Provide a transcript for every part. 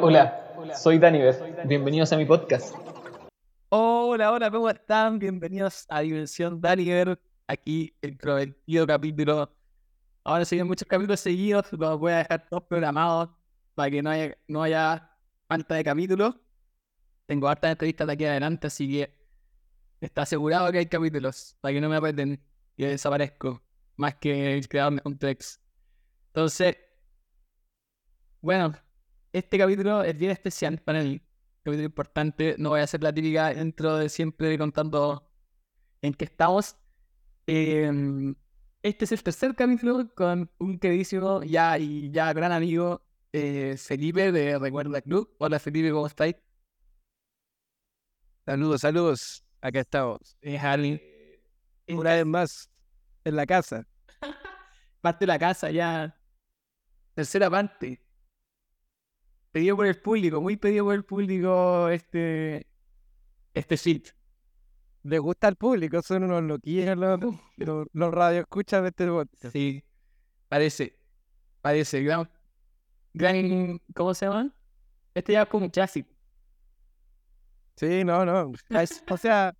Hola, soy Daniver. Bienvenidos a mi podcast. Hola, hola, ¿cómo están? Bienvenidos a Dimensión Daniver. Aquí el prometido capítulo. Ahora siguen muchos capítulos seguidos, los voy a dejar todos programados para que no haya, no haya falta de capítulos. Tengo hartas entrevistas de aquí adelante, así que está asegurado que hay capítulos para que no me aprenden y desaparezco. Más que el creador de Complex. Entonces, bueno, este capítulo es bien especial para mí. Capítulo importante. No voy a hacer la típica dentro de siempre contando en qué estamos. Em, este es el tercer capítulo con un queridísimo ya y ya gran amigo eh, Felipe de Recuerda Club. Hola Felipe, ¿cómo estáis? Saludos, saludos. Acá estamos. Es. Una vez más, en la casa. Parte de la casa ya. Tercera parte. Pedido por el público, muy pedido por el público este. Este sit. Le gusta al público, son unos loquillos los, los, los radioescuchas de este podcast. Sí. Parece. Parece. Gran, gran. ¿Cómo se llama? Este ya es como clásico. Sí, no, no. Es- o sea,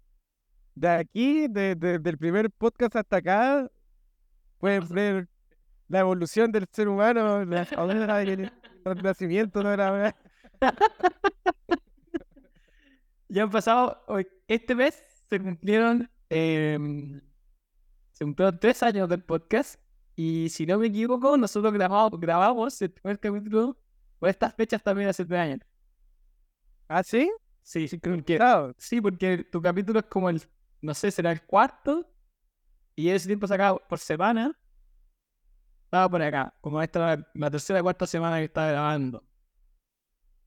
de aquí, de, de- del primer podcast hasta acá, puedes ver la evolución del ser humano, la, el, nacimiento, ¿no? La, Ya han pasado, hoy- este mes se cumplieron, em, se cumplieron tres años del podcast y si no me equivoco, nosotros grabamos, grabamos el primer capítulo por estas fechas también hace tres años. ¿Ah, sí? Sí, sí, creo que- Claro. sí, porque tu capítulo es como el, no sé, será el cuarto y ese tiempo sacado por semana. Estaba por acá, como esta la, la tercera o cuarta semana que estaba grabando.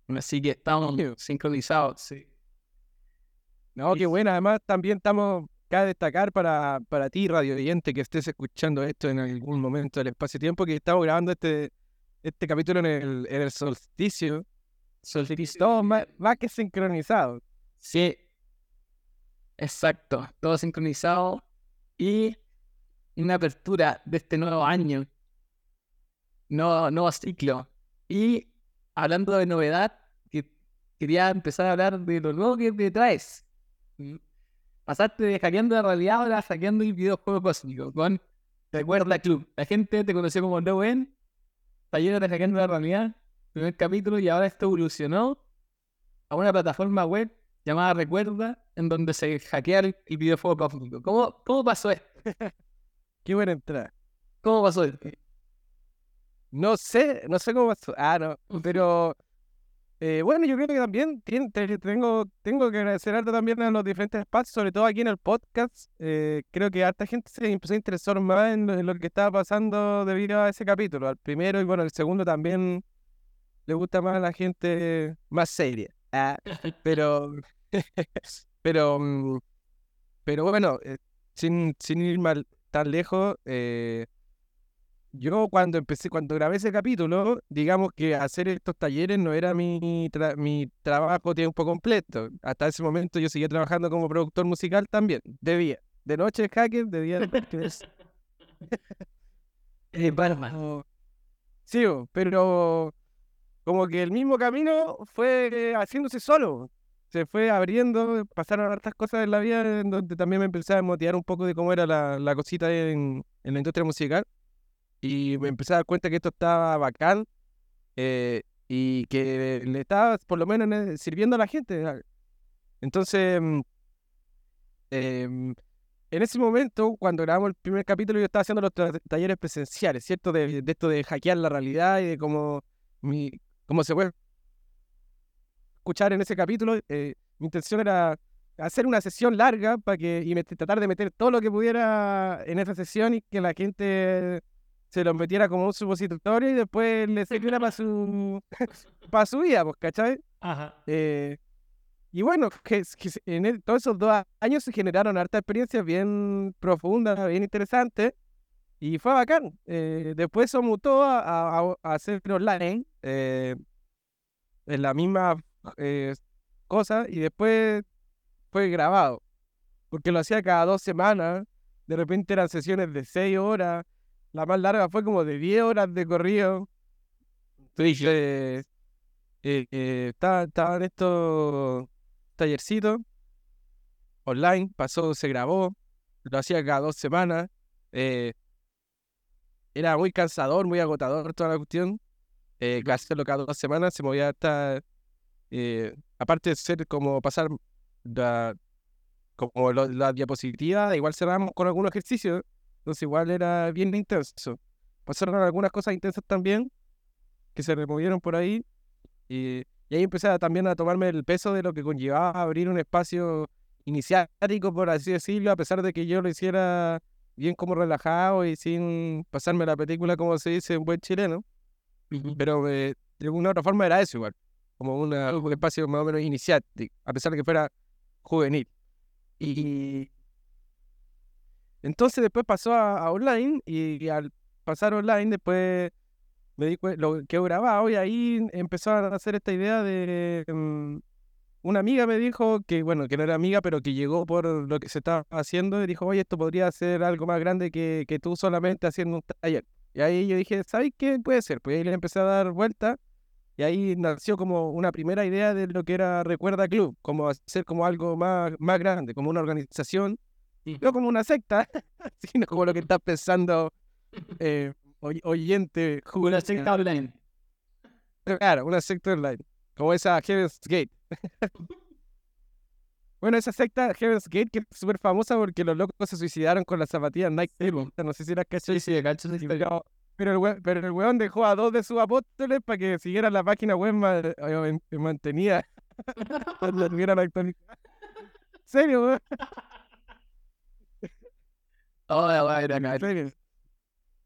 Así que estamos sincronizados, sí. No, qué bueno. Además, también estamos acá destacar para, para ti, radio oyente, que estés escuchando esto en algún momento del espacio-tiempo, que estamos grabando este, este capítulo en el, en el solsticio. Solsticio. Todos más, más que sincronizados. Sí. Exacto. Todo sincronizado. Y una apertura de este nuevo año. Nuevo, nuevo ciclo. Y hablando de novedad, que quería empezar a hablar de lo nuevo que te traes. Pasaste de hackeando la realidad ahora hackeando el videojuego cósmico con Recuerda Club. La gente te conoció como Lowen, taller de hackeando la realidad, primer capítulo, y ahora esto evolucionó a una plataforma web llamada Recuerda, en donde se hackea el, el videojuego cósmico. ¿Cómo, ¿Cómo pasó esto? Qué buena entrada. ¿Cómo pasó esto? No sé, no sé cómo pasó. Ah, no. Pero eh, bueno, yo creo que también tengo, tengo que agradecer harto también a los diferentes espacios, sobre todo aquí en el podcast. Eh, creo que harta gente se empezó a interesar más en lo, en lo que estaba pasando debido a ese capítulo. Al primero y bueno, el segundo también le gusta más a la gente más seria. Ah, pero, pero, mm, pero bueno, eh, sin, sin ir mal, tan lejos, eh, yo cuando empecé, cuando grabé ese capítulo, digamos que hacer estos talleres no era mi, tra- mi trabajo tiempo completo. Hasta ese momento yo seguía trabajando como productor musical también, de día. De noche hacker, de día. Eh, Sí, pero como que el mismo camino fue haciéndose solo. Se fue abriendo, pasaron hartas cosas en la vida en donde también me empecé a motivar un poco de cómo era la, la cosita en, en la industria musical. Y me empecé a dar cuenta que esto estaba bacán eh, y que le estaba por lo menos sirviendo a la gente. Entonces, mm, em, en ese momento, cuando grabamos el primer capítulo, yo estaba haciendo los talleres presenciales, ¿cierto? De, esto de hackear la realidad y de cómo, mi, cómo se puede escuchar en ese capítulo. eh, mi intención era hacer una sesión larga para que, y tratar de meter todo lo que pudiera en esa sesión y que la gente se lo metiera como un supositorio y después le sirviera para su, para su vida, pues, ¿cachai? Ajá. Eh, y bueno, que, que en el- todos esos dos años se generaron hartas experiencias bien profundas, bien interesantes, y fue bacán. Eh, después eso mutó a, a, a- a hacer online, eh, en la misma eh, cosa, y después fue grabado, porque lo hacía cada dos semanas, de repente eran sesiones de seis horas, la más larga fue como de 10 horas de corrido. Eh, eh, eh, estaba, estaba en estos tallercitos online, pasó, se grabó, lo hacía cada dos semanas. eh, era muy cansador, muy agotador toda la cuestión. Eh, hacerlo cada dos semanas se movía hasta. eh, aparte de ser como pasar la, como lo- la diapositiva, igual cerramos con algunos ejercicios. Entonces, igual era bien intenso. Pasaron algunas cosas intensas también que se removieron por ahí. Y, y ahí empecé a- también a tomarme el peso de lo que conllevaba abrir un espacio iniciático, por así decirlo, a pesar de que yo lo hiciera bien como relajado y sin pasarme la película, como se dice en buen chileno. Pero eh, de alguna otra forma era eso igual, como una- un espacio más o menos iniciático, a pesar de que fuera juvenil. Y entonces después pasó a, online y, al pasar online después me di cuenta, lo que he grabado y ahí empezó a hacer esta idea de... mm, una amiga me dijo que, bueno, que no era amiga, pero que llegó por lo que se estaba haciendo y dijo, oye, esto podría ser algo más grande que, que tú solamente haciendo un taller. Y ahí yo dije, ¿sabes qué puede ser? Pues ahí le empecé a dar vuelta y ahí nació como una primera idea de lo que era Recuerda Club, como hacer como algo más, más grande, como una organización, no como una secta, sino como lo que estás pensando, eh, oy- oyente. Una secta online. Claro, una secta online, como esa Heaven's Gate. bueno, esa secta Heaven's Gate que es súper famosa porque los locos se suicidaron con las zapatillas Nike. no sé si las cachai. Sí, sí, de cacho. sí, Pero, pero, el we- pero el weón dejó a dos de sus apóstoles para que siguieran la página web ma- eh, man- mantenida. la tuvieran actualizada. ¿En serio, weón? Oh, la era ¿En acá.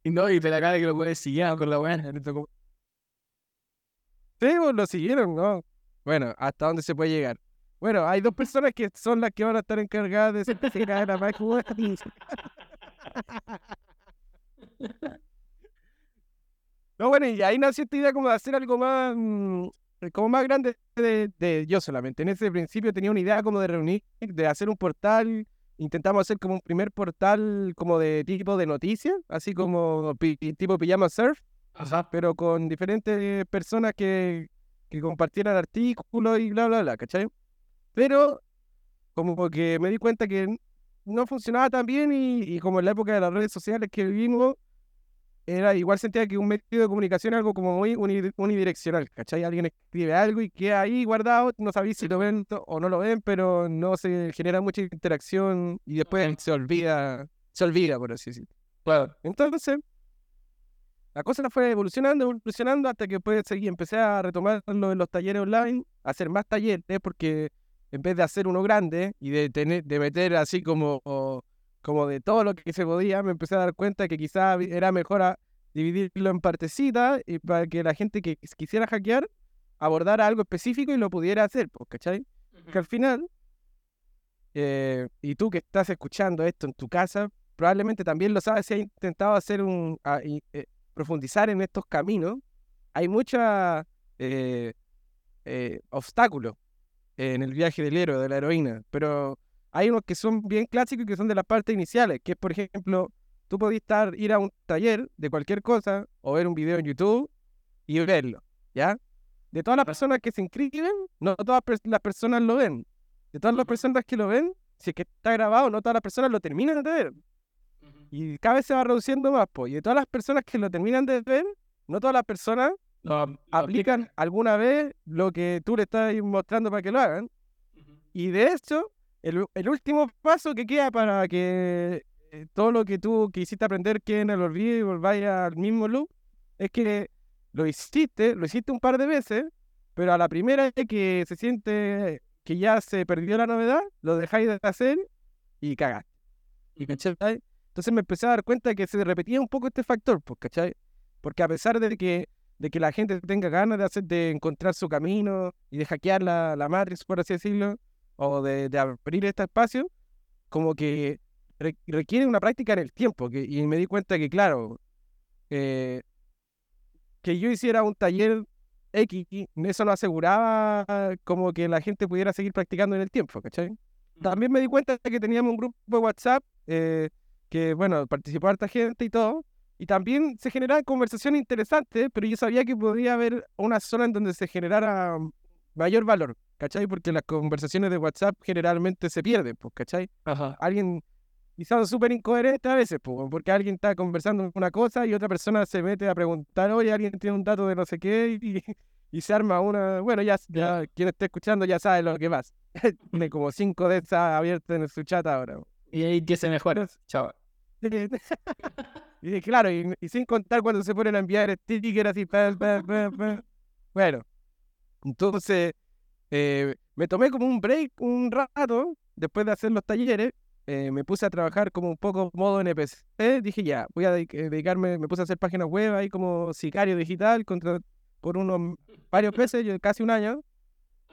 Y no, y te la cara que lo puedes seguir con la weá. Sí, pues, lo siguieron, ¿no? Bueno, ¿hasta dónde se puede llegar? Bueno, hay dos personas que son las que van a estar encargadas de certificar la web. No, bueno, y ahí nació esta idea como de hacer algo más, mm, como más grande de, de yo solamente. En ese principio tenía una idea como de reunir, de hacer un portal. Intentamos hacer como un primer portal como de tipo de noticias, así como pi- tipo pijama surf, Ajá. pero con diferentes personas que, que compartieran artículos y bla, bla, bla, ¿cachai? Pero como que me di cuenta que no funcionaba tan bien y, y como en la época de las redes sociales que vivimos, era igual sentía que un medio de comunicación era algo como muy uni- unidireccional, ¿cachai? Alguien escribe algo y queda ahí guardado, no sabéis si lo ven o no lo ven, pero no se genera mucha interacción y después se olvida, se olvida, por así decirlo. Claro. Entonces, la cosa fue evolucionando, evolucionando hasta que después seguí, empecé a retomar lo de los talleres online, a hacer más talleres, porque en vez de hacer uno grande y de tener, de meter así como, como de todo lo que se podía, me empecé a dar cuenta que quizás era mejor a dividirlo en partecitas y para que la gente que quis- quisiera hackear abordara algo específico y lo pudiera hacer, pues, ¿cachai? Que al final, eh, y tú que estás escuchando esto en tu casa, probablemente también lo sabes si has intentado hacer un a- y, eh, profundizar en estos caminos. Hay muchos obstáculos en el viaje del héroe, de la heroína, pero hay unos que son bien clásicos y que son de las partes iniciales, que es, por ejemplo, tú podías estar, ir a un taller de cualquier cosa o ver un video en YouTube y verlo, ¿ya? De todas las personas que se inscriben, no todas las personas lo ven. De todas las personas que lo ven, si es que está grabado, no todas las personas lo terminan de ver. Y cada vez se va reduciendo más, pues. Y de todas las personas que lo terminan de ver, no todas las personas No, aplican alguna vez lo que tú le estás mostrando para que lo hagan. Y de hecho, el, el último paso que queda para que eh, todo lo que tú quisiste aprender quede en el olvido y volváis al mismo loop, es que lo hiciste, lo hiciste un par de veces, pero a la primera que se siente que ya se perdió la novedad, lo dejáis de hacer y cagaste. ¿Y cachai? Entonces me empecé a dar cuenta que se repetía un poco este factor, pues, ¿cachai? Porque a pesar de que, de que la gente tenga ganas de hacer, de encontrar su camino y de hackear la, la Matrix, por así decirlo, o de, de abrir este espacio, como que re- requiere una práctica en el tiempo. Que, y me di cuenta que, claro, eh, que yo hiciera un taller X, eso no aseguraba como que la gente pudiera seguir practicando en el tiempo, ¿cachai? También me di cuenta que teníamos un grupo de WhatsApp eh, que, bueno, participó harta gente y todo, y también se generaban conversaciones interesantes, pero yo sabía que podría haber una zona en donde se generara mayor valor, ¿cachai? Porque las conversaciones de WhatsApp generalmente se pierden, pues, ¿cachai? Ajá. Alguien, y son súper incoherentes a veces, pues, porque alguien está conversando una cosa y otra persona se mete a preguntar, oye, alguien tiene un dato de no sé qué, y, y se arma una, bueno, ya, ya quien esté escuchando ya sabe lo que pasa. Tiene como cinco de esas abiertas en su chat ahora. Y ahí que se mejora. Chao. y claro, y, y sin contar cuando se ponen a enviar stickers así. pa, pa, pa. Bueno, entonces eh, me tomé como un break un rato después de hacer los talleres. eh, me puse a trabajar como un poco modo NPC. Dije ya, voy a dedic- dedicarme, me puse a hacer páginas web ahí como sicario digital contra, por unos varios meses, yo casi un año.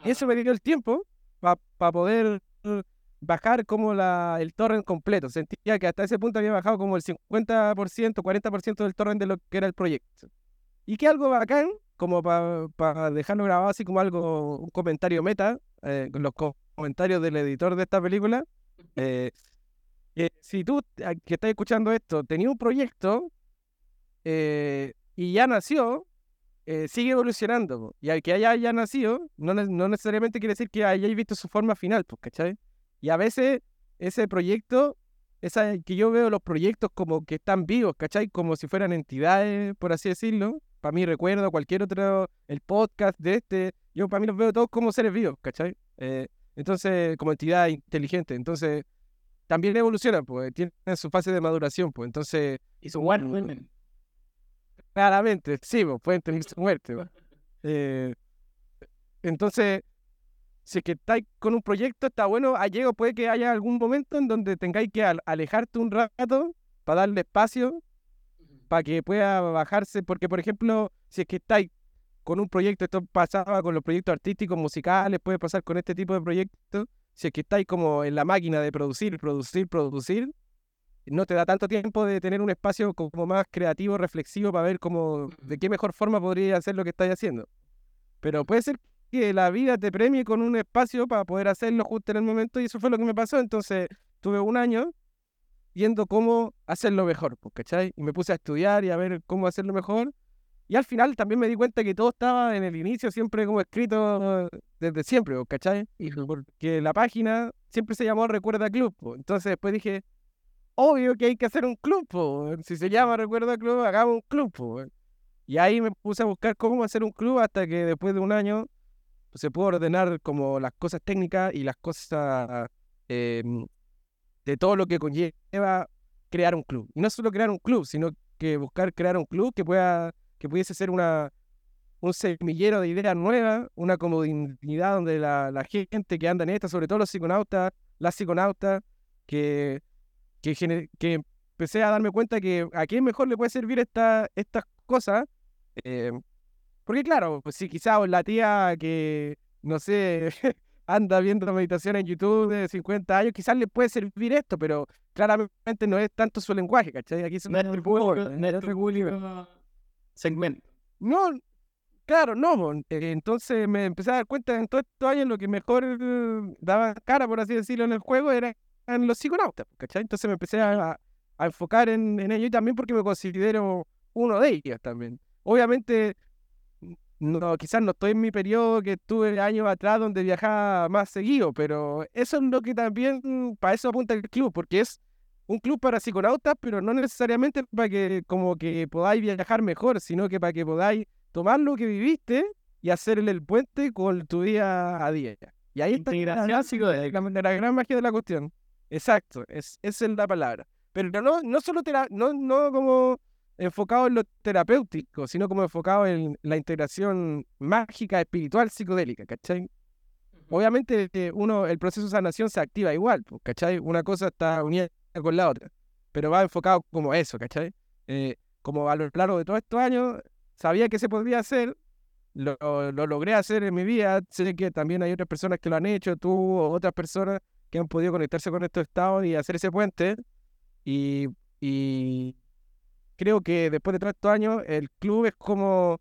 Y eso me dio el tiempo para poder eh, bajar como la, el torrent completo. Sentía que hasta ese punto había bajado como el 50%, 40% del torrent de lo que era el proyecto. Y que algo bacán, como para dejarlo grabado así como algo, un comentario meta, eh, con los co- comentarios del editor de esta película. eh, si tú que estás escuchando esto tenías un proyecto eh, y ya nació, sigue evolucionando. po. Y al que haya ya nacido, no, no necesariamente quiere decir que hayáis visto su forma final, pues, ¿cachai? Y a veces ese proyecto, esa, que yo veo los proyectos como que están vivos, ¿cachai? Como si fueran entidades, por así decirlo. Para mí recuerdo cualquier otro, el podcast de este, yo para mí los veo todos como seres vivos, ¿cachai? Eh, entonces, como entidad inteligente. Entonces, también evolucionan, pues, tienen su fase de maduración, pues. Entonces, Y su one women. Claramente, sí, pues, pueden tener su muerte. pues. Eh, entonces, si es que estáis con un proyecto, está bueno, a llego puede que haya algún momento en donde tengáis que al- alejarte un rato para darle espacio, para que pueda bajarse, porque por ejemplo, si es que estáis con un proyecto, esto pasaba con los proyectos artísticos, musicales, puede pasar con este tipo de proyectos, si es que estáis como en la máquina de producir, producir, producir, no te da tanto tiempo de tener un espacio como más creativo, reflexivo, para ver cómo, de qué mejor forma podría hacer lo que estás haciendo. Pero puede ser que la vida te premie con un espacio para poder hacerlo justo en el momento, y eso fue lo que me pasó. Entonces, tuve un año viendo cómo hacerlo mejor, ¿cachai? Y me puse a estudiar y a ver cómo hacerlo mejor. Y al final también me di cuenta que todo estaba en el inicio siempre como escrito desde siempre, ¿cachai? Y porque la página siempre se llamó Recuerda Club. pues. Entonces después dije, obvio que hay que hacer un club, po. Si se llama Recuerda Club, hagamos un club, po. Y ahí me puse a buscar cómo hacer un club hasta que después de un año pues, se pudo ordenar como las cosas técnicas y las cosas eh, de todo lo que conlleva crear un club. Y no solo crear un club, sino que buscar crear un club que pueda, que pudiese ser una un semillero de ideas nuevas, una comunidad donde la, la gente que anda en esta, sobre todo los psiconautas, las psiconautas, que, que, que empecé a darme cuenta que a quién mejor le puede servir esta, estas cosas. eh, porque claro, pues si quizás la tía que, no sé, anda viendo meditación en YouTube de 50 años, quizás le puede servir esto, pero claramente no es tanto su lenguaje, ¿cachai? Aquí se No era era tu público segmento. No, claro, no. Eh, Entonces me empecé a dar cuenta en todos estos años lo que mejor daba cara, por así decirlo, en el juego eran los psiconautas, ¿cachai? Entonces me empecé a, a enfocar en, en ello y también porque me considero uno de ellos también. Obviamente, no, quizás no estoy en mi periodo que estuve años atrás donde viajaba más seguido, pero eso es lo que también, para eso apunta el club, porque es un club para psiconautas, pero no necesariamente para que como que podáis viajar mejor, sino que para que podáis tomar lo que viviste y hacerle el puente con tu día a día. Y ahí está la, la- la gran magia de la cuestión. Exacto, es, esa es la palabra. Pero no, no solo tera- no, no como enfocado en lo terapéutico, sino como enfocado en la integración mágica, espiritual, psicodélica, ¿cachai? Obviamente eh, uno, el proceso de sanación se activa igual, ¿cachai? Una cosa está unida con la otra, pero va enfocado como eso, ¿cachai? Eh, como a lo largo de todos estos años, sabía que se podía hacer, lo, lo logré hacer en mi vida, sé que también hay otras personas que lo han hecho, tú o otras personas que han podido conectarse con estos estados y hacer ese puente, y, y creo que después de estos años, el club es como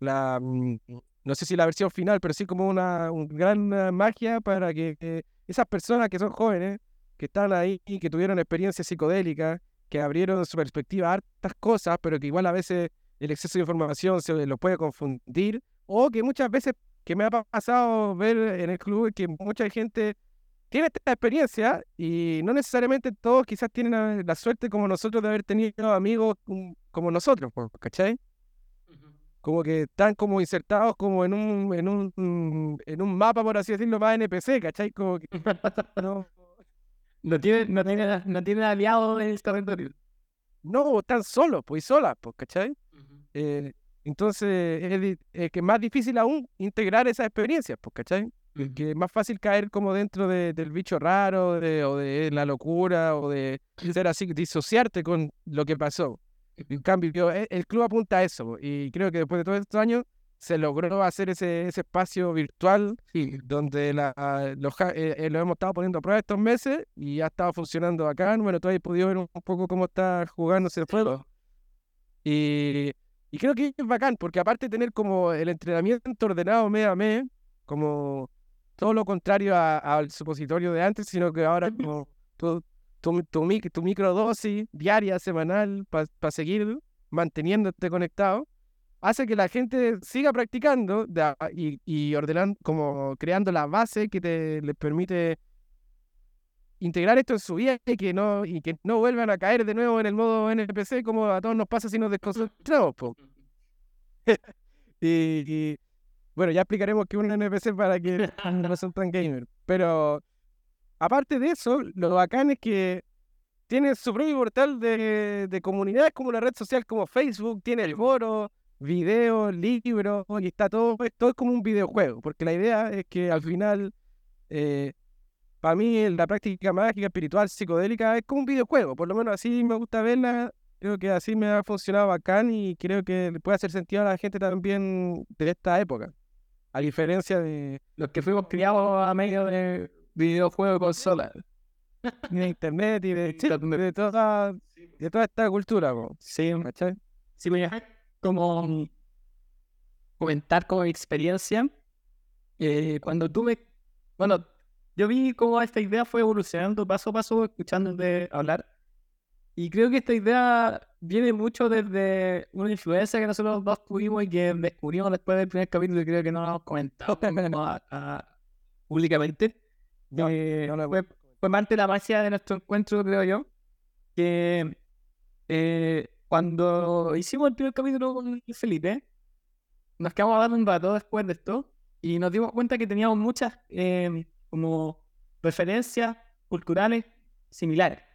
la, mm, no sé si la versión final, pero sí como una, un gran eh, magia para que, que esas personas que son jóvenes, que están ahí y que tuvieron experiencias psicodélicas, que abrieron su perspectiva a hartas cosas, pero que igual a veces el exceso de información se lo puede confundir, o que muchas veces que me ha pasado ver en el club que mucha gente tiene esta experiencia y no necesariamente todos quizás tienen la suerte como nosotros de haber tenido amigos como nosotros, ¿cachai? Como que están como insertados como en un, en un, en un mapa, por así decirlo, más NPC, ¿cachai? Como que no, no tienen no tiene, no tiene aliados en el territorio. No, están solos, pues solas, pues, ¿cachai? Eh, entonces es, es, que más difícil aún integrar esas experiencias, pues, ¿cachai? Que es más fácil caer como dentro de, del bicho raro o de la locura o de ser así, disociarte con lo que pasó. En cambio, e, el club apunta a eso y creo que después de todos estos años se logró hacer ese, ese espacio virtual donde la, los, eh, eh, lo hemos estado poniendo a prueba estos meses y ha estado funcionando acá. Bueno, tú has podido ver un, poco cómo está jugándose el juego. Y, y, creo que es bacán, porque aparte de tener como el entrenamiento ordenado mes a mes, como todo lo contrario al supositorio de antes, sino que ahora como tu, tu, tu, microdosis diaria, semanal, para seguir manteniéndote conectado, hace que la gente siga practicando y, y, ordenando, como creando la base que te les permite integrar esto en su vida y que no y que no vuelvan a caer de nuevo en el modo NPC como a todos nos pasa si nos desconcentramos. y, bueno, ya explicaremos que es un NPC para que no son tan gamer. Pero aparte de eso, lo bacán es que tiene su propio portal de, de comunidades como una red social como Facebook, tiene el foro, videos, libros, y está todo, todo es como un videojuego, porque la idea es que al final, eh, para mí la práctica mágica, espiritual, psicodélica es como un videojuego, por lo menos así me gusta verla, creo que así me ha funcionado bacán y creo que puede hacer sentido a la gente también de esta época. A diferencia de los que fuimos criados a medio de videojuegos de consola. De internet y de, de, toda, de toda esta cultura. Sí, ¿cachai? Sí, voy a como comentar como experiencia. Eh, cuando tuve, bueno, yo vi cómo esta idea fue evolucionando paso a paso, escuchándote hablar. Y creo que esta idea viene mucho desde una influencia que nosotros dos tuvimos y que descubrimos después del primer capítulo y creo que no lo hemos comentado públicamente. Eh, fue, fue, parte de la magia de nuestro encuentro, creo yo, que eh, cuando hicimos el primer capítulo con Felipe, nos quedamos hablando un rato después de esto y nos dimos cuenta que teníamos muchas eh, como referencias culturales similares.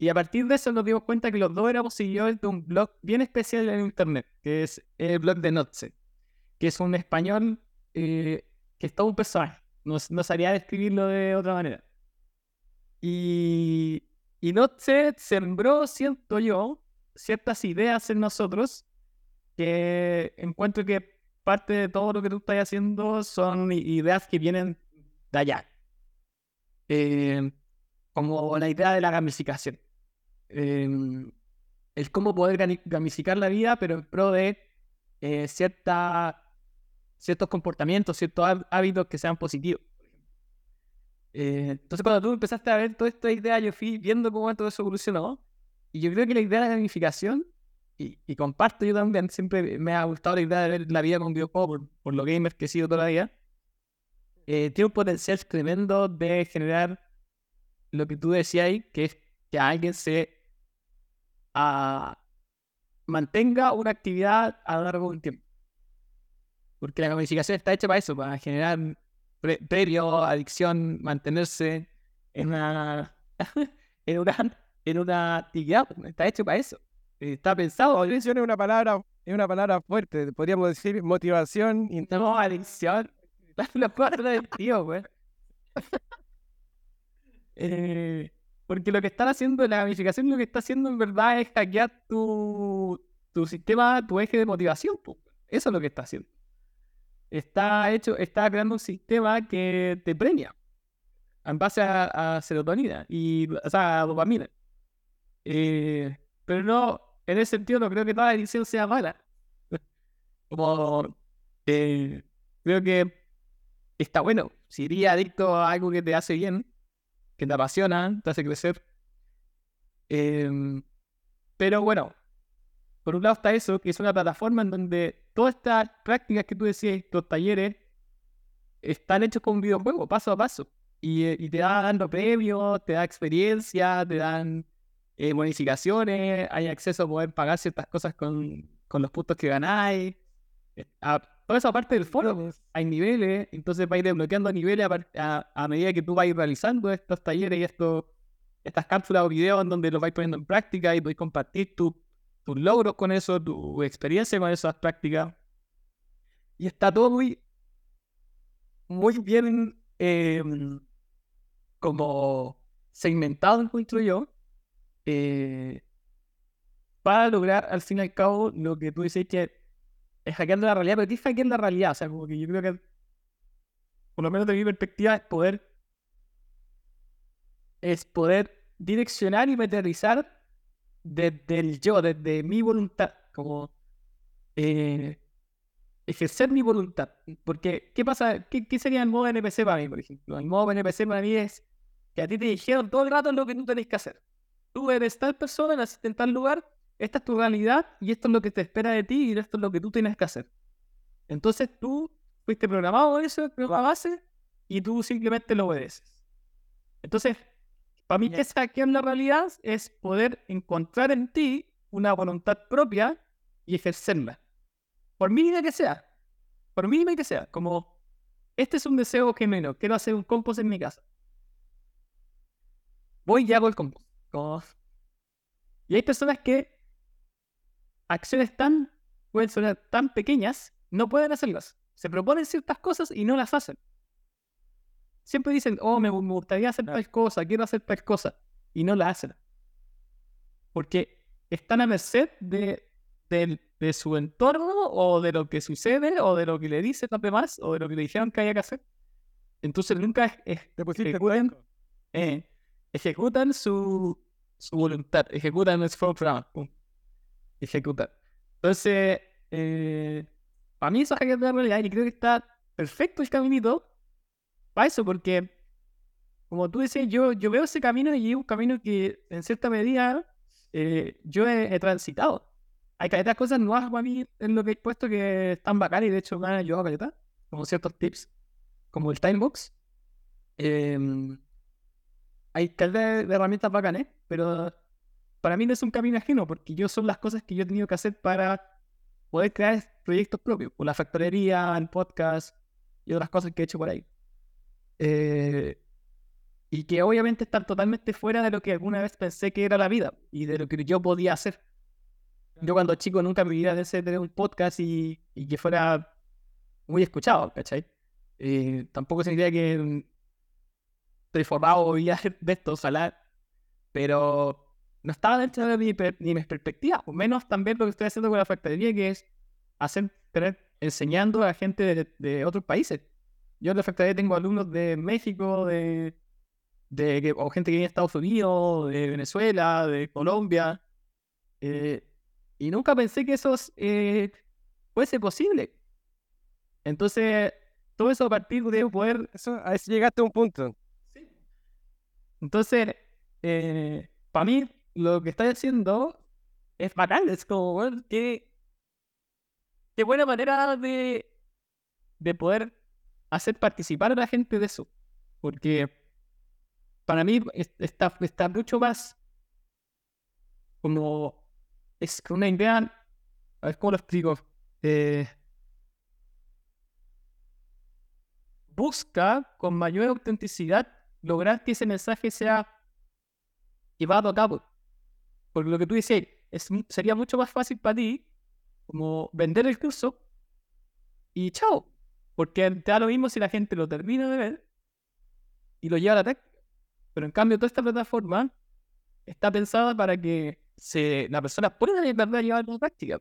Y a partir de eso nos dimos cuenta que los dos éramos seguidores de un blog bien especial en internet, que es el blog de Notze, que es un español eh, que es todo un personaje. No, no sabría describirlo de otra manera. Y, y Notze sembró, siento yo, ciertas ideas en nosotros que encuentro que parte de todo lo que tú estás haciendo son ideas que vienen de allá. Eh, como la idea de la gamificación. El cómo poder gamificar la vida, pero en pro de eh, ciertos comportamientos, ciertos hábitos que sean positivos. Eh, entonces, cuando tú empezaste a ver toda esta idea, yo fui viendo cómo todo eso evolucionó. Y yo creo que la idea de la gamificación, y, comparto yo también, siempre me ha gustado la idea de ver la vida con videojuego por, por lo gamer que he sido toda la vida, eh, tiene un potencial tremendo de generar lo que tú decías ahí, que es que alguien se mantenga una actividad a lo largo de un tiempo. Porque la gamificación está hecha para eso, para generar previo, adicción, mantenerse en una, en una, en una actividad, está hecho para eso. Está pensado. Adicción es una palabra, es una palabra fuerte, podríamos decir motivación. Y... No, adicción. La palabra del tío, güey. eh, porque lo que están haciendo, la gamificación lo que está haciendo en verdad es hackear tu, tu sistema, tu eje de motivación. Eso es lo que está haciendo. Está hecho, está creando un sistema que te premia en base a, serotonina y o sea, a dopamina. Eh, pero no, en ese sentido no creo que toda edición sea mala. Como eh, creo que está bueno. Si eres adicto a algo que te hace bien, que te apasiona, te hace crecer. Em, Pero bueno, por un lado está eso, que es una plataforma en donde todas estas prácticas que tú decías, estos talleres, están hechos con un videojuego, paso a paso. Y, eh, te da dando premios, te da experiencia, te dan eh, bonificaciones, hay acceso a poder pagar ciertas cosas con, con los puntos que ganáis. Eh, toda esa parte del foro, hay niveles, entonces vais desbloqueando niveles a, a- a medida que tú vais realizando estos talleres y estos, estas cápsulas o videos en donde los vais poniendo en práctica y podéis compartir tu- tus logros con eso, tu experiencia con esas prácticas. Y está todo muy, muy bien eh, como segmentado, encuentro yo, eh, para lograr al fin y al cabo lo que tú dices que es hackeando la realidad, pero ¿qué es hackear la realidad? O sea, como que yo creo que, por lo menos de mi perspectiva, es poder, es poder direccionar y materializar desde el yo, desde mi voluntad, como eh, ejercer mi voluntad. Porque, ¿qué pasa? ¿Qué, qué sería el modo NPC para mí, por ejemplo? El modo NPC para mí es que a ti te dijeron todo el rato lo que tú tenés que hacer. Tú eres tal persona, en tal lugar, esta es tu realidad y esto es lo que te espera de ti y esto es lo que tú tienes que hacer. Entonces tú fuiste programado eso, la base, y tú simplemente lo obedeces. Entonces, para mí, que es hackear la realidad es poder encontrar en ti una voluntad propia y ejercerla. Por mínima que sea. Por mínima que sea. Como, este es un deseo genuino. Quiero hacer un compost en mi casa. Voy y hago el compost. Como- Y hay personas que acciones tan, pueden sonar tan pequeñas, no pueden hacerlas. Se proponen ciertas cosas y no las hacen. Siempre dicen, oh, me, me gustaría hacer tal cosa, quiero hacer tal cosa, y no la hacen. Porque están a merced de, del- de su entorno, o de lo que sucede, o de lo que le dicen los demás, o de lo que le dijeron que había que hacer. Entonces nunca es- es- ejecutan, eh, ejecutan su, su voluntad, ejecutan el programa. Ejecutar. Entonces, eh, para mí eso es hackear la realidad y creo que está perfecto el caminito para eso, porque como tú decías, yo, yo veo ese camino y es un camino que en cierta medida eh, yo he, he transitado. Hay caletas cosas nuevas para mí en lo que he puesto que están bacanas y de hecho me han ayudado caleta, como ciertos tips, como el timebox. Em, hay de, de herramientas bacanas, pero para mí no es un camino ajeno, porque yo son las cosas que yo he tenido que hacer para poder crear proyectos propios, por la factorería, el podcast y otras cosas que he hecho por ahí. Eh, y que obviamente están totalmente fuera de lo que alguna vez pensé que era la vida y de lo que yo podía hacer. Yo cuando chico nunca me hubiera deseado tener un podcast y, y que fuera muy escuchado, ¿cachai? Eh, tampoco significa que mm, estoy formado o vivía de esto, ojalá, pero no estaba dentro de mi, ni mis perspectivas, o menos también lo que estoy haciendo con la factoría, que es hacer, tener, enseñando a gente de, de otros países. Yo en la factoría tengo alumnos de México, de, de o gente que viene de Estados Unidos, de Venezuela, de Colombia, eh, y nunca pensé que eso eh, fuese posible. Entonces, todo eso a partir de poder Eso, a eso llegaste a un punto. entonces, para mí, lo que estoy haciendo es bacán. Es como, weón, qué, buena manera de, de poder hacer participar a la gente de eso. Porque para mí es- está, está mucho más como es una idea. A ver cómo lo explico. Eh, busca con mayor autenticidad lograr que ese mensaje sea llevado a cabo. Porque lo que tú dices, es, sería mucho más fácil para ti como vender el curso y chao. Porque te da lo mismo si la gente lo termina de ver y lo lleva a la práctica. Pero en cambio, toda esta plataforma está pensada para que se, la persona pueda de verdad llevarlo a la práctica.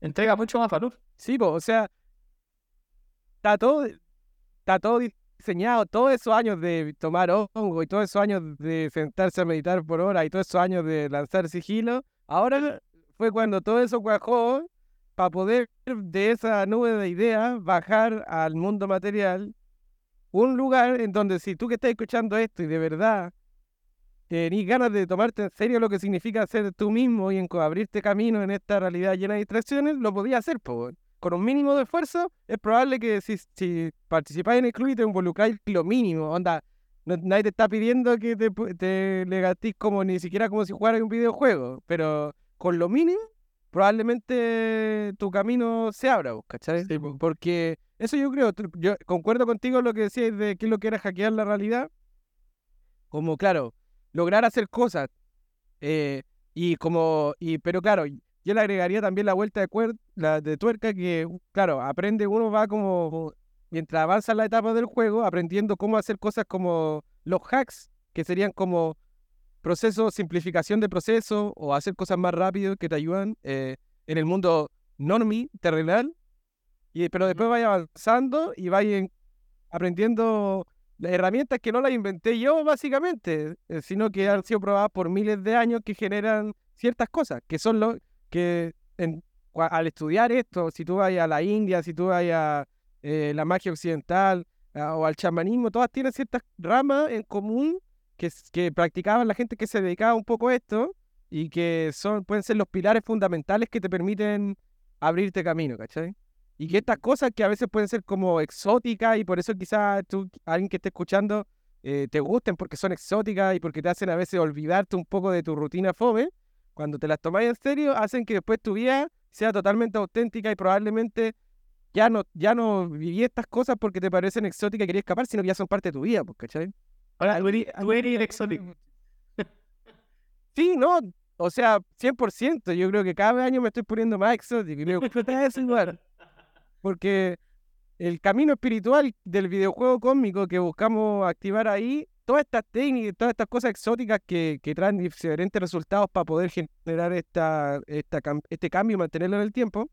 Entrega mucho más valor. Sí, po, o sea, está todo, está todo diseñado, todos esos años de tomar hongo y todos esos años de sentarse a meditar por hora y todos esos años de lanzar sigilo, ahora fue cuando todo eso cuajó para poder de esa nube de ideas bajar al mundo material, un lugar en donde si tú que estás escuchando esto y de verdad tenés ganas de tomarte en serio lo que significa ser tú mismo y abrirte camino en esta realidad llena de distracciones, lo podías hacer, weón. Con un mínimo de esfuerzo, es probable que si, si participáis en el club y te involucráis lo mínimo, onda, no- nadie te está pidiendo que te, te le gastís como ni siquiera como si jugaras un videojuego, pero con lo mínimo, probablemente tu camino se abra, ¿cachai? Sí, po. Porque eso yo creo, yo concuerdo contigo en lo que decías de qué es lo que era hackear la realidad. Como, claro, lograr hacer cosas. eh, y como, y, pero claro, yo le agregaría también la vuelta de, cuer- la de tuerca que, claro, aprende, uno va como, mientras avanza la etapa del juego, aprendiendo cómo hacer cosas como los hacks, que serían como procesos, simplificación de procesos o hacer cosas más rápido que te ayudan eh, en el mundo normie, terrenal. Y, pero después vaya avanzando y vaya en- aprendiendo las herramientas que no las inventé yo, básicamente, eh, sino que han sido probadas por miles de años que generan ciertas cosas, que son lo que al estudiar esto, si tú vas a la India, si tú vas a eh, la magia occidental ah, o al chamanismo, todas tienen ciertas ramas en común que practicaban la gente que se dedicaba un poco a esto y que son, pueden ser los pilares fundamentales que te permiten abrirte camino, ¿cachai? Y que estas cosas que a veces pueden ser como exóticas y por eso quizás tú, alguien que esté escuchando, eh, te gusten porque son exóticas y porque te hacen a veces olvidarte un poco de tu rutina fome, cuando te las tomáis en serio, hacen que después tu vida sea totalmente auténtica y probablemente ya no, ya no viví estas cosas porque te parecen exóticas y querías escapar, sino que ya son parte de tu vida, pues, ¿cachai? Ahora, tú eres, tú eres el exótico. Sí, no, o sea, 100%, yo creo que cada año me estoy poniendo más exótico y me gusta eso igual. Porque el camino espiritual del videojuego cósmico que buscamos activar ahí, todas estas técnicas, todas estas cosas exóticas que, que traen diferentes resultados para poder generar esta, esta, este cambio y mantenerlo en el tiempo,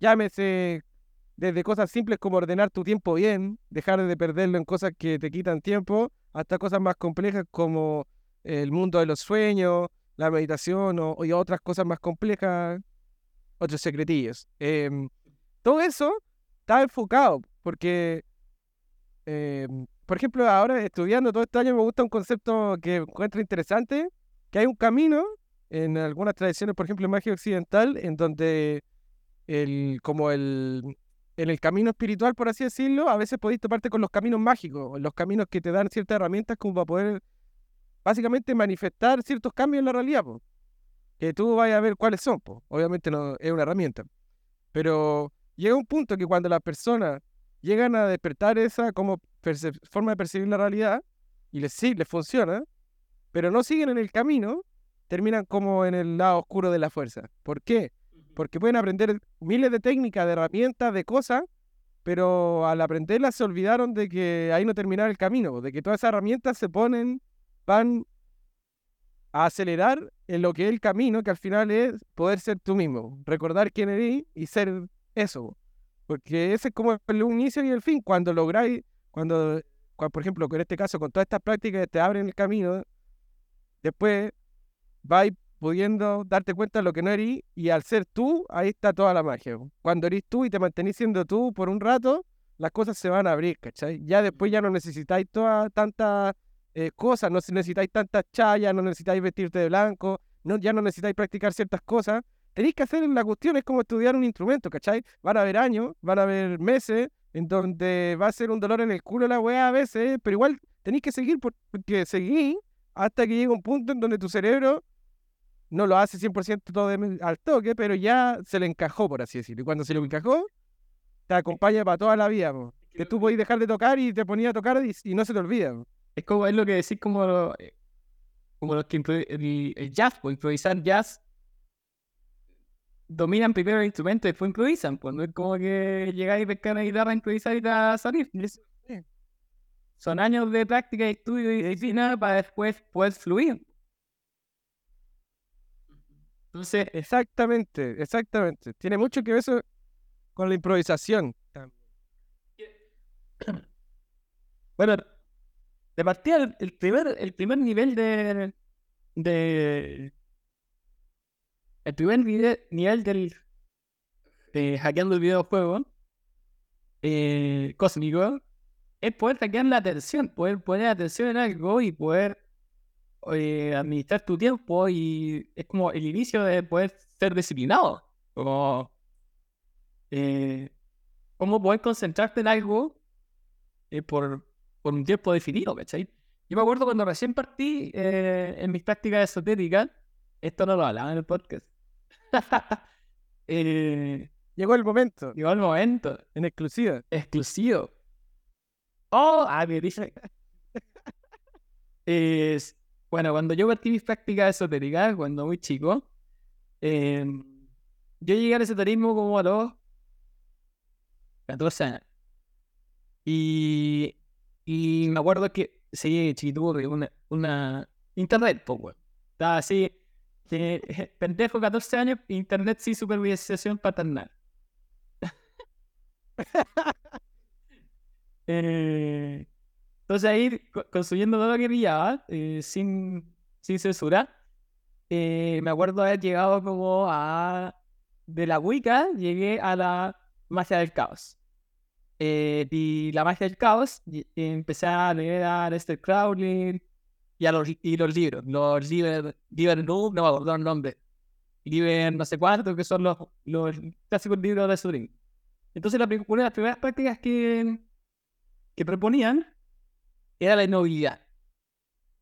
llámese desde cosas simples como ordenar tu tiempo bien, dejar de perderlo en cosas que te quitan tiempo, hasta cosas más complejas como el mundo de los sueños, la meditación o, y otras cosas más complejas, otros secretillos. Em, todo eso está enfocado porque, em, por ejemplo, ahora estudiando todo este año me gusta un concepto que encuentro interesante, que hay un camino en algunas tradiciones, por ejemplo, en magia occidental, en donde el, como el, en el camino espiritual, por así decirlo, a veces podéis toparte con los caminos mágicos, los caminos que te dan ciertas herramientas como para poder básicamente manifestar ciertos cambios en la realidad, po. que tú vayas a ver cuáles son, po. obviamente es una herramienta, pero llega un punto que cuando las personas llegan a despertar esa como forma de percibir la realidad y les sí, les funciona, pero no siguen en el camino, terminan como en el lado oscuro de la fuerza. ¿Por qué? Porque pueden aprender miles de técnicas, de herramientas, de cosas, pero al aprenderlas se olvidaron de que ahí no terminaba el camino, de que todas esas herramientas se ponen, van a acelerar en lo que es el camino, que al final es poder ser tú mismo, recordar quién eres y ser eso. Porque ese es como el inicio y el fin. Cuando lográis, cuando, cua- por ejemplo, en este caso, con todas estas prácticas te abren el camino, después vais pudiendo darte cuenta de lo que no eres y al ser tú, ahí está toda la magia. Cuando eres tú y te mantenís siendo tú por un rato, las cosas se van a abrir, ¿cachai? Ya después ya no necesitáis todas tantas eh, cosas, no necesitáis tantas chayas, no necesitáis vestirte de blanco, no, ya no necesitáis practicar ciertas cosas. Tenéis que hacer la cuestión, es como estudiar un instrumento, ¿cachai? Van a haber años, van a haber meses en donde va a ser un dolor en el culo la weá a veces, pero igual tenéis que seguir por- porque seguís hasta que llega un punto en donde tu cerebro no lo hace 100% todo de- al toque, pero ya se le encajó, por así decirlo. Y cuando se le encajó, te acompaña para toda la vida, po. que tú podés dejar de tocar y te ponías a tocar y, y no se te olvida. po. Es como es lo que decís como, lo- eh, como los que el, el jazz, pues improvisar jazz. Dominan primero el instrumento y después improvisan. Pues no es como que llegáis, pescar una guitarra, improvisar y te salir. Son años de práctica y estudio y disciplina para después poder fluir. Entonces, Exactamente, exactamente. Tiene mucho que ver eso con la improvisación. Bueno, de partida, el, el primer, el primer nivel de, de. El primer nivel, nivel del. de hackeando el videojuego. eh, cósmico. Es poder hackear la atención, poder poner atención en algo y poder eh, administrar tu tiempo y es como el inicio de poder ser disciplinado. Como, eh, poder concentrarte en algo eh, por, por un tiempo definido, ¿cachai? Yo me acuerdo cuando recién partí en mis prácticas esotéricas, esto no lo hablaba en el podcast. eh, Llegó el momento, llegó el momento en exclusiva. exclusivo. Oh, ah, me dice. Es, bueno, cuando yo partí mis prácticas esotéricas, cuando muy chico, eh, yo llegué al esoterismo como a los 14 años. Y, y me acuerdo que, sí, chiquito, una, una internet, pues. Estaba así, eh, pendejo, 14 años, internet sin supervisación paternal. Eh, entonces ahí, co- construyendo todo lo que pillaba, eh, sin, sin censura, eh, me acuerdo haber llegado como a... De la Wicca, llegué a la magia del caos. Eh, y la magia del caos, empecé a leer a Lester Crowley y, a los, y los libros. Los Liber, Liber Noob, no me acuerdo el nombre. Liber no sé cuánto, que son los, los clásicos libros de Surin. Entonces, la, una de las primeras prácticas que, que proponían era la inmovilidad.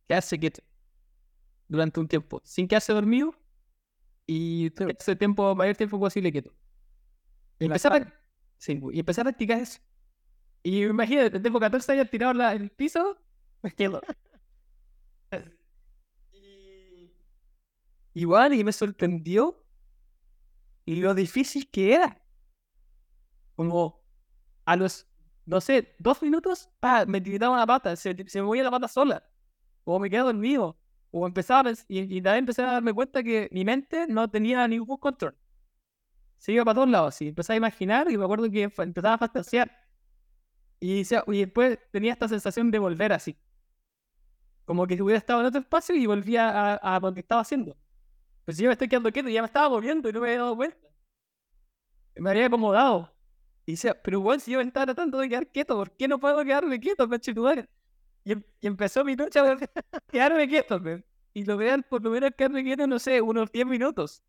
Quedarse quieto durante un tiempo, sin quedarse dormido y ese tiempo, mayor tiempo posible quieto. Y a, sí, y a practicar eso. Y imagínate, tengo 14 años tirado en el piso, me quedo. Igual, y me sorprendió lo difícil que era. Como a los, no sé, dos minutos, me tiraba la pata, se, se me movía la pata sola. O me quedaba dormido. O empezaba a y, y también empecé a darme cuenta que mi mente no tenía ningún control. Se iba para todos lados, así. Empecé a imaginar y me acuerdo que empezaba a fantasear. Y, y después tenía esta sensación de volver así. Como que hubiera estado en otro espacio y volvía a, a lo que estaba haciendo. Pues yo me estoy quedando quieto ya me estaba moviendo y no me había dado cuenta. Me había acomodado. Y decía, pero bueno, si yo me estaba tratando de quedar quieto, ¿por qué no puedo quedarme quieto, conchetumare? Y, em- y empezó mi lucha de quedarme quieto, pe. Y logré por lo menos quedarme quieto, no sé, unos 10 minutos.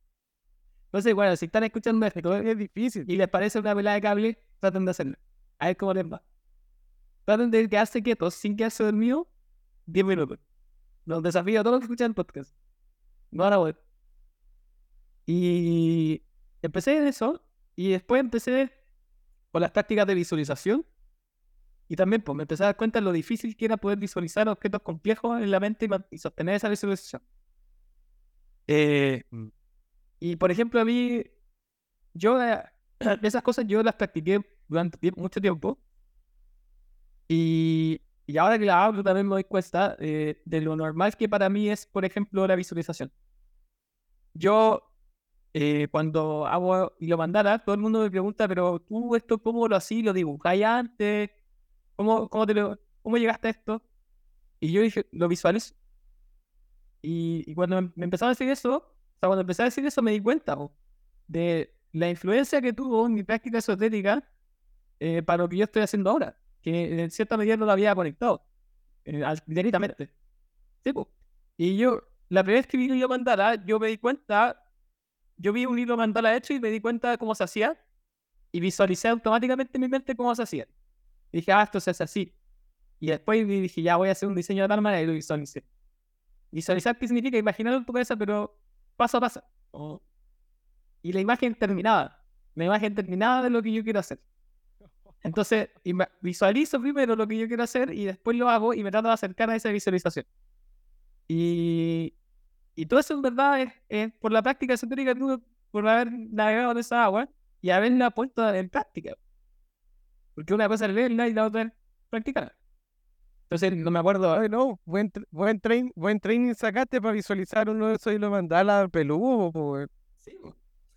Entonces, bueno, si están escuchando esto Es difícil. y les parece una pelada de cable, traten de hacerlo. A ver cómo les va. Traten de quedarse quietos sin quedarse dormido 10 minutos. Los desafío a todos los que escuchan el podcast. No van a poder. Y empecé en eso. Y después empecé con las tácticas de visualización. Y también pues, me empecé a dar cuenta de lo difícil que era poder visualizar objetos complejos en la mente y, y sostener esa visualización. Eh, Mm. y por ejemplo, a mí, yo eh, esas cosas yo las practiqué durante tiemp- mucho tiempo. Y, y ahora que la hablo también me doy cuenta eh, de lo normal que para mí es, por ejemplo, la visualización. Yo, eh, cuando hago y lo mandara, todo el mundo me pregunta, pero tú esto cómo lo hacías, lo dibujáis antes, ¿Cómo, cómo, te lo- cómo llegaste a esto? Y yo dije, lo visualizo. Y, y cuando me, me empezaron a decir eso, o sea, cuando empecé a decir eso me di cuenta po, de la influencia que tuvo en mi práctica esotérica eh, para lo que yo estoy haciendo ahora, que en cierta medida no lo había conectado eh, directamente. Sí. Y yo, la primera vez que vi un hilo mandala, yo me di cuenta, yo vi un hilo mandala hecho y me di cuenta de cómo se hacía y visualicé automáticamente en mi mente cómo se hacía. Y dije, ah, esto se hace así. Y después dije, ya voy a hacer un diseño de tal manera y lo visualicé. Visualizar, ¿qué significa? Imaginarlo en tu cabeza, pero paso a paso. O- Y la imagen terminada. La imagen terminada de lo que yo quiero hacer. Entonces, visualizo primero lo que yo quiero hacer y después lo hago y me trato de acercar a esa visualización. Y, y todo eso en verdad es, es por la práctica esotérica, que tuve, por haber navegado en esa agua y haberla puesto en práctica. Porque una cosa es leerla y la otra es practicarla. Entonces, no me acuerdo. Ay, no, buen, buen, train, buen training sacaste para visualizar uno de esos y lo mandala peludo, po, weón. Sí,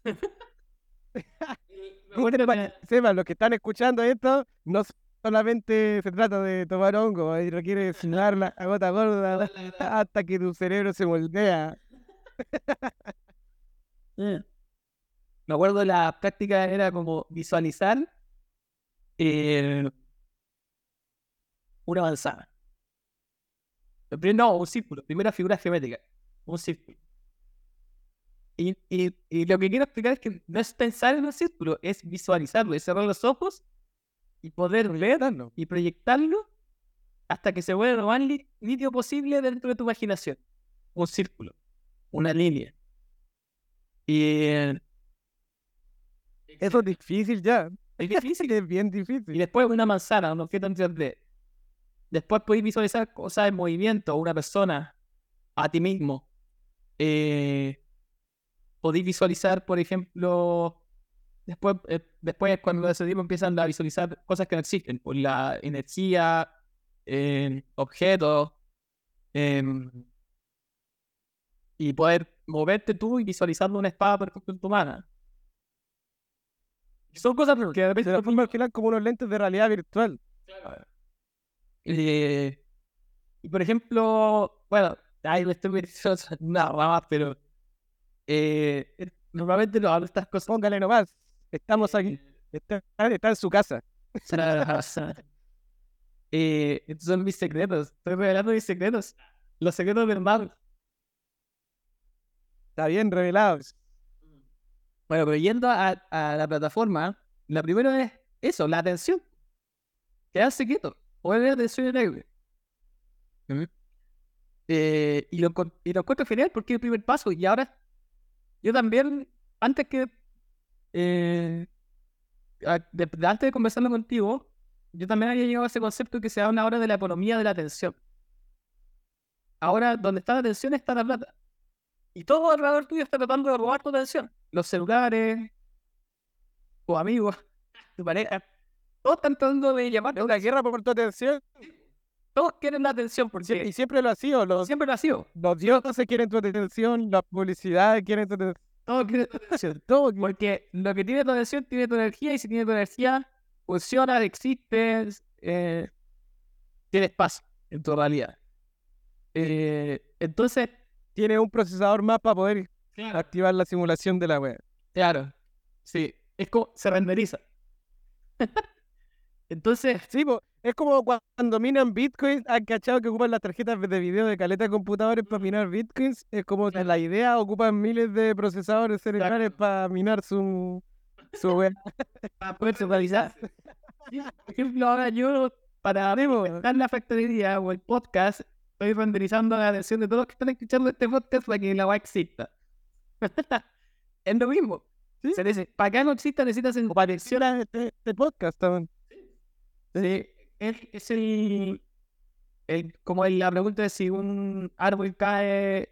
Sepan, los que están escuchando esto, no solamente se trata de tomar hongo, ahí requiere sudar la gota gorda hasta que tu cerebro se moldea. Me acuerdo la práctica era como visualizar eh, una manzana. No, un círculo. Primera figura geométrica. Un círculo. Y, y, y lo que quiero explicar es que no es pensar en un círculo, es visualizarlo, es cerrar los ojos y poder ver y proyectarlo hasta que se vuelva lo más nítido posible dentro de tu imaginación. Un círculo, una línea. Y eh, Eso es difícil ya. es difícil. Es bien Y difícil. después una manzana, un objeto en 3D. Después podéis visualizar cosas en movimiento, una persona, a ti mismo. Eh, podéis visualizar, por ejemplo, después, eh, después cuando decidimos empiezan a visualizar cosas que no existen, por la energía, eh, objetos, y poder moverte tú y visualizando una espada, por ejemplo, en tu mano. Son cosas que al final como unos lentes de realidad virtual. Eh, y por ejemplo, bueno, ahí le estoy metiendo una rama, pero eh, normalmente no hablo estas cosas. Póngale nomás. Estamos aquí. Está, está en su casa. eh, estos son mis secretos. Estoy revelando mis secretos. Los secretos del mar. Está bien revelado. Bueno, pero yendo a, a la plataforma, la primera es eso, la atención. Quedar secreto. Poder ver atención en aire. Eh, y, lo, y lo encuentro genial porque es el primer paso. Y ahora, yo también, antes que. Eh, de- antes de conversarlo contigo, yo también había llegado a ese concepto que se habla ahora de la economía de la atención. Ahora, donde está la atención está la plata. Y todo alrededor tuyo está tratando de robar tu atención. Los celulares, tus amigos, tu pareja. Todos están tratando de llamar. Es una guerra por tu atención. Todos quieren la atención Sie- porque Y siempre lo ha sido. Los, siempre lo ha sido. los dioses quieren tu atención. La publicidad quiere tu atención. Todos quieren tu atención. Todo. Porque lo que tiene tu atención tiene tu energía y si tiene tu energía, funciona, existe, eh, tiene espacio en tu realidad. Eh, entonces, Tiene un procesador más para poder claro, activar la simulación de la web. claro, sí, es como se renderiza. entonces, Sí, po, es como cuando minan bitcoins, han cachado que ocupan las tarjetas de video de caleta de computadores para minar bitcoins. Es como que la idea ocupan miles de procesadores cerebrales Exacto. para minar su, su web. para poder centralizar. Por ejemplo, ahora yo, para dar la factoría o el podcast, estoy renderizando la atención de todos los que están escuchando este podcast para que la web exista. es lo mismo. Sí. Se dice, para que no exista necesitas en- Para este, este podcast también. Sí, es, es el, el- como la pregunta de si un árbol cae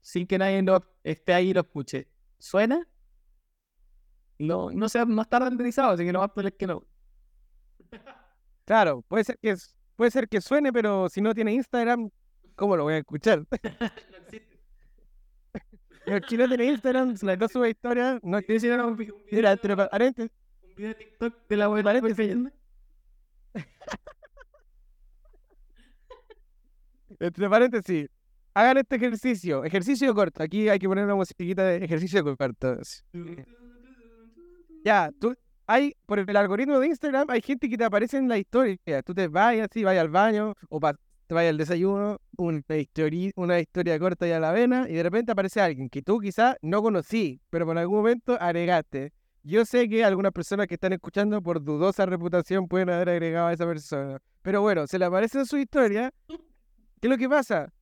sin que nadie lo esté ahí y lo escuche. ¿Suena? No, no, se, no está renderizado, así que lo más probable es que no. Claro, puede ser que puede ser que suene, pero si no tiene Instagram, ¿cómo lo voy a escuchar? No existe. si no tiene Instagram, si no sube historia, no ¿Quieres decir ahora un, vi- un video, Mira, entre paréntesis, un video de TikTok de la web Paréntesis. Entre paréntesis, hagan este ejercicio, ejercicio corto. Aquí hay que poner una musiquita de ejercicio corto. Ya, tú, hay, por el algoritmo de Instagram, hay gente que te aparece en la historia. Tú te vas así, vas al baño, o pa- te vas al desayuno, una historia, una historia corta y a la vena, y de repente aparece alguien que tú quizás no conocí, pero por algún momento agregaste. Yo sé que algunas personas que están escuchando por dudosa reputación pueden haber agregado a esa persona. Pero bueno, se le aparece en su historia. ¿Qué es lo que pasa?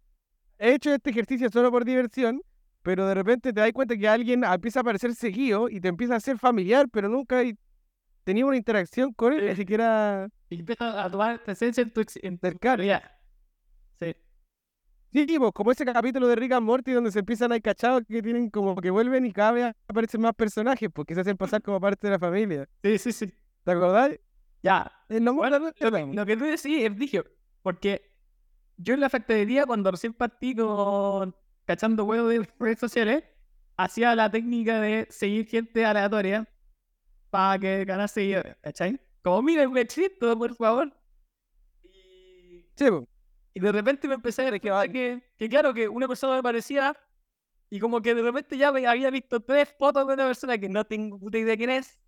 He hecho este ejercicio solo por diversión, pero de repente te das cuenta que alguien empieza a aparecer seguido y te empieza a ser familiar, pero nunca tenido una interacción con él, ni siquiera Y empieza a tomar presencia en tu, en tu. Sí. Pues, como ese capítulo de Rick and Morty donde se empiezan a ir cachados que tienen como que vuelven y cada vez aparecen más personajes porque se hacen pasar como parte de la familia. Sí, sí, sí. ¿Te acordás? Ya. Lo Bueno, que- lo que tú decís es dije, porque yo en la factoría, cuando recién partí con cachando huevos de redes sociales, hacía la técnica de seguir gente aleatoria para que ganar seguidores, ¿cachai? Como, mira, me existo, por favor. Y, Sí, pues. Y de repente me empecé a dar cuenta que, que, claro, que una persona me parecía y como que de repente ya me había visto tres fotos de una persona que no tengo puta idea quién es.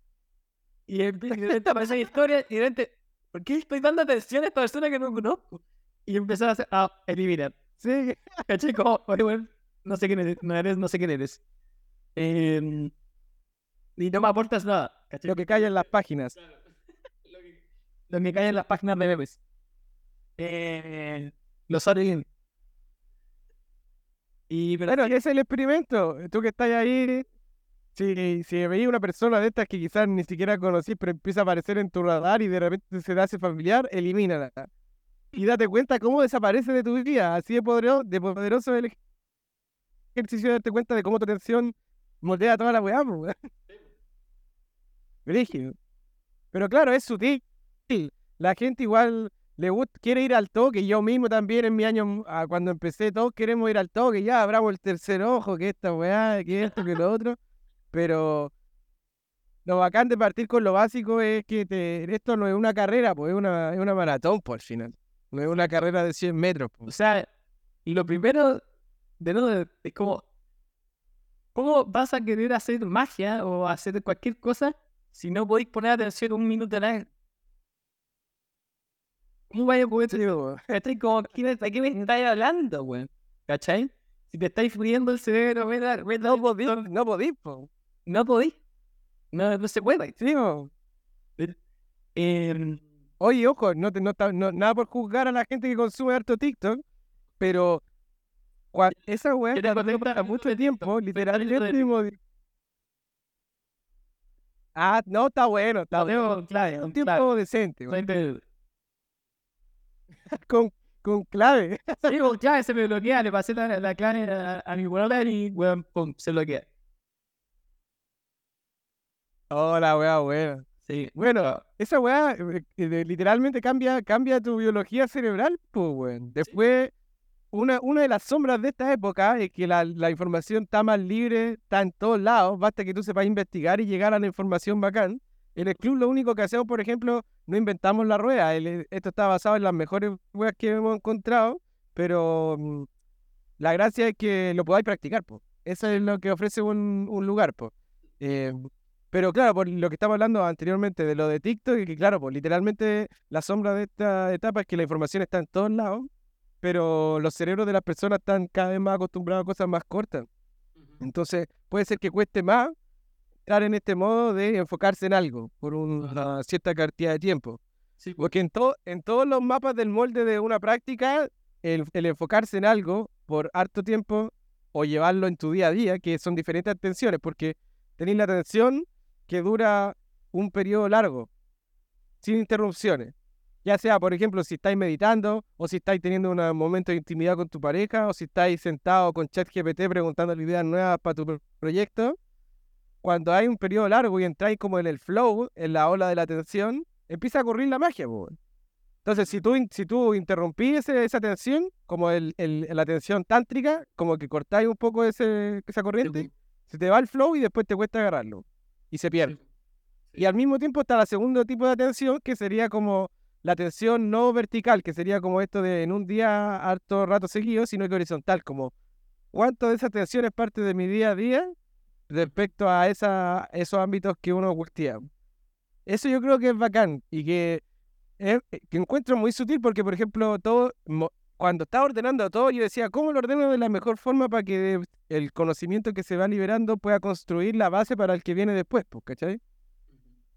Y de repente aparece historia y de repente, ¿por qué estoy dando atención a esta persona que no conozco? y empezó a, hacer- a eliminar. Sí, ¿Cachai? Como, weón, no sé quién eres, no eres, no sé quién eres. Em, y no me aportas nada. ¿cachai? lo que cae en las páginas. Claro. Lo que, lo que cae en las páginas de memes. Eh, los Origin. Y pero Bueno, ese es el experimento. Tú que estás ahí, si, si veis una persona de estas que quizás ni siquiera conocís, pero empieza a aparecer en tu radar y de repente se te hace familiar, elimínala. Y date cuenta cómo desaparece de tu vida. Así de poderoso, de poderoso el ejercicio de darte cuenta de cómo tu atención moldea toda la weá, weón. Pero claro, es sutil. La gente igual le gusta, quiere ir al toque. Yo mismo también en mi año, ah, cuando empecé, todos queremos ir al toque. Ya abramos el tercer ojo, que esta weá, que esto, que lo otro. Pero lo bacán de partir con lo básico es que te, esto no es una carrera, pues es una, es una maratón, por al final. No es una carrera de 100 metros. po. O sea, lo primero de no es como, ¿cómo vas a querer hacer magia o hacer cualquier cosa si no podéis poner atención un minuto a la ¿Cómo vais a poder. ¿Cachai? Como, ¿qué me- ¿de qué me estáis hablando, weón? ¿Cachai? Si te estáis friendo el cerebro, No podís, no podís, po. no podéis. No, no se puede. Sí. Em, Oye, ojo, no, te- no, nada por juzgar a la gente que consume harto TikTok, pero cua- esa weá para mucho tiempo, literalmente. Ah, no, está bueno, está bueno. Un tiempo decente, con, con clave. Sí, con clave se me bloquea, le pasé la, la clave a, a mi brother y weón, pum, se bloquea. Hola, weá, buena. Sí. Bueno, esa weá eh, eh, literalmente cambia, cambia tu biología cerebral, pues, weón. Después, una, una de las sombras de esta época es que la, la información está más libre, está en todos lados, basta que tú sepas investigar y llegar a la información bacán. En el club lo único que hacemos, por ejemplo, no inventamos la rueda. el- esto está basado en las mejores weas que hemos encontrado, pero mm, la gracia es que lo podáis practicar, pues. Eso es lo que ofrece un, un lugar, pues. Pero claro, por lo que estamos hablando anteriormente de lo de TikTok, y que claro, pues literalmente la sombra de esta etapa es que la información está en todos lados, pero los cerebros de las personas están cada vez más acostumbrados a cosas más cortas. Entonces, puede ser que cueste más estar en este modo de enfocarse en algo por una cierta cantidad de tiempo. Sí, Porque en, to- en todos los mapas del molde de una práctica, el, el enfocarse en algo por harto tiempo o llevarlo en tu día a día, que son diferentes atenciones, porque tenéis la atención que dura un periodo largo, sin interrupciones. Ya sea, por ejemplo, si estáis meditando, o si estáis teniendo un momento de intimidad con tu pareja, o si estáis sentado con ChatGPT preguntando ideas nuevas para tu pro- proyecto. Cuando hay un periodo largo y entráis como en el flow, en la ola de la atención, empieza a correr la magia, po. Entonces, si tú, si tú interrumpís ese- esa tensión, como el, el- la tensión tántrica, como que cortáis un poco ese, esa corriente, se te va el flow y después te cuesta agarrarlo. Y se pierde. Y al mismo tiempo está el segundo tipo de atención, que sería como la atención no vertical, que sería como esto de en un día harto rato seguido, sino que horizontal, como cuánto de esa atención es parte de mi día a día respecto a esa, esos ámbitos que uno cultiva. Eso yo creo que es bacán y que, es- que encuentro muy sutil porque, por ejemplo, todo, cuando estaba ordenando todo, yo decía, ¿cómo lo ordeno de la mejor forma para que el conocimiento que se va liberando pueda construir la base para el que viene después? Pues, ¿cachai?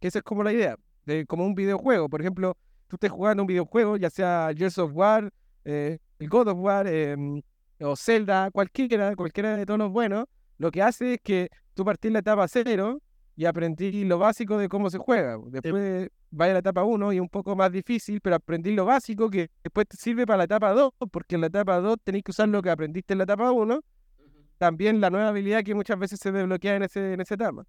Que esa es como la idea, de como un videojuego. Por ejemplo, tú estés jugando un videojuego, ya sea Gears of War, eh, el God of War, em, o Zelda, cualquiera, cualquiera de todos los buenos, lo que hace es que tú partís la etapa cero y aprendí lo básico de cómo se juega. Después vaya a la etapa 1 y un poco más difícil, pero aprendí lo básico que después te sirve para la etapa 2, porque en la etapa 2 tenéis que usar lo que aprendiste en la etapa 1, también la nueva habilidad que muchas veces se desbloquea en, ese, en esa etapa.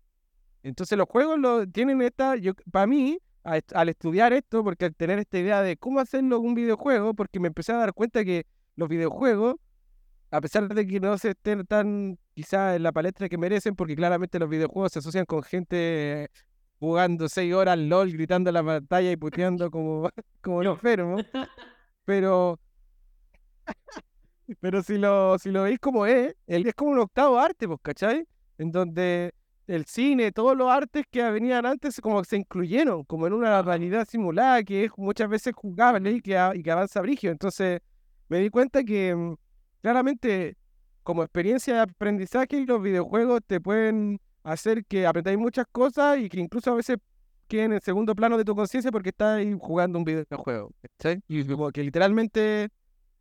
Entonces los juegos lo, tienen esta, yo, para mí, a al estudiar esto, porque al tener esta idea de cómo hacerlo un videojuego, porque me empecé a dar cuenta que los videojuegos, a pesar de que no se estén tan quizás en la palestra que merecen, porque claramente los videojuegos se asocian con gente jugando seis horas LOL, gritando en la pantalla y puteando como, como enfermo. Pero, pero si lo, si lo veis como es, es como un octavo arte, pues, ¿cachai? En donde el cine, todos los artes que venían antes, como que se incluyeron, como en una realidad simulada que es muchas veces jugable y que, y que avanza brigio. Entonces me di cuenta que mm, claramente como experiencia de aprendizaje los videojuegos te pueden hacer que aprendáis muchas cosas y que incluso a veces queden en segundo plano de tu conciencia porque estás jugando un videojuego. ¿cachai? Y como que literalmente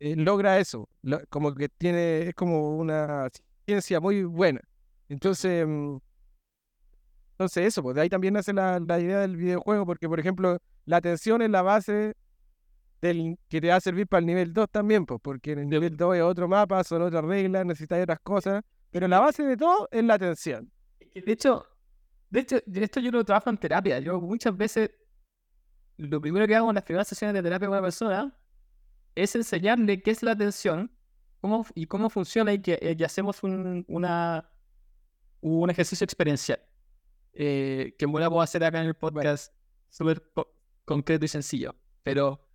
eh, logra eso, como que tiene, es como una ciencia muy buena. Entonces, mm, entonces eso, pues de ahí también nace la, la idea del videojuego, porque por ejemplo, la atención es la base del que te va a servir para el nivel 2 también, pues, porque en el nivel 2 es otro mapa, son otras reglas, necesitas otras cosas, pero la base de todo es la atención. De hecho, de hecho, esto yo lo trabajo en terapia. Yo muchas veces, lo primero que hago en las primeras sesiones de terapia con una persona es enseñarle qué es la atención cómo, y cómo funciona y que, y hacemos un, una, un ejercicio experiencial. eh, que buena puedo hacer acá en el podcast súper co- concreto y sencillo. Pero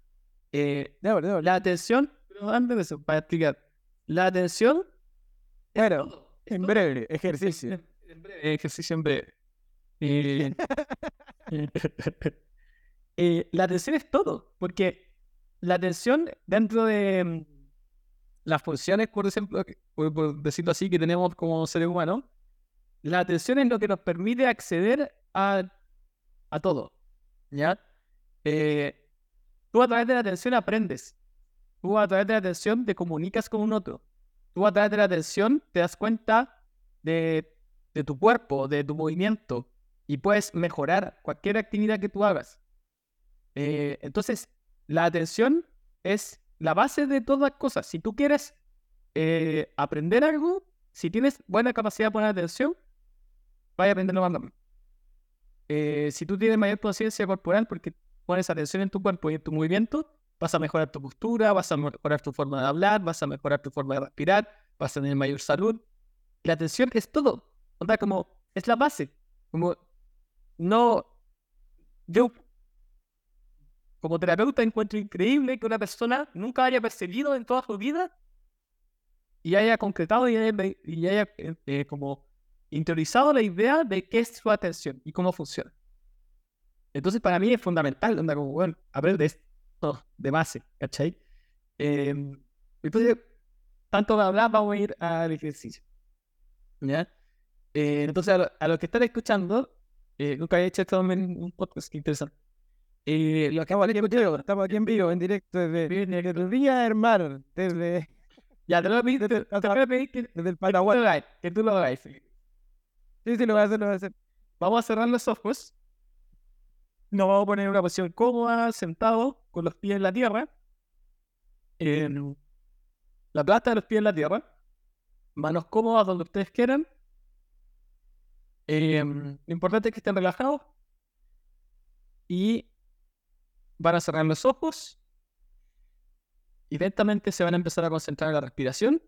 eh, la atención, pero antes de eso, para explicar, la atención es En breve, ejercicio. En, en breve, ejercicio en breve. Eh, eh, la atención es todo, porque la atención dentro de mm, las funciones, por ejemplo, por decirlo así, que tenemos como seres humanos, la atención es lo que nos permite acceder a, a todo. ¿Ya? Eh, tú a través de la atención aprendes. Tú a través de la atención te comunicas con un otro. Tú a través de la atención te das cuenta de, de tu cuerpo, de tu movimiento, y puedes mejorar cualquier actividad que tú hagas. Eh, entonces, la atención es la base de todas las cosas. Si tú quieres eh, aprender algo, si tienes buena capacidad de poner atención, vaya a aprenderlo más. Eh, si tú tienes mayor conciencia corporal porque pones atención en tu cuerpo y en tu movimiento, vas a mejorar tu postura, vas a mejorar tu forma de hablar, vas a mejorar tu forma de respirar, vas a tener mayor salud. La atención es todo. O sea, como es la base. Como no. Yo, como terapeuta, encuentro increíble que una persona nunca haya percibido en toda su vida y haya concretado y haya, y haya eh, eh, como interiorizado la idea de qué es su atención y cómo funciona. Entonces, para mí es fundamental, onda, como, bueno, aprende esto de base, ¿cachai? Eh, entonces, tanto de hablar, vamos a ir al ejercicio. ¿Ya? Eh, entonces, a, lo- a los que están escuchando, eh, nunca había hecho esto en un podcast, interesante. Eh, los que Estamos aquí estamos aquí en vivo, en directo desde, el Ría del Mar, desde, ya te lo voy a pedir, te, voy a pedir que, desde el Paraguay. lo que tú lo hagas. Sí, sí, lo voy a hacer, lo voy a hacer. Vamos a cerrar los ojos. Nos vamos a poner en una posición cómoda, sentado, con los pies en la tierra. En la plata de los pies en la tierra. Manos cómodas donde ustedes quieran. Em, lo importante es que estén relajados. Y van a cerrar los ojos. Y lentamente se van a empezar a concentrar en la respiración.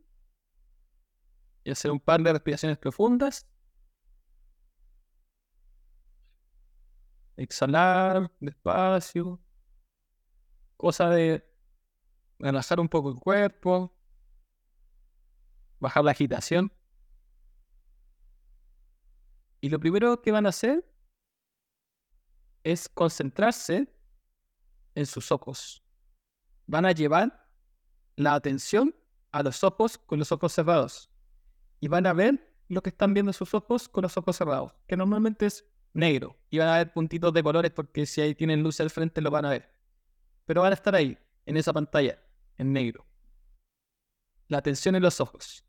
Y hacer un par de respiraciones profundas. Exhalar despacio. Cosa de relajar un poco el cuerpo. Bajar la agitación. Y lo primero que van a hacer es concentrarse en sus ojos. Van a llevar la atención a los ojos con los ojos cerrados. Y van a ver lo que están viendo sus ojos con los ojos cerrados, que normalmente es negro. Y van a ver puntitos de colores porque si ahí tienen luz al frente lo van a ver. Pero van a estar ahí, en esa pantalla, en negro. La atención en los ojos.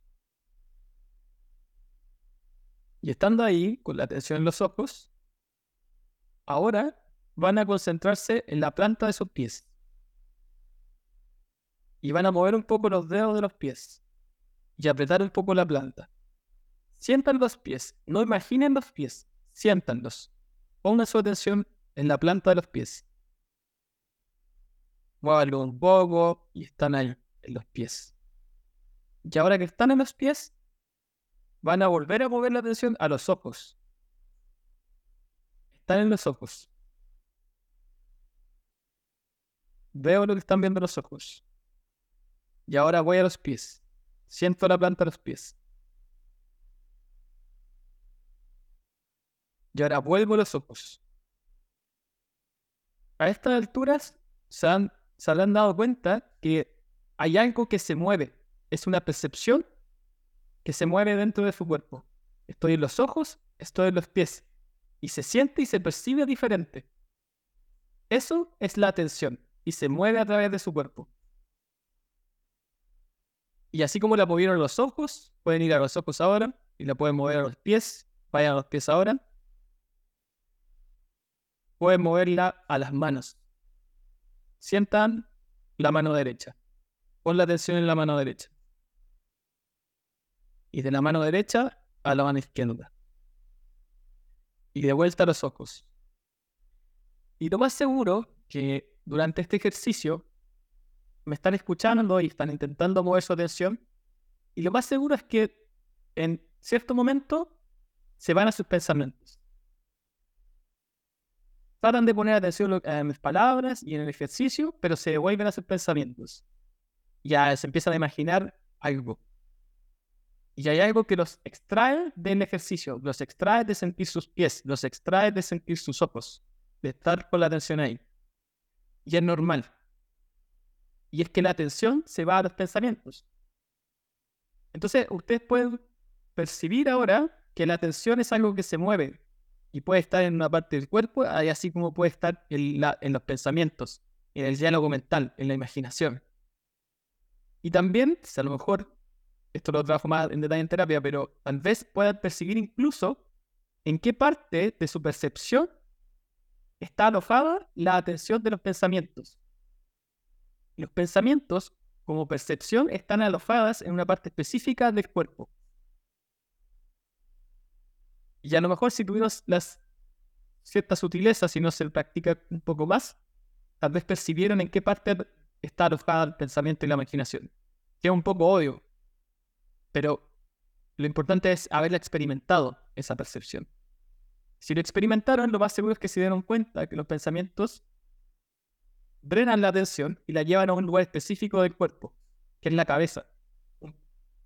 Y estando ahí, con la atención en los ojos, ahora van a concentrarse en la planta de sus pies. Y van a mover un poco los dedos de los pies. Y apretar un poco la planta. Sientan los pies, no imaginen los pies, siéntanlos. Pongan su atención en la planta de los pies. Muévanlo un poco y están ahí, en los pies. Y ahora que están en los pies, van a volver a mover la atención a los ojos. Están en los ojos. Veo lo que están viendo los ojos. Y ahora voy a los pies. Siento la planta de los pies. Y ahora vuelvo los ojos. A estas alturas se, han, se habrán dado cuenta que hay algo que se mueve. Es una percepción que se mueve dentro de su cuerpo. Estoy en los ojos, estoy en los pies. Y se siente y se percibe diferente. Eso es la atención y se mueve a través de su cuerpo. Y así como la movieron los ojos, pueden ir a los ojos ahora y la pueden mover a los pies, vayan a los pies ahora. Pueden moverla a las manos. Sientan la mano derecha. Pon la atención en la mano derecha. Y de la mano derecha a la mano izquierda. Y de vuelta a los ojos. Y lo más seguro que durante este ejercicio me están escuchando y están intentando mover su atención. Y lo más seguro es que en cierto momento se van a sus pensamientos. Tratan de poner atención en mis palabras y en el ejercicio, pero se devuelven a sus pensamientos. Ya se empiezan a imaginar algo. Y hay algo que los extrae del ejercicio, los extrae de sentir sus pies, los extrae de sentir sus ojos, de estar con la atención ahí. Y es normal. Y es que la atención se va a los pensamientos. Entonces, ustedes pueden percibir ahora que la atención es algo que se mueve y puede estar en una parte del cuerpo, así como puede estar en, los pensamientos, en el diálogo mental, en la imaginación. Y también, si a lo mejor, esto lo trabajo más en detalle en terapia, pero tal vez puedan percibir incluso en qué parte de su percepción está alojada la atención de los pensamientos. Los pensamientos, como percepción, están alojadas en una parte específica del cuerpo. Y a lo mejor si tuvimos las ciertas sutilezas y no se practica un poco más, tal vez percibieron en qué parte está alojada el pensamiento y la imaginación. Que es un poco obvio, pero lo importante es haberla experimentado, esa percepción. Si lo experimentaron, lo más seguro es que se dieron cuenta que los pensamientos drenan la atención y la llevan a un lugar específico del cuerpo, que es la cabeza.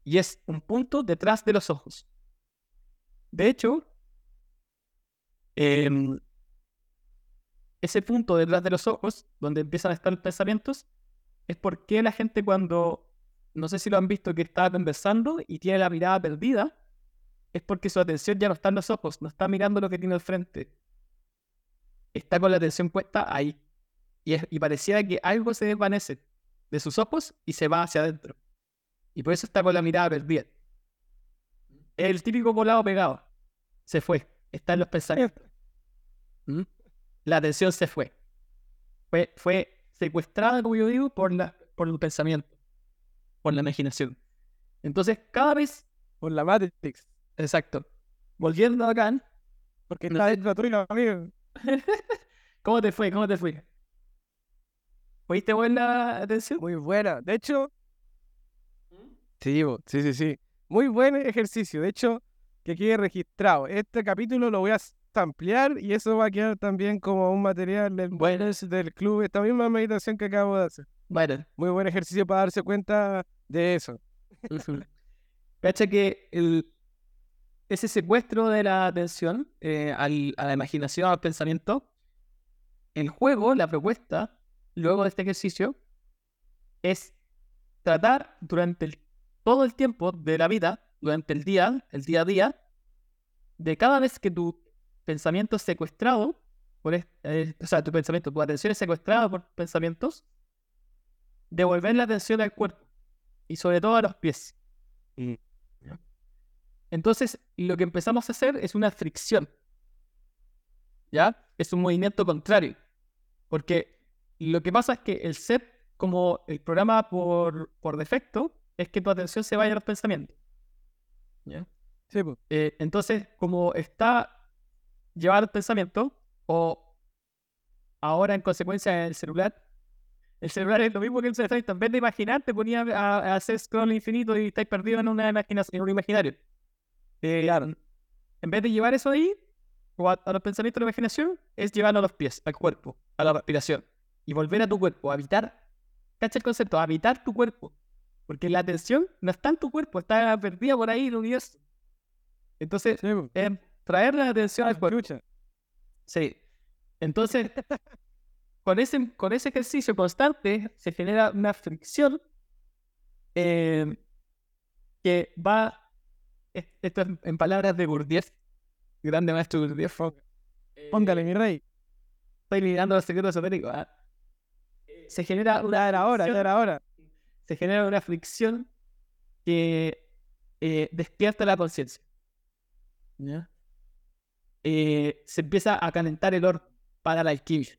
Y es un punto detrás de los ojos. De hecho, em, ese punto detrás de los ojos, donde empiezan a estar los pensamientos, es porque la gente cuando, no sé si lo han visto, que está conversando y tiene la mirada perdida, es porque su atención ya no está en los ojos, no está mirando lo que tiene al frente. Está con la atención puesta ahí. Y, es, y parecía que algo se desvanece de sus ojos y se va hacia adentro. Y por eso está con la mirada perdida. El típico volado pegado. Se fue. Está en los pensamientos. ¿Mm? La atención se fue. Fue, fue secuestrada, como yo digo, por, la, por el pensamiento. Por la imaginación. Entonces, cada vez. Por la Matrix. Exacto. Volviendo acá. Porque está dentro tuyo, amigo. ¿Cómo te fue? ¿Cómo te fue? ¿Fuiste buena atención? Muy buena. De hecho, sí, sí, sí, sí. Muy buen ejercicio. De hecho, que quede registrado. Este capítulo lo voy a ampliar y eso va a quedar también como un material del, Bueno. del club. Esta misma meditación que acabo de hacer. Bueno, Muy buen ejercicio para darse cuenta de eso. Cacha que el, ese secuestro de la atención eh, al- a la imaginación, al pensamiento, el juego, la propuesta, luego de este ejercicio, es tratar durante el- todo el tiempo de la vida, durante el día, el día a día, de cada vez que tu pensamiento es secuestrado, por eh, o sea, tu pensamiento, tu atención es secuestrada por pensamientos, devolver la atención al cuerpo y sobre todo a los pies. Entonces, lo que empezamos a hacer es una fricción. ¿Ya? Es un movimiento contrario. Porque lo que pasa es que el set, como el programa por, por defecto, es que tu atención se vaya a los pensamientos. ¿Ya? Sí, pues. Eh, entonces, como está llevado al pensamiento, o ahora en consecuencia el celular, el celular es lo mismo que el celular. En vez de imaginar, te ponía a, a hacer scroll infinito y estáis perdido en, una imaginación, en un imaginario. Eh, En vez de llevar eso ahí, o a, a los pensamientos de la imaginación, es llevarlo a los pies, al cuerpo, a la respiración. Y volver a tu cuerpo, habitar. ¿Cacha el concepto? Habitar tu cuerpo. Porque la atención no está en tu cuerpo, está perdida por ahí en el universo. Entonces, Sí, traer la atención al cuerpo. Sí. Entonces, con ese, con ese ejercicio constante se genera una fricción eh, que va, es- esto es en palabras de Gurdjieff, grande maestro Gurdjieff. eh, Póngale, mi rey. Estoy liderando los secretos esotéricos. ¿ah? Se genera una Ya era hora, ya era hora. Se genera una fricción que eh, despierta la conciencia. Eh, se empieza a calentar el horno para la alquimia.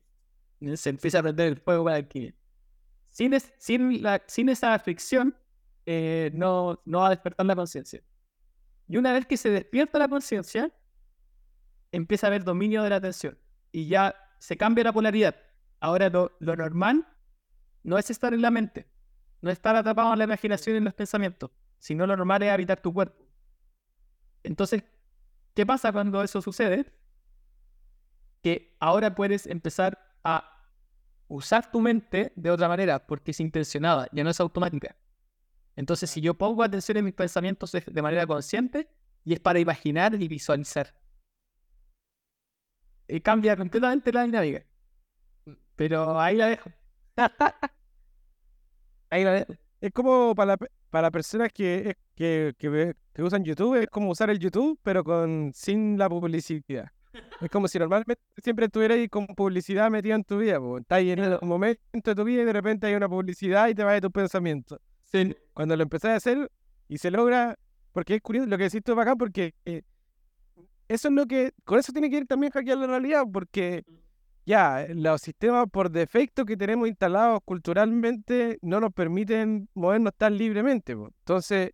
¿ya? Se empieza a prender el fuego para la alquimia. Sin, es- sin, la- sin esa fricción, eh, no, no va a despertar la conciencia. Y una vez que se despierta la conciencia, empieza a haber dominio de la atención. Y ya se cambia la polaridad. Ahora lo, lo normal no es estar en la mente, no estar atrapado en la imaginación y en los pensamientos, sino lo normal es habitar tu cuerpo. Entonces, ¿qué pasa cuando eso sucede? Que ahora puedes empezar a usar tu mente de otra manera, porque es intencionada, ya no es automática. Entonces, si yo pongo atención en mis pensamientos de manera consciente, y es para imaginar y visualizar. Cambia completamente la dinámica. Pero ahí la dejo. ahí la. Es como para, para personas que, que, que, ve- que usan YouTube, es como usar el YouTube, pero con sin la publicidad. Es como si normalmente siempre estuvieras con publicidad metida en tu vida. po. Estás en un momento de tu vida y de repente hay una publicidad y te va de tus pensamientos. Sí. Cuando lo empezás a hacer y se logra, porque es curioso, lo que decís tú bacán, porque eh, eso es lo que, con eso tiene que ir también hackear la realidad, porque ya, los sistemas por defecto que tenemos instalados culturalmente no nos permiten movernos tan libremente. po. Entonces,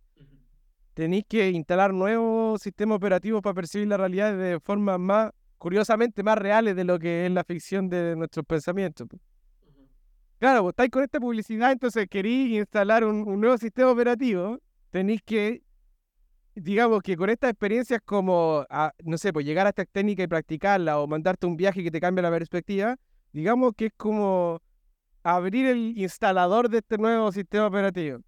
tenéis que instalar nuevos sistemas operativos para percibir la realidad de formas más, curiosamente, más reales de lo que es la ficción de nuestros pensamientos. po. Claro, vos estáis con esta publicidad, entonces queréis instalar un, un nuevo sistema operativo, tenéis que, digamos que con estas experiencias como, a- no sé, pues llegar a esta técnica y practicarla o mandarte un viaje que te cambie la perspectiva, digamos que es como abrir el instalador de este nuevo sistema operativo.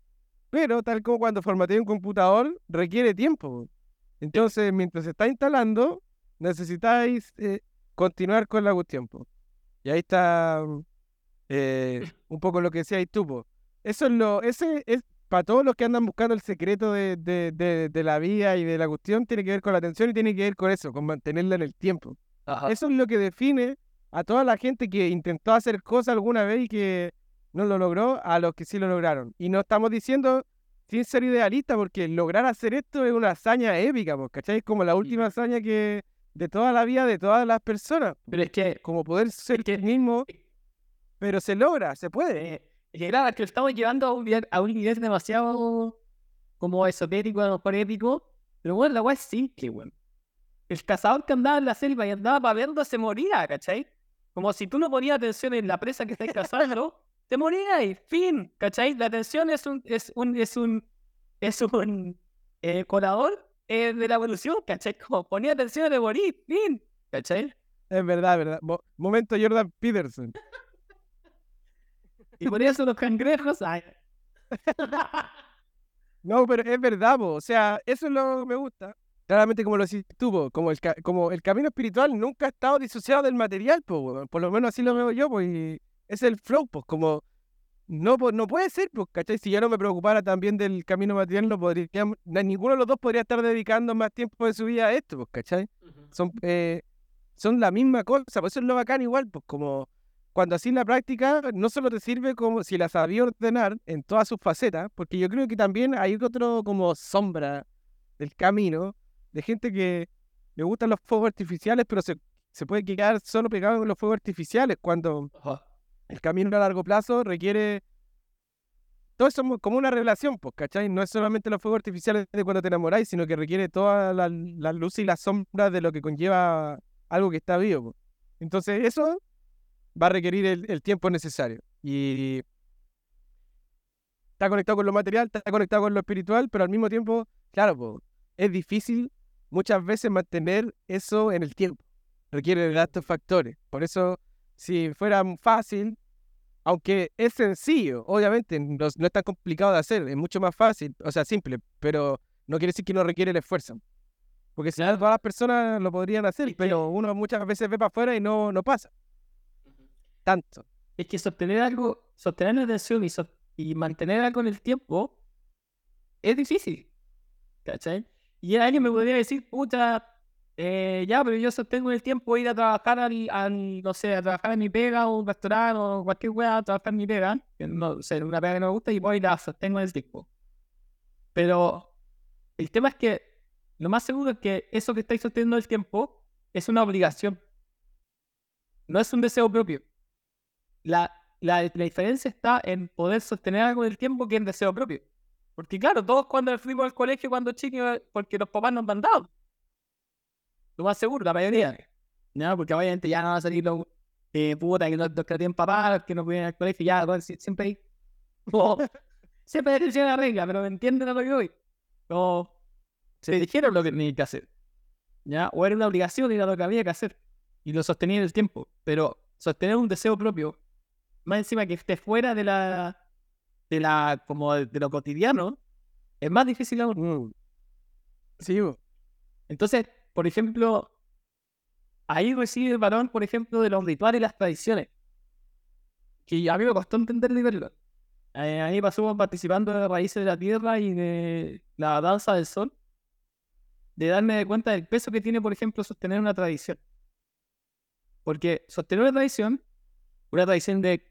Pero tal como cuando formateas un computador, requiere tiempo. po. Entonces, mientras se está instalando, necesitáis eh, continuar con la cuestión. Y ahí está eh, un poco lo que decías tú. po. Eso es lo, ese es para todos los que andan buscando el secreto de, de, de, de la vida y de la cuestión, tiene que ver con la atención y tiene que ver con eso, con mantenerla en el tiempo. Ajá. Eso es lo que define a toda la gente que intentó hacer cosas alguna vez y que no lo logró, a los que sí lo lograron. Y no estamos diciendo sin ser idealista, porque lograr hacer esto es una hazaña épica, pues, ¿cachai? Es como la última hazaña que de toda la vida de todas las personas, Pero es que, como poder ser que- tú mismo, pero se logra, se puede. Es que lo estamos llevando a un, nivel- a un nivel demasiado como esotérico, a lo mejor épico. Pero bueno, la weá es simple, weón. El cazador que andaba en la selva y andaba babeando se moría, ¿cachai? Como si tú no ponías atención en la presa que estáis cazando, te morías y fin, ¿cachai? La atención es un, es un, es un, es un eh, colador eh, de la evolución, ¿cachai? Como ponía atención te morí, fin, ¿cachai? Es verdad, verdad. Mo- momento Jordan Peterson. Y por eso los cangrejos, ay, No, pero es verdad, po. o sea, eso es lo que me gusta. Claramente como lo decís tú, po, como el, ca- como el camino espiritual nunca ha estado disociado del material, po, weón. por lo menos así lo veo yo, pues, y es el flow, pues, como no, po- no puede ser, pues, ¿cachai? Si yo no me preocupara también del camino material, no podría, ninguno de los dos podría estar dedicando más tiempo de su vida a esto, pues, ¿cachai? Son, eh, son la misma cosa, por eso es lo bacán igual, pues, como cuando así la práctica no solo te sirve como si la sabía ordenar en todas sus facetas, porque yo creo que también hay otro como sombra del camino de gente que le gustan los fuegos artificiales, pero se, se puede quedar solo pegado en los fuegos artificiales cuando Ajá. el camino a largo plazo requiere todo eso mo- como una relación, pues, ¿cachai? No es solamente los fuegos artificiales de cuando te enamoráis, sino que requiere toda la, la luz y la sombra de lo que conlleva algo que está vivo. pues. Entonces, eso va a requerir el, el tiempo necesario. Y está conectado con lo material, está conectado con lo espiritual, pero al mismo tiempo, claro, es difícil muchas veces mantener eso en el tiempo. Requiere de estos factores. Por eso, si fuera fácil, aunque es sencillo, obviamente, no, no es tan complicado de hacer, es mucho más fácil, o sea, simple, pero no quiere decir que no requiere el esfuerzo. Porque si no, todas las personas lo podrían hacer, pero uno muchas veces ve para afuera y no, no pasa. Tanto. Es que sostener algo, sostener la atención y, so- y mantener algo en el tiempo es difícil. ¿Cachai? Y alguien me podría decir, puta, eh, ya, pero yo sostengo en el tiempo ir a trabajar al, al, no sé, a trabajar en mi pega o un restaurante o cualquier weá, a trabajar en mi pega, que no sé, una pega que no me gusta y voy y la sostengo en el tiempo. Pero el tema es que lo más seguro es que eso que estáis sosteniendo el tiempo es una obligación. No es un deseo propio. La, la, la diferencia está en poder sostener algo en el tiempo que en deseo propio. Porque claro, todos cuando fuimos al colegio cuando chicos, porque los papás nos mandaban. Lo más seguro, la mayoría. ¿no? Porque obviamente ya no van a salir los eh, puta que no, los que tienen papás, que no ir al colegio, ya, bueno, si- siempre hay. siempre hay la regla, pero me entienden a lo que voy. O se dijeron lo que tenían que hacer. ¿Ya? O era una obligación y era lo que había que hacer. Y lo sostenía en el tiempo. Pero sostener un deseo propio, más encima que esté fuera de la. de la. como de, de lo cotidiano, es más difícil aún. Mm. Sí. Entonces, por ejemplo, ahí recibe el varón, por ejemplo, de los rituales y las tradiciones. Que a mí me costó entender y verlo. Eh, ahí pasamos participando de Raíces de la Tierra y de la Danza del Sol. De darme cuenta del peso que tiene, por ejemplo, sostener una tradición. Porque sostener una tradición, una tradición de,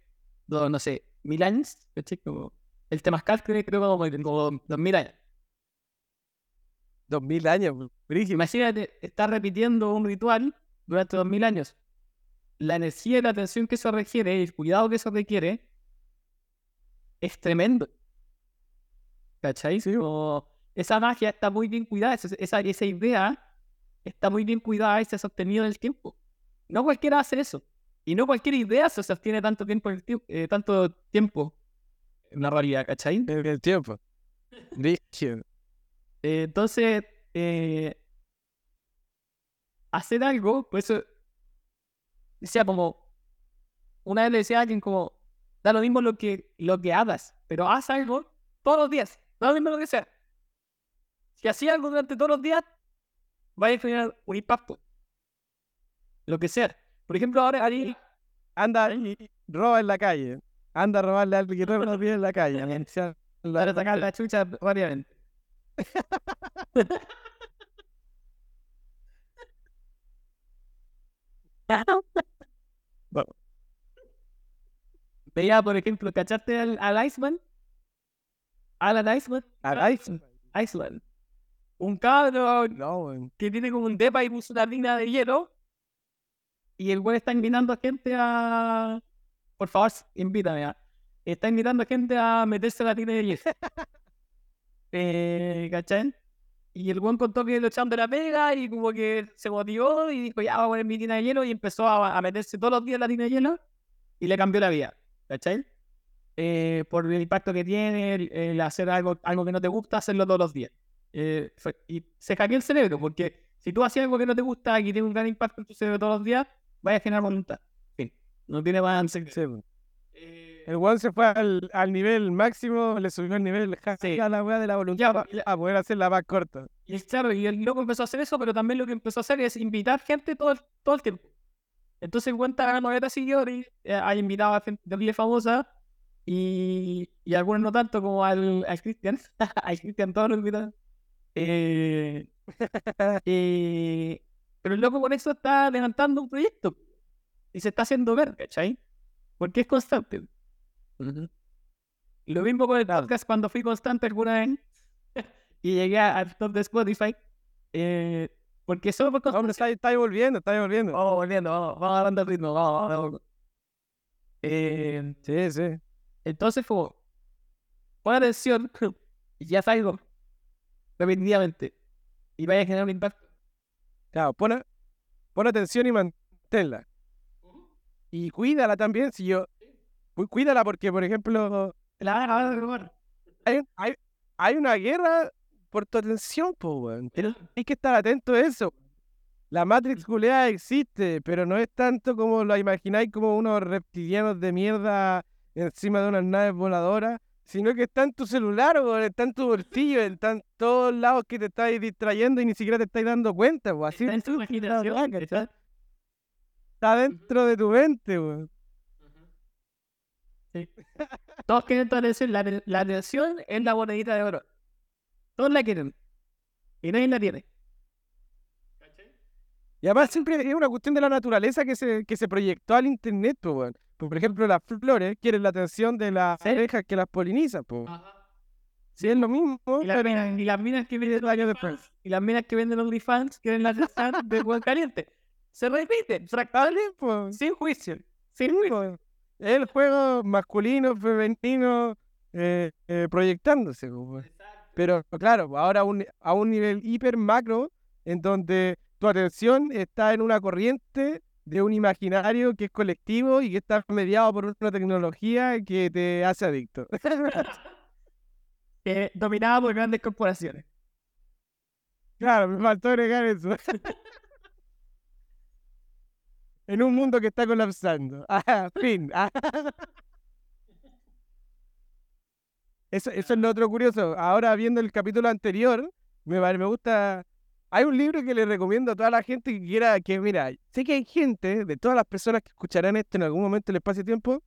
no, no sé, mil años, ¿cachai? Como el Temazcal creo, creo como, dos mil años. Dos mil años. bo. Brígido. Imagínate, estar repitiendo un ritual durante dos mil años. La energía y la atención que eso requiere, el cuidado que eso requiere, es tremendo. ¿Cachai? Sí. Como esa magia está muy bien cuidada, esa, esa, esa idea está muy bien cuidada y se ha sostenido en el tiempo. No cualquiera hace eso. Y no cualquier idea se sostiene tanto tiempo eh, tanto tiempo en la realidad, ¿cachai? En el tiempo. Eh, entonces, eh, hacer algo, por eso decía como, una vez le decía a alguien como, da lo mismo lo que, lo que hagas, pero haz algo todos los días, da lo mismo lo que sea. Si hacías algo durante todos los días, va a generar un impacto. Lo que sea. Por ejemplo, ahora Anda y roba en la calle. Anda a robarle a alguien que roba los pies en la calle. Para sacar la chucha. Bueno. Veía, por ejemplo, ¿cachaste al, al Iceman? Alan Iceman. Al Iceman. Iceland. Un cabro No, que tiene como un depa y puso una línea de hielo. Y el güey está invitando a gente a. Por favor, invítame. a- Está invitando a gente a meterse a la tina de hielo. eh, ¿Cachai? Y el güey contó que lo echaron de la pega y como que se motivó y dijo, ya voy a poner mi tina de hielo y empezó a, a meterse todos los días en la tina de hielo y le cambió la vida. ¿Cachai? Eh, por el impacto que tiene, el, el hacer algo, algo que no te gusta, hacerlo todos los días. Eh, fue- y se hackeó el cerebro, porque si tú haces algo que no te gusta y tiene un gran impacto en tu cerebro todos los días, vas a generar voluntad. Fin. No tiene más secreto. Sí. Eh, El weón se fue al, al nivel máximo, le subió el nivel Sí. a la weá de la voluntad Ya, y la- a poder hacerla más corta. Y el- claro, y el loco empezó a hacer eso, pero también lo que empezó a hacer es invitar gente todo el, todo el tiempo. Entonces cuenta ganando 90 seguidores, eh, ha invitado a gente de famosa y, y algunos no tanto como al, al Cristian. al Cristian todos lo invitan. Eh, eh, pero el loco con eso está levantando un proyecto y se está haciendo ver, ¿cachai? Porque es constante. Lo mismo con el podcast cuando fui constante alguna vez y llegué al top de Spotify. eh, porque solo por Hombre, constancia. está, está volviendo, está volviendo. Vamos volviendo, vamos, vamos agarrando el ritmo, vamos, vamos. Eh, Sí, sí. entonces, como, pon atención y haz algo repetitivamente y vaya a generar un impacto. Claro, pon, pon atención y manténla. Y cuídala también, si yo... cu- Cuídala porque, por ejemplo, La van a robar. hay, hay, hay una guerra por tu atención, po, weón. Hay que estar atento a eso. La Matrix culeada existe, pero no es tanto como lo imagináis como unos reptilianos de mierda encima de unas naves voladoras, sino que está en tu celular, weón, está en tu bolsillo, está en todos lados que te estáis distrayendo y ni siquiera te estáis dando cuenta, weón. Así Está en tu imaginación. ¿cachai? Está dentro de tu mente, weón. Sí. Todos quieren tu atención. La, la atención es la monedita de oro. Todos la quieren. Y nadie la tiene. Y además siempre es una cuestión de la naturaleza que se, que se proyectó al internet, pues, weón. Por ejemplo, las flores quieren la atención de las Sí. abejas que las polinizan, pues. Ajá. Sí, es lo mismo, Y las, pero minas, y las minas que venden años OnlyFans, y las minas que venden OnlyFans quieren la atención de buen caliente. Se repite, pues, sin juicio. Sin juicio. Es el juego masculino, femenino, eh, eh, proyectándose, pues. Pero claro, ahora un, a un nivel hiper macro, en donde tu atención está en una corriente de un imaginario que es colectivo y que está mediado por una tecnología que te hace adicto. Eh, dominada por grandes corporaciones. Claro, me faltó agregar eso. en un mundo que está colapsando. Ah, fin. Ah. Eso, eso es lo otro curioso. Ahora viendo el capítulo anterior, me, me gusta. Hay un libro que le recomiendo a toda la gente que quiera, que mira, sé que hay gente, de todas las personas que escucharán esto en algún momento del espacio tiempo,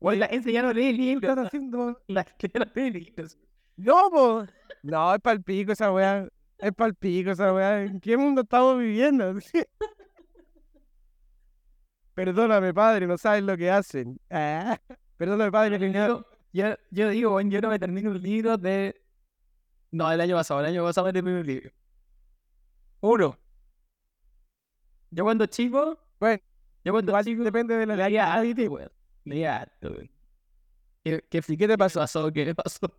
Güey, la gente ya no lee libros. haciendo... La gente no lee libros. No, po. No, es palpico esa weá. Es palpico esa weá. ¿En qué mundo estamos viviendo? Perdóname, padre, no sabes lo que hacen. Ah, Perdóname, padre, que Yo, yo, yo digo, yo no me termino un libro de. No, el año pasado, el año pasado me terminé un libro. Uno. Yo cuando chico, Bueno, yo cuando igual chico, depende de la leía harto, güey. Leía harto, güey. ¿Qué, qué, qué te pasó? ¿Qué te pasó?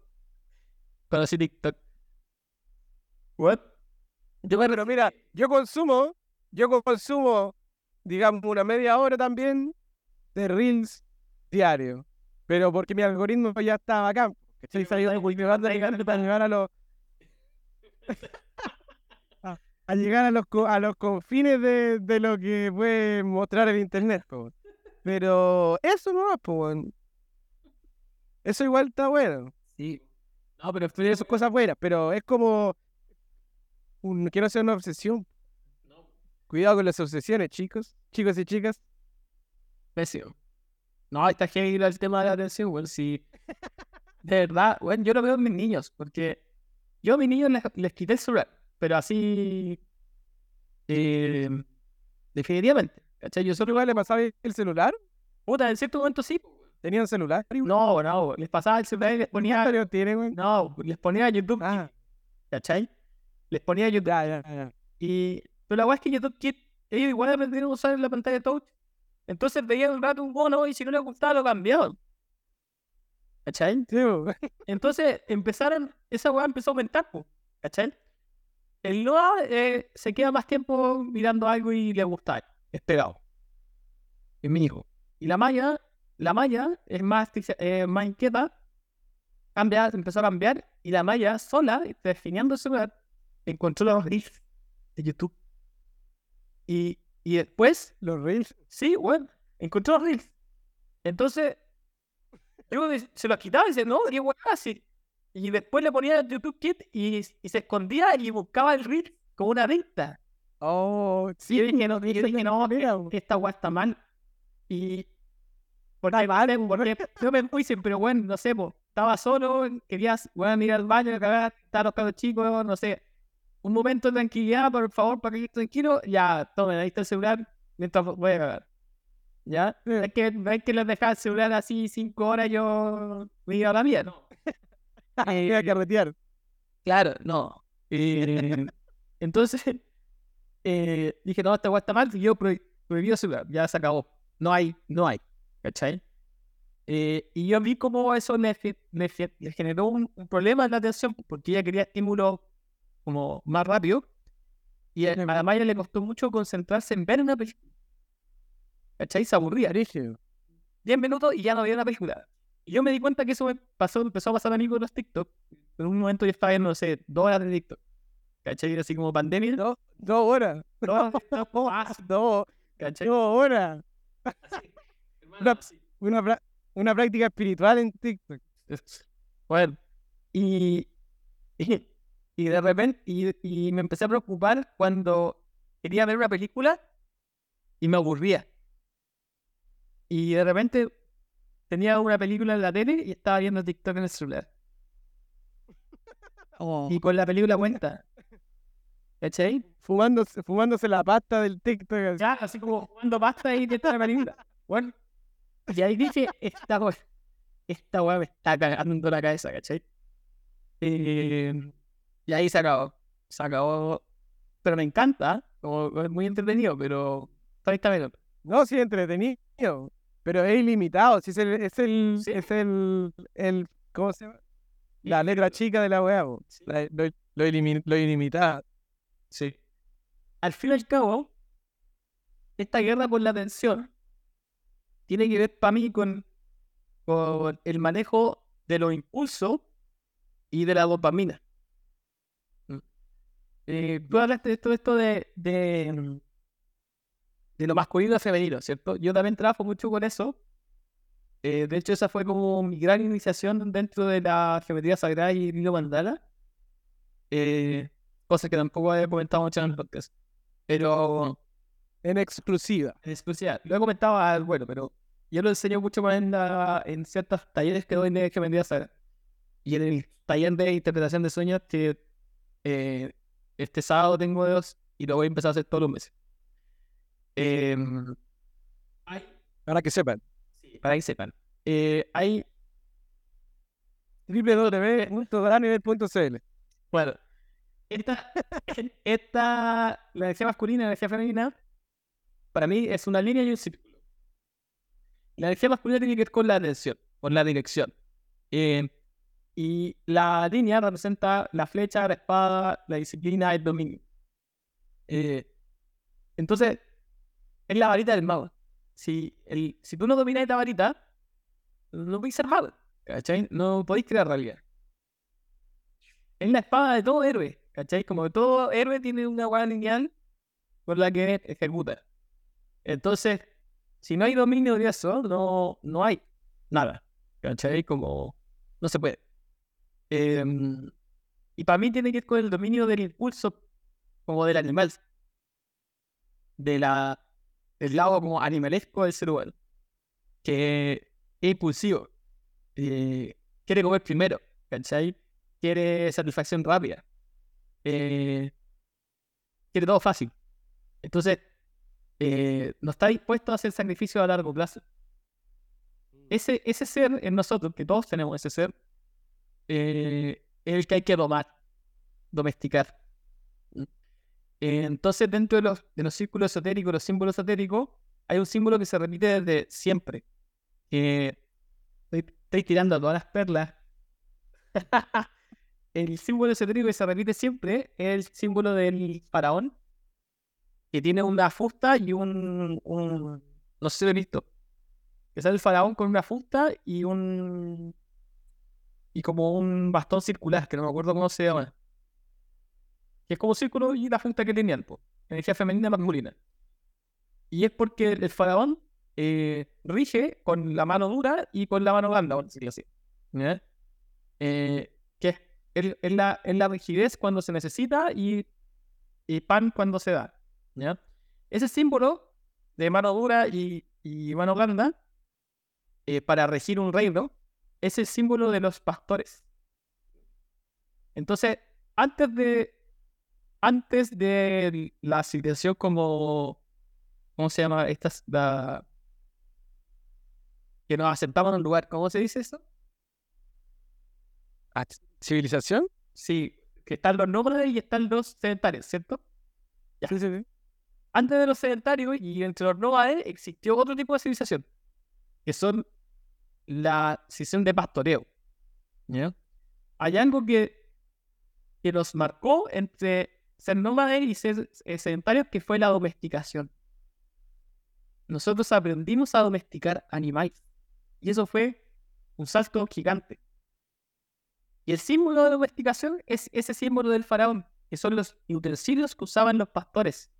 Conocí TikTok. What? Yo me Pero mira, yo consumo, yo consumo, digamos, una media hora también de Reels diario. Pero porque mi algoritmo ya está bacán. Estoy saliendo cultivando a llegar, a llegar a los. a, llegar a los, a los confines de, de lo que puede mostrar el internet. po. Pero eso no es. Eso igual está bueno. Sí. No, pero Tiene sus cosas buenas, pero es como. Un, que no sea una obsesión. Cuidado con las obsesiones, chicos. Chicos y chicas. Pésimo. No, está heavy el tema de la atención, güey. Sí. De verdad, güey, yo lo veo en mis niños, porque yo a mis niños les, les quité el celular, pero así. eh, definitivamente. ¿Cachai? Yo solo igual le pasaba el celular? Puta, en cierto momento sí. ¿Tenían celular? No, no, les pasaba el celular y les ponía. ¿Cuántos años tienen, güey? No, les ponía YouTube, Ah, ¿cachai? Les ponía YouTube. ya, ya, ya. Y, pero la weá es que YouTube Kid, ellos igual aprendieron a usar la pantalla touch. Entonces veían un rato un bono y si no les gustaba lo cambiaban. ¿Cachai? Sí. Entonces empezaron, esa weá empezó a aumentar, ¿cachai? El Noah eh, se queda más tiempo mirando algo y le gusta, es pegado. Es mi hijo. Y la Maya, la Maya es más, eh, más inquieta, cambia, empezó a cambiar, y la Maya sola, definiendo el celular, encontró los reels de YouTube. Y, y después Los Reels. Sí, bueno, encontró los reels. Entonces, yo se los quitaba y dice, no, qué así. Y después le ponía YouTube Kit y, y se escondía y buscaba el reel como una adicta. Oh, Y yo dije, no, sí, dije, no, mira, que esta weá está mal. Y. Porque, vale, porque yo me puse, pero bueno, no sé, po, estaba solo, quería bueno, ir al baño, cagar, estar los cabros chicos, no sé. Un momento de tranquilidad, por favor, para que esté tranquilo, ya, tome, ahí está el celular, mientras voy a cagar. ¿Ya? Sí. Es que no es que les dejaba el celular así cinco horas yo me iba a la mía, no. Voy a carretear. Claro, no. Eh, entonces, eh, dije, no, esta weá está mal, y yo prohi- prohibí celular, ya se acabó. No hay, no hay, ¿cachai? Eh, y yo vi cómo eso le, le le generó un, un problema en la atención, porque ella quería estímulo como más rápido, y a, a la Maya le costó mucho concentrarse en ver una película. ¿Cachai? Se aburría. Brígido. 10 minutos y ya no veía una película. Y yo me di cuenta que eso me pasó, empezó a pasar a mí con los TikTok. En un momento yo estaba viendo, no sé, dos horas de TikTok. ¿Cachai? Era así como pandemia. Dos, dos horas. Dos, dos, horas, Dos, ¿cachai? dos horas. Una, una práctica espiritual en TikTok. Bueno, y, y, y de repente, y, y me empecé a preocupar cuando quería ver una película y me aburría. Y de repente tenía una película en la tele y estaba viendo TikTok en el celular. Y con la película cuenta. ¿Cachai? Fumándose, fumándose la pasta del TikTok. Ya, así como jugando pasta y viendo la película. Bueno, y ahí dije, esta weá, esta me está cagando la cabeza, ¿cachai? Eh, y ahí se acabó. Se acabó. Pero me encanta, como es muy entretenido, pero 30 minutos. No, sí, entretenido. Pero es ilimitado. Sí, es el, es el, Sí. es el, el- ¿cómo se llama? La letra chica de la weá. Sí. Lo, lo, ilimi- lo ilimitado. Sí. Al fin y al cabo, esta guerra por la atención tiene que ver para mí con, con el manejo de los impulsos y de la dopamina. Mm. Eh, tú hablaste de todo esto de, de, mm, de lo masculino y femenino, ¿cierto? Yo también trabajo mucho con eso. Eh, de hecho, esa fue como mi gran iniciación dentro de la geometría sagrada y el hilo mandala. Eh, cosa que tampoco he comentado mucho en el podcast. Pero En exclusiva. en exclusiva. Lo he comentado, ah, bueno, pero yo lo enseño mucho más en, la, en ciertos talleres que doy de geometría sagrada. Y en el taller de interpretación de sueños que eh, este sábado tengo dos y lo voy a empezar a hacer todos los meses. Em, hay, Para que sepan. sí, para que sepan. Eh, hay www.daniel.cl Bueno, esta, esta, la energía masculina y la energía femenina, para mí es una línea y un círculo. La energía masculina tiene que ver con la atención, con la dirección. Eh, y la línea representa la flecha, la espada, la disciplina, el dominio. Eh, entonces, es la varita del mago. Si, el, si tú no dominas esta varita, no podéis ser mago. ¿Cachai? No podéis crear realidad es la espada de todo héroe, ¿cachai? Como todo héroe tiene una hueá lineal por la que ejecuta. Entonces, si no hay dominio de eso, no, no hay nada, ¿cachai? Como no se puede. Em, y para mí tiene que ver con el dominio del impulso como del animal, de la, del lado como animalesco del ser humano, que es impulsivo, eh, quiere comer primero, ¿cachai? quiere satisfacción rápida. eh, quiere todo fácil. Entonces, eh, no está dispuesto a hacer sacrificios a largo plazo. Ese, ese ser en nosotros, que todos tenemos ese ser, eh, es el que hay que domar, domesticar. Eh, entonces, dentro de los, de los círculos esotéricos, los símbolos esotéricos, hay un símbolo que se repite desde siempre. Eh, estoy, estoy tirando todas las perlas el símbolo esotérico que se repite siempre es el símbolo del faraón, que tiene una fusta y un, un- no sé si lo he visto, que sale el faraón con una fusta y un y como un bastón circular, que no me acuerdo cómo se llama. Que es como círculo y la fusta que tenían, po, energía femenina masculina. Y es porque el faraón eh, rige con la mano dura y con la mano blanda, por decirlo así. Eh, que es la, es la rigidez cuando se necesita y, y pan cuando se da. Ese símbolo de mano dura y, y mano blanda eh, para regir un reino es el símbolo de los pastores. Entonces, antes de antes de la civilización como ¿cómo se llama? Estas la, que nos aceptamos en un lugar, ¿cómo se dice eso? ¿Civilización? Sí, que están los nómadas y están los sedentarios, ¿cierto? Ya. Sí, sí, sí. Antes de los sedentarios y entre los nómades existió otro tipo de civilización, que son la civilización de pastoreo. ¿ya? Hay algo que, que nos marcó entre ser nómades y ser sedentarios, que fue la domesticación. Nosotros aprendimos a domesticar animales. Y eso fue un salto gigante. Y el símbolo de domesticación es ese símbolo del faraón, que son los utensilios que usaban los pastores.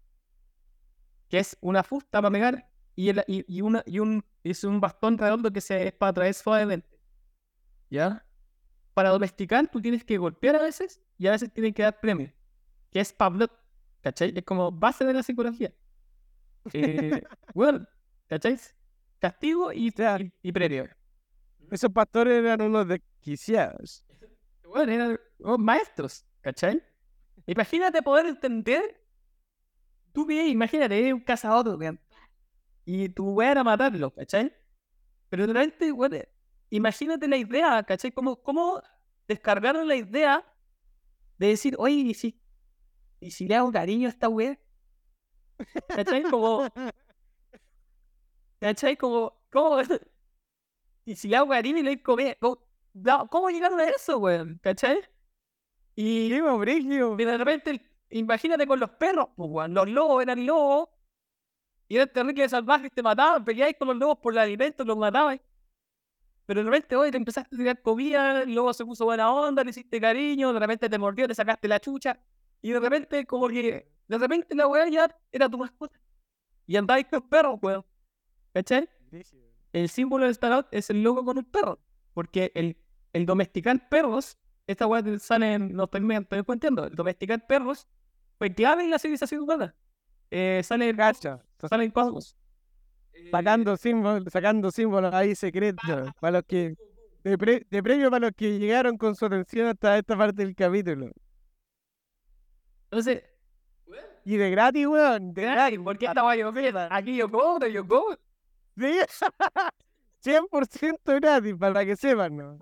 Que es una fusta para pegar y, el- y- y una, y un, es un bastón redondo que se, es para traer suavemente. ¿Ya? para domesticar tú tienes que golpear a veces y a veces tienes que dar premio. Que es Pavlov, ¿cachai? Es como base de la psicología. Eh, bueno, ¿cachai? Castigo y, y, y premio. Esos pastores eran unos desquiciados. Bueno, eran unos maestros, ¿cachai? Imagínate poder entender. Tú bien, imagínate, eres un cazador, weón. Y tu weón era matarlo, ¿cachai? Pero de repente, weón, imagínate la idea, ¿cachai? ¿Cómo, cómo descargaron la idea de decir, oye, ¿y si, y si le hago cariño a esta weá? ¿Cachai? Como. ¿Cachai? Como. ¿Cómo? Y si le hago cariño y le comer. ¿Cómo, ¿Cómo llegaron a eso, weón? ¿Cachai? Y, y de repente, imagínate con los perros, pues, weón. Los lobos eran lobos. Y eran terribles salvajes, te mataban, peleáis con los lobos por el alimento, los matabais. Pero de repente, hoy te empezaste a tirar comida, el lobo se puso buena onda, le hiciste cariño, de repente te mordió, te sacaste la chucha. Y de repente, como que, de repente la weá ya era tu mascota. Y andabais con perros, weón. ¿Cachai? El símbolo del tarot es el logo con un perro. Porque el, el domesticar perros, esta weá sale en, estoy, me estoy entiendo, el domesticar perros fue clave en la civilización humana. Eh, sale en Cacha. sale en Cosmos. Sacando símbolos, sacando símbolos ahí secretos. Para los que. De, pre- de premio para los que llegaron con su atención hasta esta parte del capítulo. Entonces, Y de gratis, weón. De gratis. ¿por qué estaba yo Aquí yo cobro, yo cobro. Sí. 100% gratis, para que sepan, ¿no?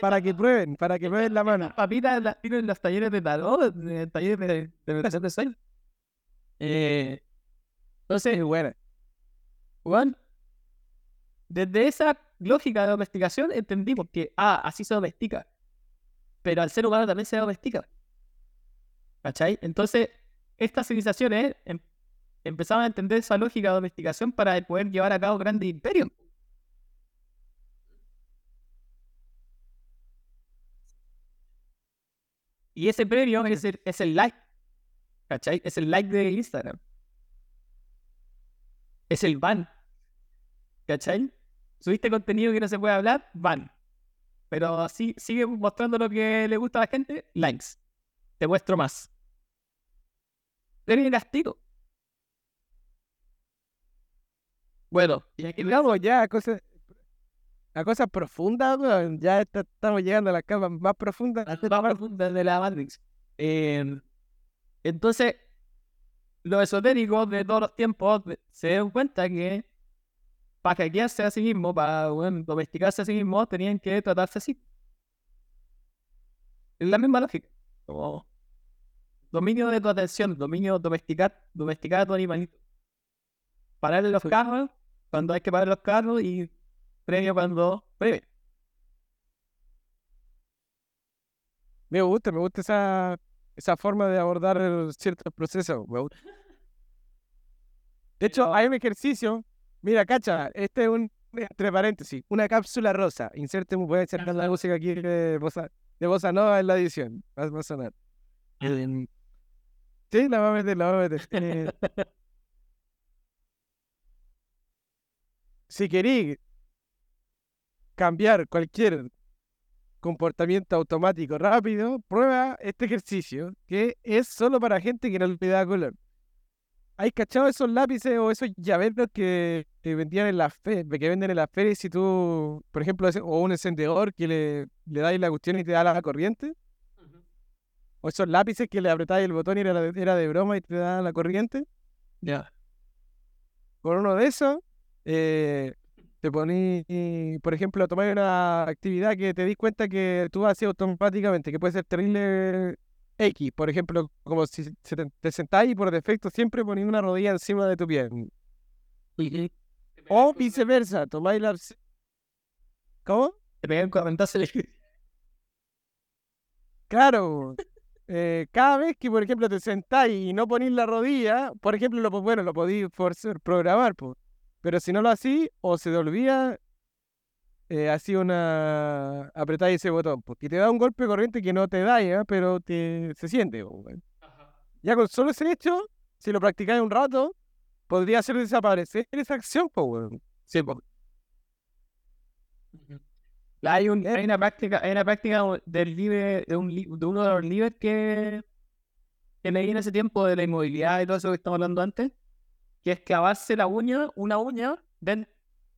Para que prueben, para que prueben la mano. Papitas las tiro en los talleres de tarot, en el taller de, meditación de sueño. Eh, entonces, Es buena. Juan, desde esa lógica de domesticación entendimos que, ah, así se domestica. Pero al ser humano también se domestica. ¿Cachai? Entonces, estas civilizaciones em- empezaban a entender esa lógica de domesticación para poder llevar a cabo grandes imperios. Y ese premio es el, es el like. ¿Cachai? Es el like de Instagram. Es el ban. ¿Cachai? Subiste contenido que no se puede hablar, ban. Pero así sigue mostrando lo que le gusta a la gente, likes. Te muestro más. Eres castigo. Bueno, y aquí Llegamos ya a cosas, a cosas profundas. Ya está- estamos llegando a las capas más profundas. más profunda de la Matrix. Eh, entonces, los esotéricos de todos los tiempos se dieron cuenta que para hackearse a sí mismo, para bueno, domesticarse a sí mismo, tenían que tratarse así. Es la misma lógica. Como dominio de tu atención, dominio domesticar, domesticar a tu animalito. Pararle los carros cuando hay que parar los carros y premio cuando premio. Me gusta, me gusta esa, esa forma de abordar el- ciertos procesos. De hecho, hay un ejercicio. Mira, cacha, este es un, entre paréntesis, una cápsula rosa. Inserte, voy a insertar la música aquí de bossa, de bossa nova en la edición. Va, a sonar. Em, sí, la va a meter, la va a meter. Eh, si queréis cambiar cualquier comportamiento automático rápido, prueba este ejercicio que es solo para gente que no le da color. ¿Hay cachado esos lápices o esos llaveros que, que vendían en la fe, que venden en la feria si tú, por ejemplo, o un encendedor que le, le dais la cuestión y te da la corriente? ¿O esos lápices que le apretáis el botón y era, de- era de broma y te da la corriente? Ya. Con uno de esos, eh, te poní, por ejemplo, a tomar una actividad que te dis cuenta que tú haces automáticamente, que puede ser terrible X, por ejemplo, como si se te, te sentás y por defecto siempre ponís una rodilla encima de tu pie. O viceversa, tomáis la... ¿Cómo? Te correntazo eléctrico. Claro. Eh, cada vez que, por ejemplo, te sentáis y no ponís la rodilla, por ejemplo, lo, bueno, lo podéis forzar, programar, po. pero si no lo hacís o se te olvida, eh, así una... apretáis ese botón, porque te da un golpe corriente que no te da, ¿ya? pero te... se siente. Ya con solo ese hecho, si lo practicáis un rato, podría hacer desaparecer esa acción, pues, weón. Sí. Hay, un- hay una práctica, una práctica del libre, de, un, de uno de los libros que, que leí en ese tiempo de la inmovilidad y todo eso que estamos hablando antes, que es clavarse la uña, una uña,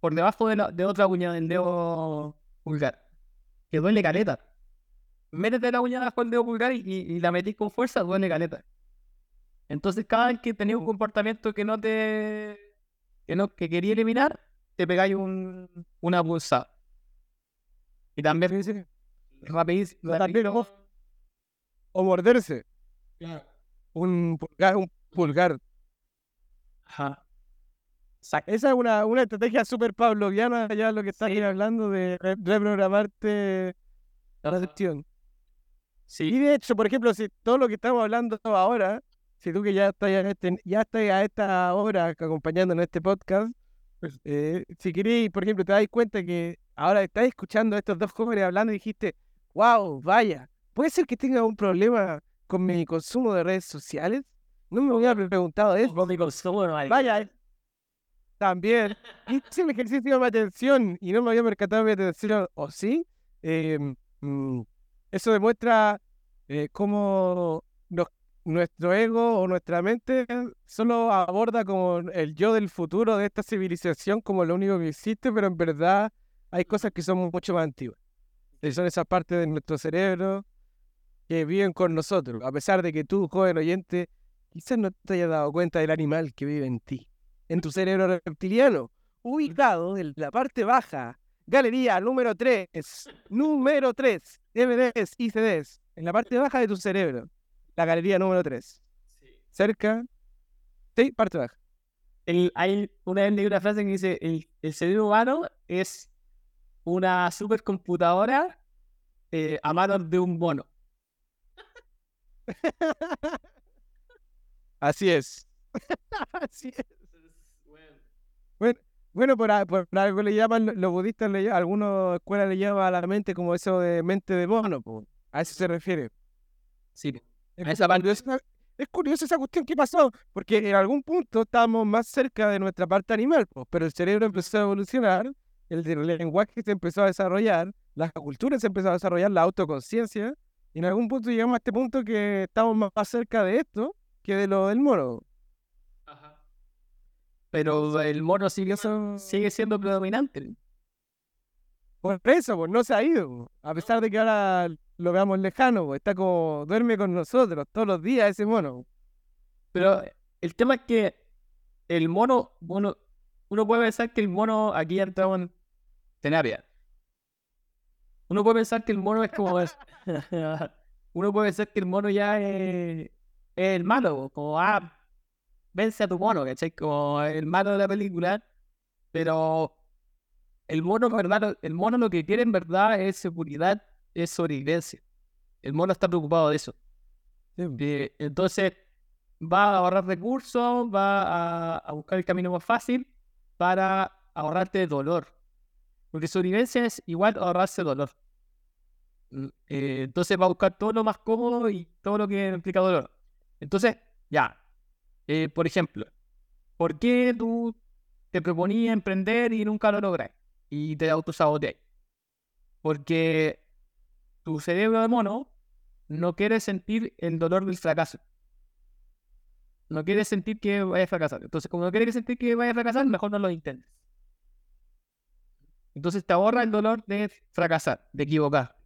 por debajo de, la, de otra uña del dedo pulgar, que duele caleta. Métete la uña bajo el dedo pulgar y, y la metís con fuerza, duele caleta. Entonces, cada vez que tenías un comportamiento que no te. que no que quería eliminar, te pegáis un, una pulsada. Y también, Sí, sí. rapidísimo. O morderse. Un pulgar, un pulgar. Ajá. Esa es una, una estrategia súper pavloviana, ya lo que estás Sí. hablando de re- reprogramarte la Ajá. atención. Y Sí, de hecho, por ejemplo, si todo lo que estamos hablando ahora, si tú que ya estás, este, ya estás a esta hora acompañándonos en este podcast, pues, eh, si queréis, por ejemplo, te das cuenta que ahora estás escuchando a estos dos jóvenes hablando y dijiste, wow, vaya, ¿puede ser que tenga un problema con mi consumo de redes sociales? No me había preguntado eso. con mi consumo no hay. Vaya, eh, también hice el ejercicio de mi atención y no me había percatado de mi atención, ¿o sí? Eh, mm, eso demuestra eh, cómo nos- nuestro ego o nuestra mente solo aborda como el yo del futuro de esta civilización como lo único que existe, pero en verdad hay cosas que son mucho más antiguas. Son esas partes de nuestro cerebro que viven con nosotros, a pesar de que tú, joven oyente, quizás no te hayas dado cuenta del animal que vive en ti, en tu cerebro reptiliano, ubicado en la parte baja, galería número 3, número 3, DVDs y CDs, en la parte baja de tu cerebro, la galería número 3, cerca, sí, parte baja. El- hay una una frase que dice: el, el cerebro humano es una supercomputadora eh, a manos de un mono. Así es. Así es. Bueno, por, a- por algo le llaman, lo- los budistas, le, algunas escuelas le llaman a la mente como eso de mente de mono, po. a eso se refiere. Sí. Es, A esa parte. curioso, es curioso esa cuestión que pasó, porque en algún punto estábamos más cerca de nuestra parte animal, po, pero el cerebro empezó a evolucionar, el, lenguaje se empezó a desarrollar, la cultura se empezó a desarrollar, la autoconciencia, y en algún punto llegamos a este punto que estamos más, cerca de esto que de lo del mono. Pero el mono sigue, siendo predominante. Por eso, pues no se ha ido, a pesar de que ahora lo veamos lejano, pues, está como duerme con nosotros todos los días ese mono. Pero el tema es que el mono, mono, uno puede pensar que el mono, aquí ya entramos en terapia. Uno puede pensar que el mono es como. uno puede pensar que el mono ya es, es el malo, como, ah, vence a tu mono, ¿cachai? Como el malo de la película. Pero el mono, verdad, el mono lo que quiere en verdad es seguridad, es sobrevivencia. El mono está preocupado de eso. Eh, entonces, va a ahorrar recursos, va a, a buscar el camino más fácil para ahorrarte dolor. Porque sobrevivencia es igual a ahorrarse dolor. Eh, entonces va a buscar todo lo más cómodo y todo lo que implica dolor. Entonces, ya. eh, por ejemplo, ¿por qué tú te proponías emprender y nunca lo logras? Y te autosaboteas. Porque tu cerebro de mono no quiere sentir el dolor del fracaso. No quiere sentir que vaya a fracasar. Entonces, como no quiere sentir que vaya a fracasar, mejor no lo intentes. Entonces te ahorra el dolor de fracasar, de equivocar.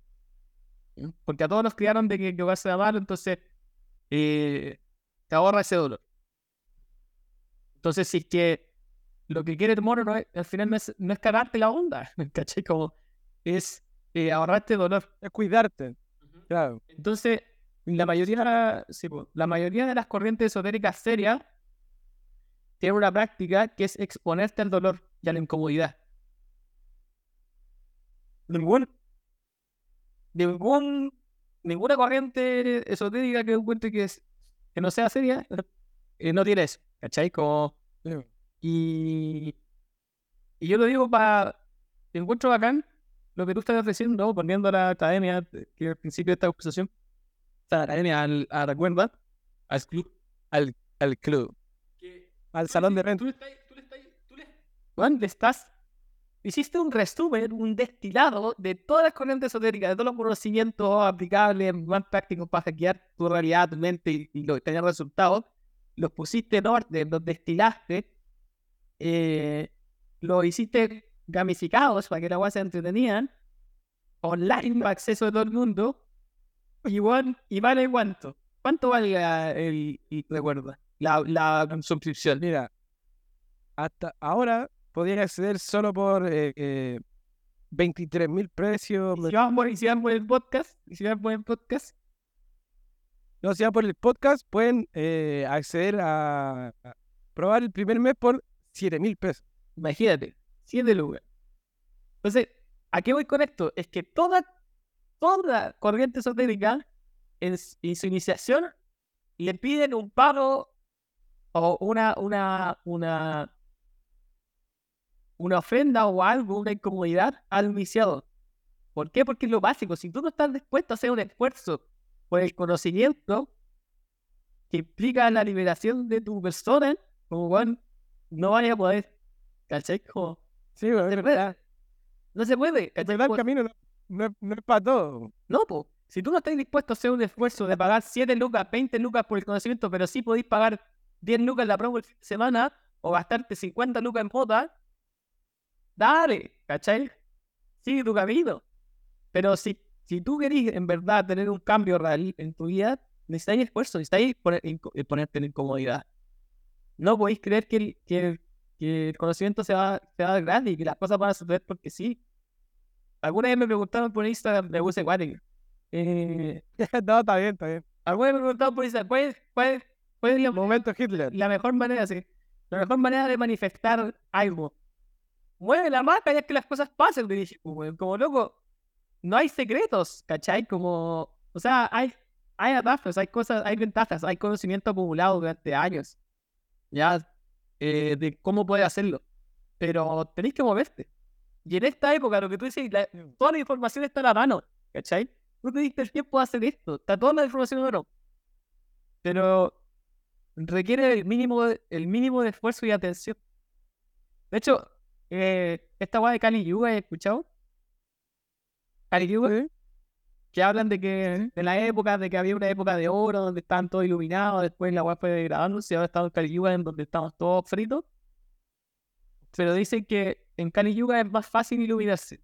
Porque a todos nos criaron de que equivocarse era malo, entonces eh, te ahorra ese dolor. Entonces, si es que lo que quiere el mono no es, al final no es, no es cagarte la onda, ¿cachai? Como es eh, ahorrarte dolor. Es cuidarte, claro. Entonces, la mayoría, sí, la mayoría de las corrientes esotéricas serias tienen una práctica que es exponerte al dolor y a la incomodidad. Ningún, ningún, ninguna corriente esotérica que encuentre que, es, que no sea seria eh, no tiene eso, ¿cachai? Como, y, y yo lo digo para. Encuentro bacán lo que tú estás ofreciendo, poniendo a la academia, eh, que al principio de esta conversación, a la academia, al, a recuerda, al club. Al, al club, al salón de renta. Tú le estás. Tú le estás, tú le- Weón, le estás hiciste un resumen, un destilado de todas las corrientes esotéricas, de todos los conocimientos aplicables, más prácticos para hackear tu realidad, tu mente y, y lo- tener resultados. Los pusiste en orden, los destilaste, eh, los hiciste gamificados para que la weá se entretenían, online acceso de todo el mundo, y, bueno, y vale cuánto. ¿Cuánto vale el, y recuerda, la, la suscripción? Mira, hasta ahora podía acceder solo por eh, eh, 23 mil precios. Y si vamos por, y si vamos por el podcast, y si vamos por el podcast, No, si van por el podcast, pueden eh, acceder a, a probar el primer mes por 7 mil pesos. imagínate, 7 lucas. Entonces, ¿a qué voy con esto? Es que toda, toda corriente esotérica en, en su iniciación le piden un pago o una, una, una, una ofrenda o algo, una incomodidad al iniciado. ¿Por qué? Porque es lo básico. Si tú no estás dispuesto a hacer un esfuerzo por el conocimiento que implica la liberación de tu persona, como bueno, no vayas a poder. ¿Cachai? Como, Sí, no se verdad. puede. No se puede. El camino no, no es, no es para todo. no, po. Si tú no estás dispuesto a hacer un esfuerzo de pagar 7 lucas, 20 lucas por el conocimiento, pero sí podéis pagar 10 lucas la promo el fin de semana o gastarte 50 lucas en botas, dale, ¿cachai? Sigue tu camino. Pero si, si tú querís en verdad tener un cambio real en tu vida, necesitáis esfuerzo, necesitáis poner- eh, ponerte en incomodidad. No podéis creer que el, que el- que el conocimiento se va, se va a dar grande y que las cosas van a suceder porque sí. Alguna vez me preguntaron por Instagram, puse guate. Eh, no, está bien, está bien. alguna vez me preguntaron por Instagram, ¿cuál es, cuál es- cuál es la, Momento Hitler. la mejor manera, sí, la mejor manera de manifestar algo? Mueve la marca ya que las cosas pasen, dije, como loco, no hay secretos, ¿cachai? Como, o sea, hay, hay atajos, hay cosas, hay ventajas, hay conocimiento acumulado durante años, ya, eh, de cómo puedes hacerlo, pero tenéis que moverte. Y en esta época, lo que tú dices, la- toda la información está a la mano, ¿cachai? Tú te diste el tiempo de hacer esto, está toda la información la mano. Pero requiere el mínimo el mínimo de esfuerzo y atención. De hecho, eh, esta guay de Kali Yuga, ¿he escuchado? Kali Yuga, Sí. que hablan de que de la época, de que había una época de oro donde estaban todos iluminados, después la guay fue degradándose y ahora estamos en Kali Yuga en donde estamos todos fritos. Pero dicen que en Kali Yuga es más fácil iluminarse.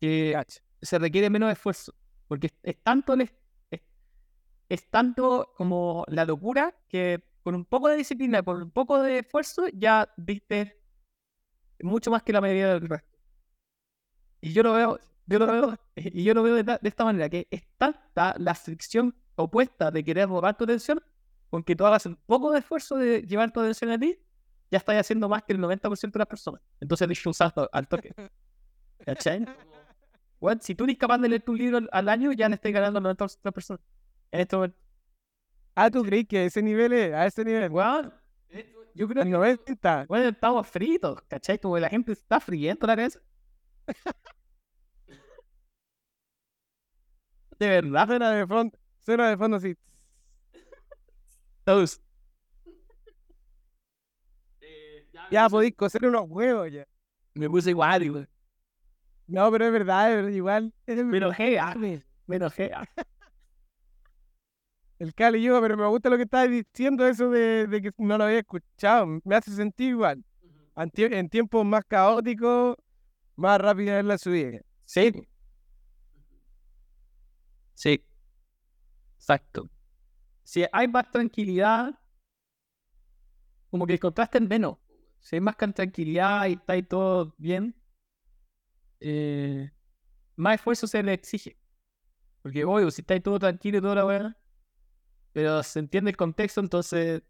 Que se requiere menos esfuerzo. Porque es, tanto es tanto como la locura que con un poco de disciplina, con un poco de esfuerzo, ya viste mucho más que la mayoría del resto. Y yo lo veo, yo lo veo, y yo lo veo de, ta- de esta manera, que es tanta la fricción opuesta de querer robar tu atención, con que tú hagas un poco de esfuerzo de llevar tu atención a ti, ya estás haciendo más que el 90% de las personas. Entonces diste un salto al toque. ¿Cachai? Si tú eres capaz de leer tu libro al- año, ya le estás ganando al 90% de las personas. En este momento. Ah, ¿tú crees que a ese nivel es? A ese nivel. Weón, yo creo que 90. bueno, estamos fritos, ¿cachai? Como la gente está friendo la cabeza. De verdad, Suena de fondo, suena de fondo así. todos. Ya podéis coser unos huevos ya. Me puse igual, güey. No, pero es verdad, es igual. Es Me enojé, ah, me enojé. El Cali yo, pero me gusta lo que estabas diciendo, eso de, de que no lo había escuchado. Me hace sentir igual. En, tie- en tiempos más caóticos, más rápida es la subida. Sí. Sí. Exacto. Si hay más tranquilidad, como que el contraste es menos. Si hay más tranquilidad y está ahí todo bien, eh, más esfuerzo se le exige. Porque, obvio, si está ahí todo tranquilo y toda la buena, pero se entiende el contexto, entonces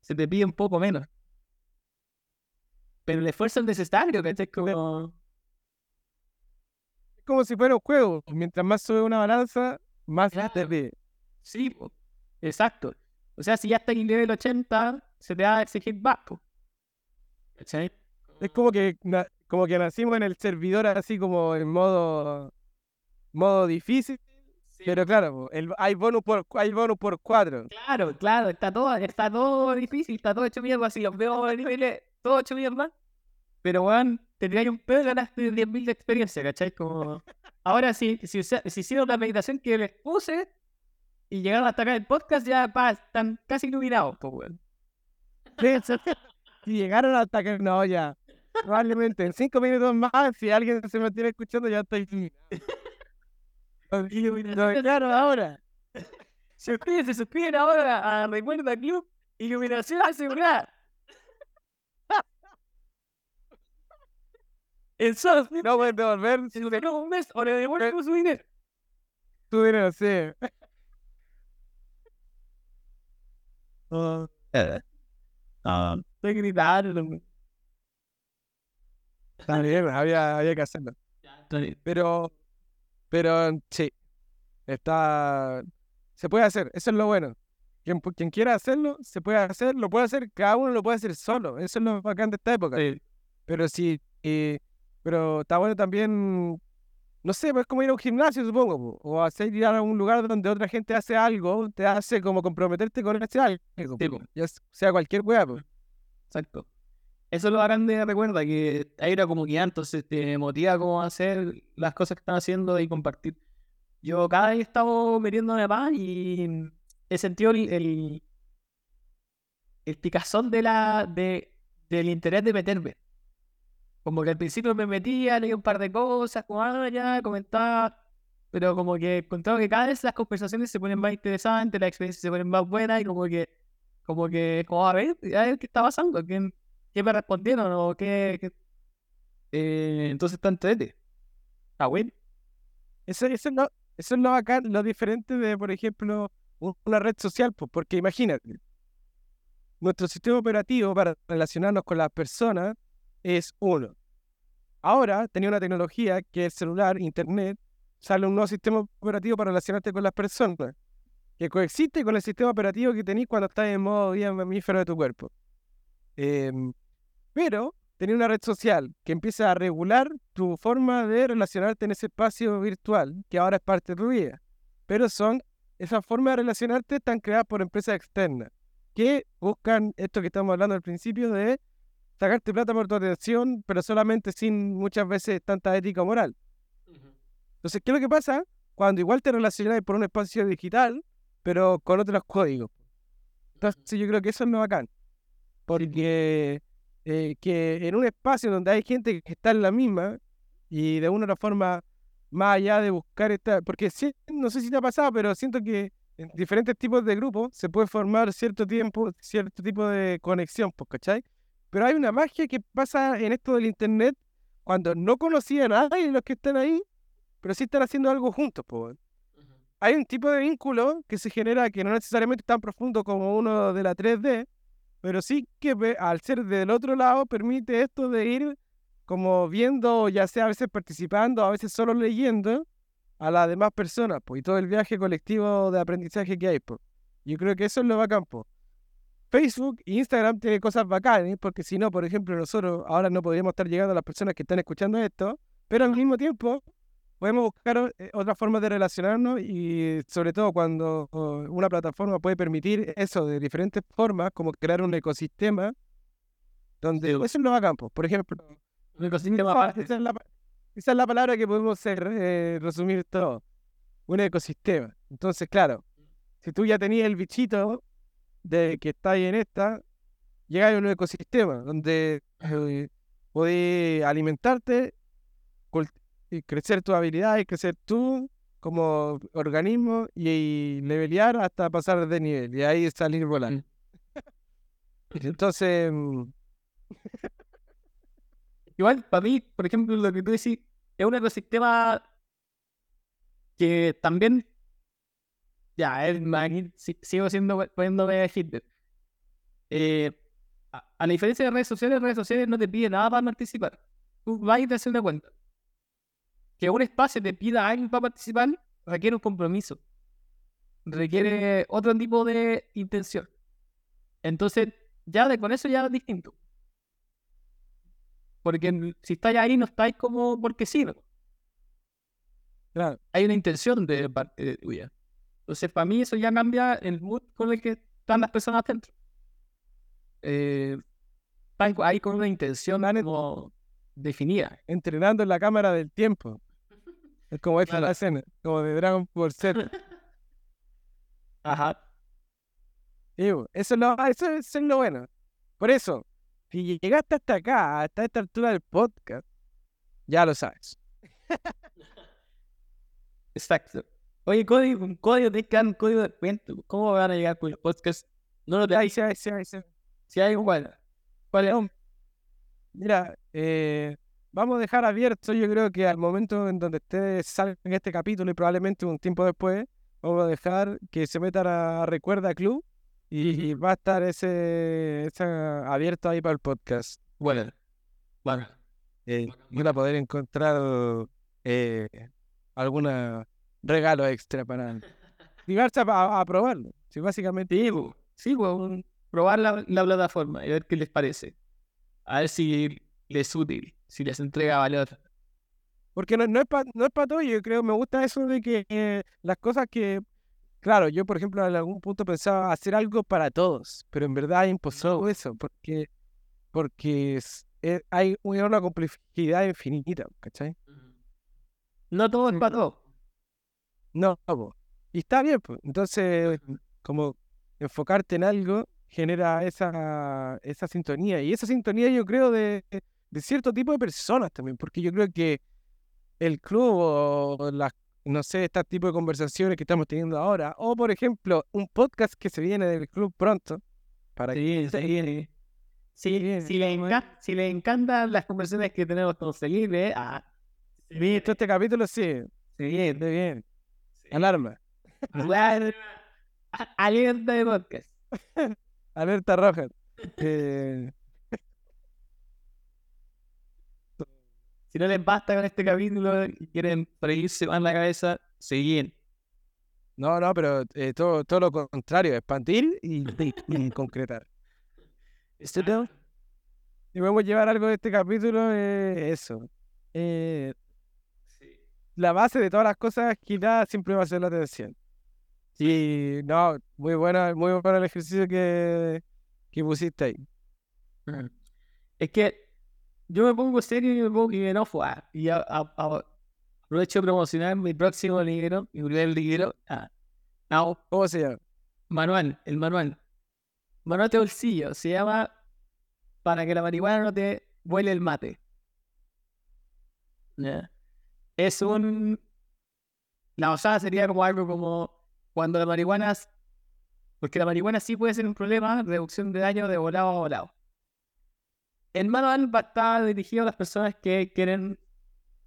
se te pide un poco menos. Pero el esfuerzo es necesario, ¿cachai? Como... Es como si fuera un juego. Mientras más sube una balanza, más Claro. te pide. Sí, exacto. O sea, si ya está en nivel 80, se te va a exigir más. ¿Cachai? Es como que, como que nacimos en el servidor así como en modo, modo difícil. Pero claro, el, hay, bonus por, hay bonus por cuatro. Claro, claro, está todo, está todo difícil, está todo hecho mierda, si los veo niveles, todo hecho mierda. Pero, weón, te tiráis un pedo ganaste 10.000 de experiencia, ¿cachai? Como, ahora sí, si, usa- si hicieron la meditación que les puse y llegaron hasta acá el podcast, ya pa, están casi iluminados, pues, weón. Y llegaron hasta que no, ya. Probablemente en cinco minutos más, si alguien se mantiene escuchando, ya estoy. Iluminación. Claro, ahora. Si ustedes se suscriben ahora a Recuerda Club, iluminación asegurada. En solo No pueden devolver si duró un mes o le devuelvo su dinero. tu dinero, sí. Oh, Estoy gritando. está bien, había, había que hacerlo. Pero, pero sí, está, se puede hacer, eso es lo bueno. Quien, quien quiera hacerlo, se puede hacer, lo puede hacer, cada uno lo puede hacer solo, eso es lo bacán de esta época. Sí. Pero sí, eh, pero está bueno también, no sé, pues como ir a un gimnasio, supongo, po, o hacer ir a un lugar donde otra gente hace algo, te hace como comprometerte con ese algo, Sí, po, ya sea cualquier po. Exacto. Eso es lo bacán de recuerda, que hay una comunidad, entonces te motiva como a hacer las cosas que están haciendo y compartir. Yo cada vez he estado metiéndome más y he sentido el, el, el picazón de la, de, del interés de meterme. Como que al principio me metía, leía un par de cosas, como ah, ya, comentaba, pero como que encontraba que cada vez las conversaciones se ponen más interesantes, las experiencias se ponen más buenas y como que como que, como a ver, a ver qué está pasando, qué, qué me respondieron o qué. qué- Eh, entonces está entrete. Está bueno. Eso, eso, es lo, eso es lo bacán, lo diferente de, por ejemplo, una red social, pues, porque imagínate, nuestro sistema operativo para relacionarnos con las personas es uno. Ahora tenía una tecnología que es el celular, internet, sale un nuevo sistema operativo para relacionarte con las personas, que coexiste con el sistema operativo que tenés cuando estás en modo día mamífero de tu cuerpo. Em, pero tenía una red social que empieza a regular tu forma de relacionarte en ese espacio virtual, que ahora es parte de tu vida. Pero son, esas formas de relacionarte están creadas por empresas externas, que buscan esto que estamos hablando al principio de sacarte plata por tu atención, pero solamente sin muchas veces tanta ética o moral. Entonces, ¿qué es lo que pasa? Cuando igual te relacionas por un espacio digital, pero con otros códigos. Entonces, yo creo que eso es lo bacán. Porque eh, que en un espacio donde hay gente que está en la misma y de una u otra forma, más allá de buscar esta. Porque sí, no sé si te ha pasado, pero siento que en diferentes tipos de grupos se puede formar cierto tiempo, cierto tipo de conexión, pues, ¿cachai? Pero hay una magia que pasa en esto del internet cuando no conocían a nadie los que están ahí, pero sí están haciendo algo juntos, pues. Hay un tipo de vínculo que se genera que no necesariamente es tan profundo como uno de la 3D, pero sí que al ser del otro lado permite esto de ir como viendo, ya sea a veces participando, a veces solo leyendo a las demás personas, pues, y todo el viaje colectivo de aprendizaje que hay, pues. Yo creo que eso es lo bacán, pues. Facebook e Instagram tienen cosas bacanas, porque si no, por ejemplo, nosotros ahora no podríamos estar llegando a las personas que están escuchando esto, pero al mismo tiempo podemos buscar eh, otras formas de relacionarnos y sobre todo cuando oh, una plataforma puede permitir eso de diferentes formas, como crear un ecosistema donde Sí. eso es lo pues. Por ejemplo, Un ecosistema esa, aparte. esa es la, pa- esa es la palabra que podemos ser, eh, resumir todo. Un ecosistema. Entonces, claro, si tú ya tenías el bichito de que está ahí en esta, llega a un ecosistema donde eh, podés alimentarte, y crecer tus habilidades, crecer tú como organismo y, y levelear hasta pasar de nivel y ahí salir volando. Entonces, mm, Igual, para mí, por ejemplo, lo que tú decís, es un ecosistema que también. Ya, es, sigo siendo poniéndome Hitler. Eh, a, a la diferencia de redes sociales, redes sociales no te piden nada para participar. Tú vas y te haces una cuenta. Que un espacio te pida a alguien para participar requiere un compromiso. Requiere otro tipo de intención. Entonces, ya de, con eso ya es distinto. Porque si estáis ahí, no estáis como porque sí. Hay una intención de parte de tuya. Entonces, para mí, eso ya cambia el mood con el que están las personas dentro. Eh, están ahí con una intención como definida. entrenando en la cámara del tiempo. Es como esta Claro. la escena, como de Dragon Ball Z. Ajá. Sí, eso, es lo, eso, eso es lo bueno. Por eso, si llegaste hasta acá, hasta esta altura del podcast, ya lo sabes. Exacto. Oye, código, un código de can, código de cuento. ¿Cómo van a llegar con el podcast? No lo Ahí tenéis. sí, sí, sí. Si hay igual. ¿Cuál es? Mira, eh, vamos a dejar abierto, yo creo que al momento en donde ustedes salgan este capítulo y probablemente un tiempo después, vamos a dejar que se metan a Recuerda Club y va a estar ese, ese abierto ahí para el podcast. Bueno. Bueno. eh, van a poder encontrar eh, algún regalo extra para llegarse a, a- probarlo. Sí, básicamente. Sí, sí, un- probar la, la plataforma y ver qué les parece. A ver si les es útil, si les entrega valor. Porque no, no es para no es pa todo, yo creo, me gusta eso de que eh, las cosas que, claro, yo por ejemplo en algún punto pensaba hacer algo para todos, pero en verdad es imposible eso, porque, porque es- es- hay una una complejidad infinita, ¿cachai? No todo es para todo. No, po. y está bien, pues. Entonces, como enfocarte en algo genera esa, esa sintonía. Y esa sintonía yo creo de, de cierto tipo de personas también, porque yo creo que el club o las, no sé, este tipo de conversaciones que estamos teniendo ahora, o por ejemplo, un podcast que se viene del club pronto, para que Sí, sí. Sí, bien, si, les enca- si les encantan las conversaciones que tenemos con Felipe, ah, se viene, todo este capítulo sí, se viene. esté bien. Alarma, Alarma. Alerta de podcast. alerta roja. Eh, Si no les basta con este capítulo y quieren freírse más la cabeza, seguir. no, no, pero eh, todo, todo lo contrario, expandir y, y concretar. ¿Esto no? Si podemos llevar algo de este capítulo, es eso. Eh, la base de todas las cosas, quizás siempre va a ser la atención. Y no, muy buena, muy bueno el ejercicio que, que pusiste ahí. Es que yo me pongo serio y me pongo y ah, y a- a- a- aprovecho de promocionar mi próximo libro, mi primer libro. Ah, no, ¿Cómo se llama? manual, el manual. Manual de bolsillo. Se llama Para que la marihuana no te huele el mate. Es un. La osada sería como algo como cuando la marihuana. Porque la marihuana sí puede ser un problema, reducción de daño de volado a volado. El manual va a estar dirigido a las personas que quieren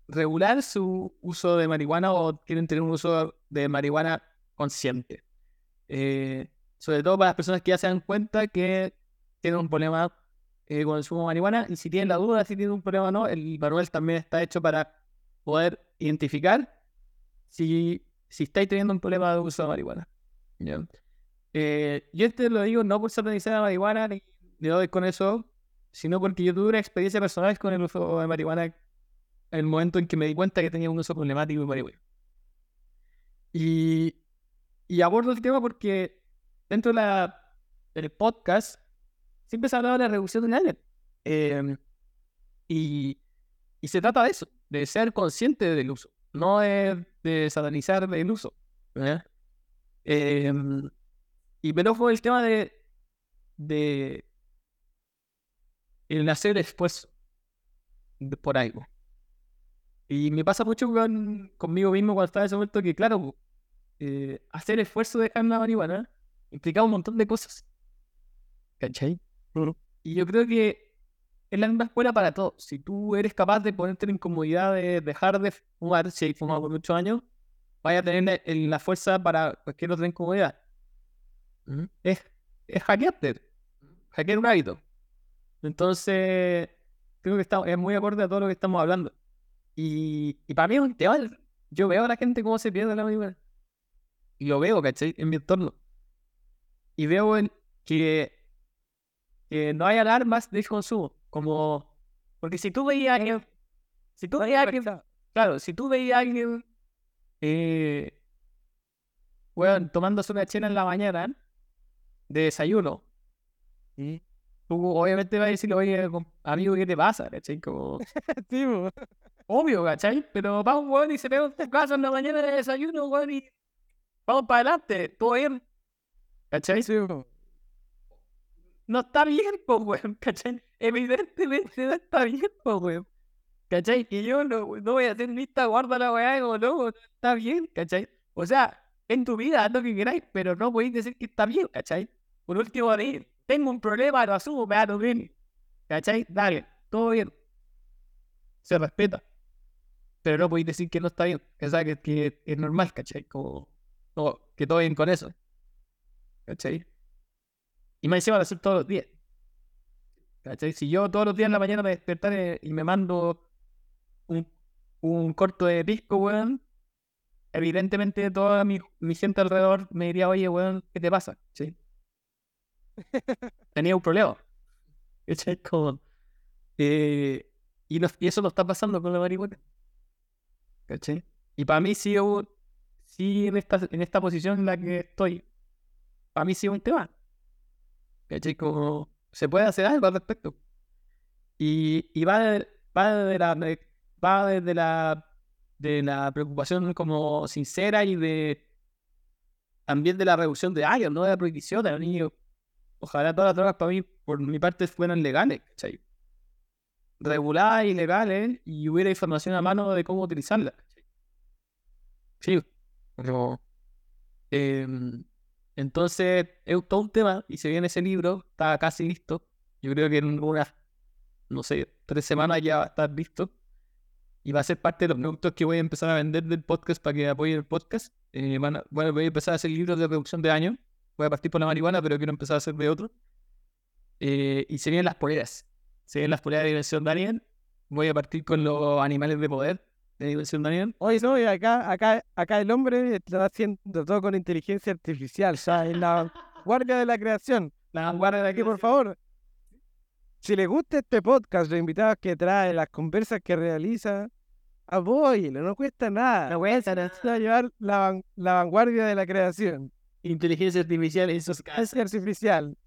regular su uso de marihuana o quieren tener un uso de marihuana consciente. Eh, sobre todo para las personas que ya se dan cuenta que tienen un problema eh, con el consumo de marihuana y si tienen la duda si tienen un problema o no, el manual también está hecho para poder identificar si, si estáis teniendo un problema de uso de marihuana. ¿ya? Eh, yo este lo digo no por satanizar la marihuana ni, ni doy con eso, sino porque yo tuve una experiencia personal con el uso de marihuana en el momento en que me di cuenta que tenía un uso problemático de marihuana. Y, y abordo el tema porque dentro de la, del podcast siempre se ha hablado de la reducción del daño. Eh, y, y se trata de eso, de ser consciente del uso, no de, de satanizar el uso. ¿ya? Eh, y me enojo el tema de, de el hacer esfuerzo por algo. Y me pasa mucho con, conmigo mismo cuando estaba en ese momento que, claro, eh, hacer esfuerzo de dejar la marihuana implicaba un montón de cosas. ¿Cachai? Y yo creo que es la misma escuela para todos. Si tú eres capaz de ponerte en incomodidad de dejar de fumar, si hay fumado por muchos años, vaya a tener la, fuerza para cualquier otra incomodidad. Es, es hackearte, hackear un hábito. Entonces, creo que está, es muy acorde a todo lo que estamos hablando. Y, y para mí es un tema. Yo veo a la gente cómo se pierde la marihuana. Y lo veo, ¿cachai? En mi entorno. Y veo el- que, que no hay alarmas de consumo. Como. Porque si tú veías a alguien. Si tú veías a alguien. Claro, si tú veías a alguien. Eh, weón, tomándose una chela en la mañana. De desayuno. Tú obviamente vas a decirle, oye, amigo, ¿qué te pasa? ¿Cachai? Como, Sí, obvio, ¿cachai? Pero va un weón y se pega en tu casa en la mañana de desayuno, weón, y vamos para adelante, todo bien. ¿Cachai? Sí. No está bien, pues, weón, ¿cachai? Evidentemente no está bien, pues, weón. ¿Cachai? Y yo no, no voy a hacer lista, guarda la weá, como no, está bien, ¿cachai? O sea, en tu vida haz lo que queráis, pero no podéis decir que está bien, ¿cachai? Por último, decir, tengo un problema, lo asumo, me da lo bien. ¿Cachai? Dale, todo bien. Se respeta. Pero no podéis decir que no está bien. O sea, que, que es normal, ¿cachai? Como, que todo bien con eso. ¿Cachai? Y más encima de hacer todos los días. ¿Cachai? Si yo todos los días en la mañana me despertaré y me mando un, un corto de disco, weón, evidentemente toda mi, mi gente alrededor me diría, oye, weón, ¿qué te pasa? ¿Sí? Tenía un problema. ¿Cachai? Como, eh, y, no- y eso no está pasando con la marihuana. ¿Cachai? Y para mí sí, sí en, esta, en esta posición en la que estoy, para mí sí es un tema. ¿Cachai? Como se puede hacer algo al respecto. Y, y va, va, de la, va desde la, de la preocupación como sincera y de también de la reducción de años, no de la prohibición de los niños. Ojalá todas las drogas para mí, por mi parte, fueran legales, ¿cachai? Reguladas y legales y hubiera información a mano de cómo utilizarlas. Sí, pero, em, entonces es todo un tema y se viene ese libro, está casi listo. Yo creo que en unas, no sé, tres semanas ya va a estar listo. Y va a ser parte de los productos que voy a empezar a vender del podcast para que apoyen el podcast. Eh, bueno, voy a empezar a hacer libros de reducción de daño. Voy a partir por la marihuana, pero quiero empezar a hacer de otro. Eh, y se vienen las poleras. Se vienen las poleras de Dimensión Daniel. Voy a partir con los animales de poder Dimensión Daniel. Oye, no, y acá, acá, acá el hombre está haciendo todo con inteligencia artificial, o sea, es la guardia de la creación. La guarda de Aquí, por favor, si le gusta este podcast, los invitados que trae, las conversas que realiza, apóyelo, no cuesta nada. No cuesta nada. A llevar la, la vanguardia de la creación. Inteligencia artificial en sus casas. Es artificial.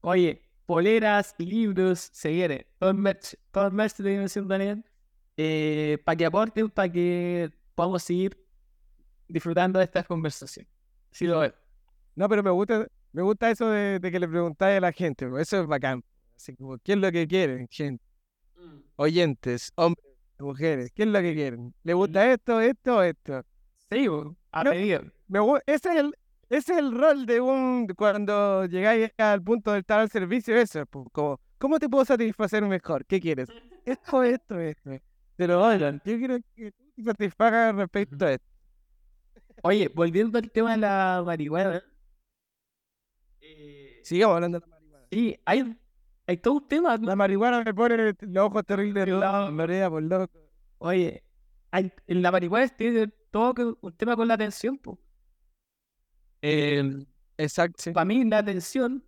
Oye, poleras, libros, se viene. Todo el merch, todo el merch de Dimensión Daniel. Eh, para que aporten, para que podamos seguir disfrutando de esta conversación. Sí lo veo. No, pero me gusta, me gusta eso de, de que le preguntáis a la gente, bro, eso es bacán. Así como, ¿qué es lo que quieren, gente? Oyentes, hombres, mujeres, ¿qué es lo que quieren? ¿Le gusta esto, esto o esto? Sí, bo, a No. pedir. Me ese es el, ese es el rol de un cuando llegáis al punto de estar al servicio, eso, pues, como, ¿cómo te puedo satisfacer mejor? ¿Qué quieres? Esto, esto, esto. Te lo oigan. Yo quiero que tú te satisfagas respecto a esto. Oye, volviendo al tema de la marihuana. eh, Sigamos hablando de la marihuana. sí, hay, hay todo un tema. La marihuana me pone los ojos terribles rojos, me por loco. Oye, hay, en la marihuana tiene todo un tema con la atención. po. Eh, Exacto. para mí la atención,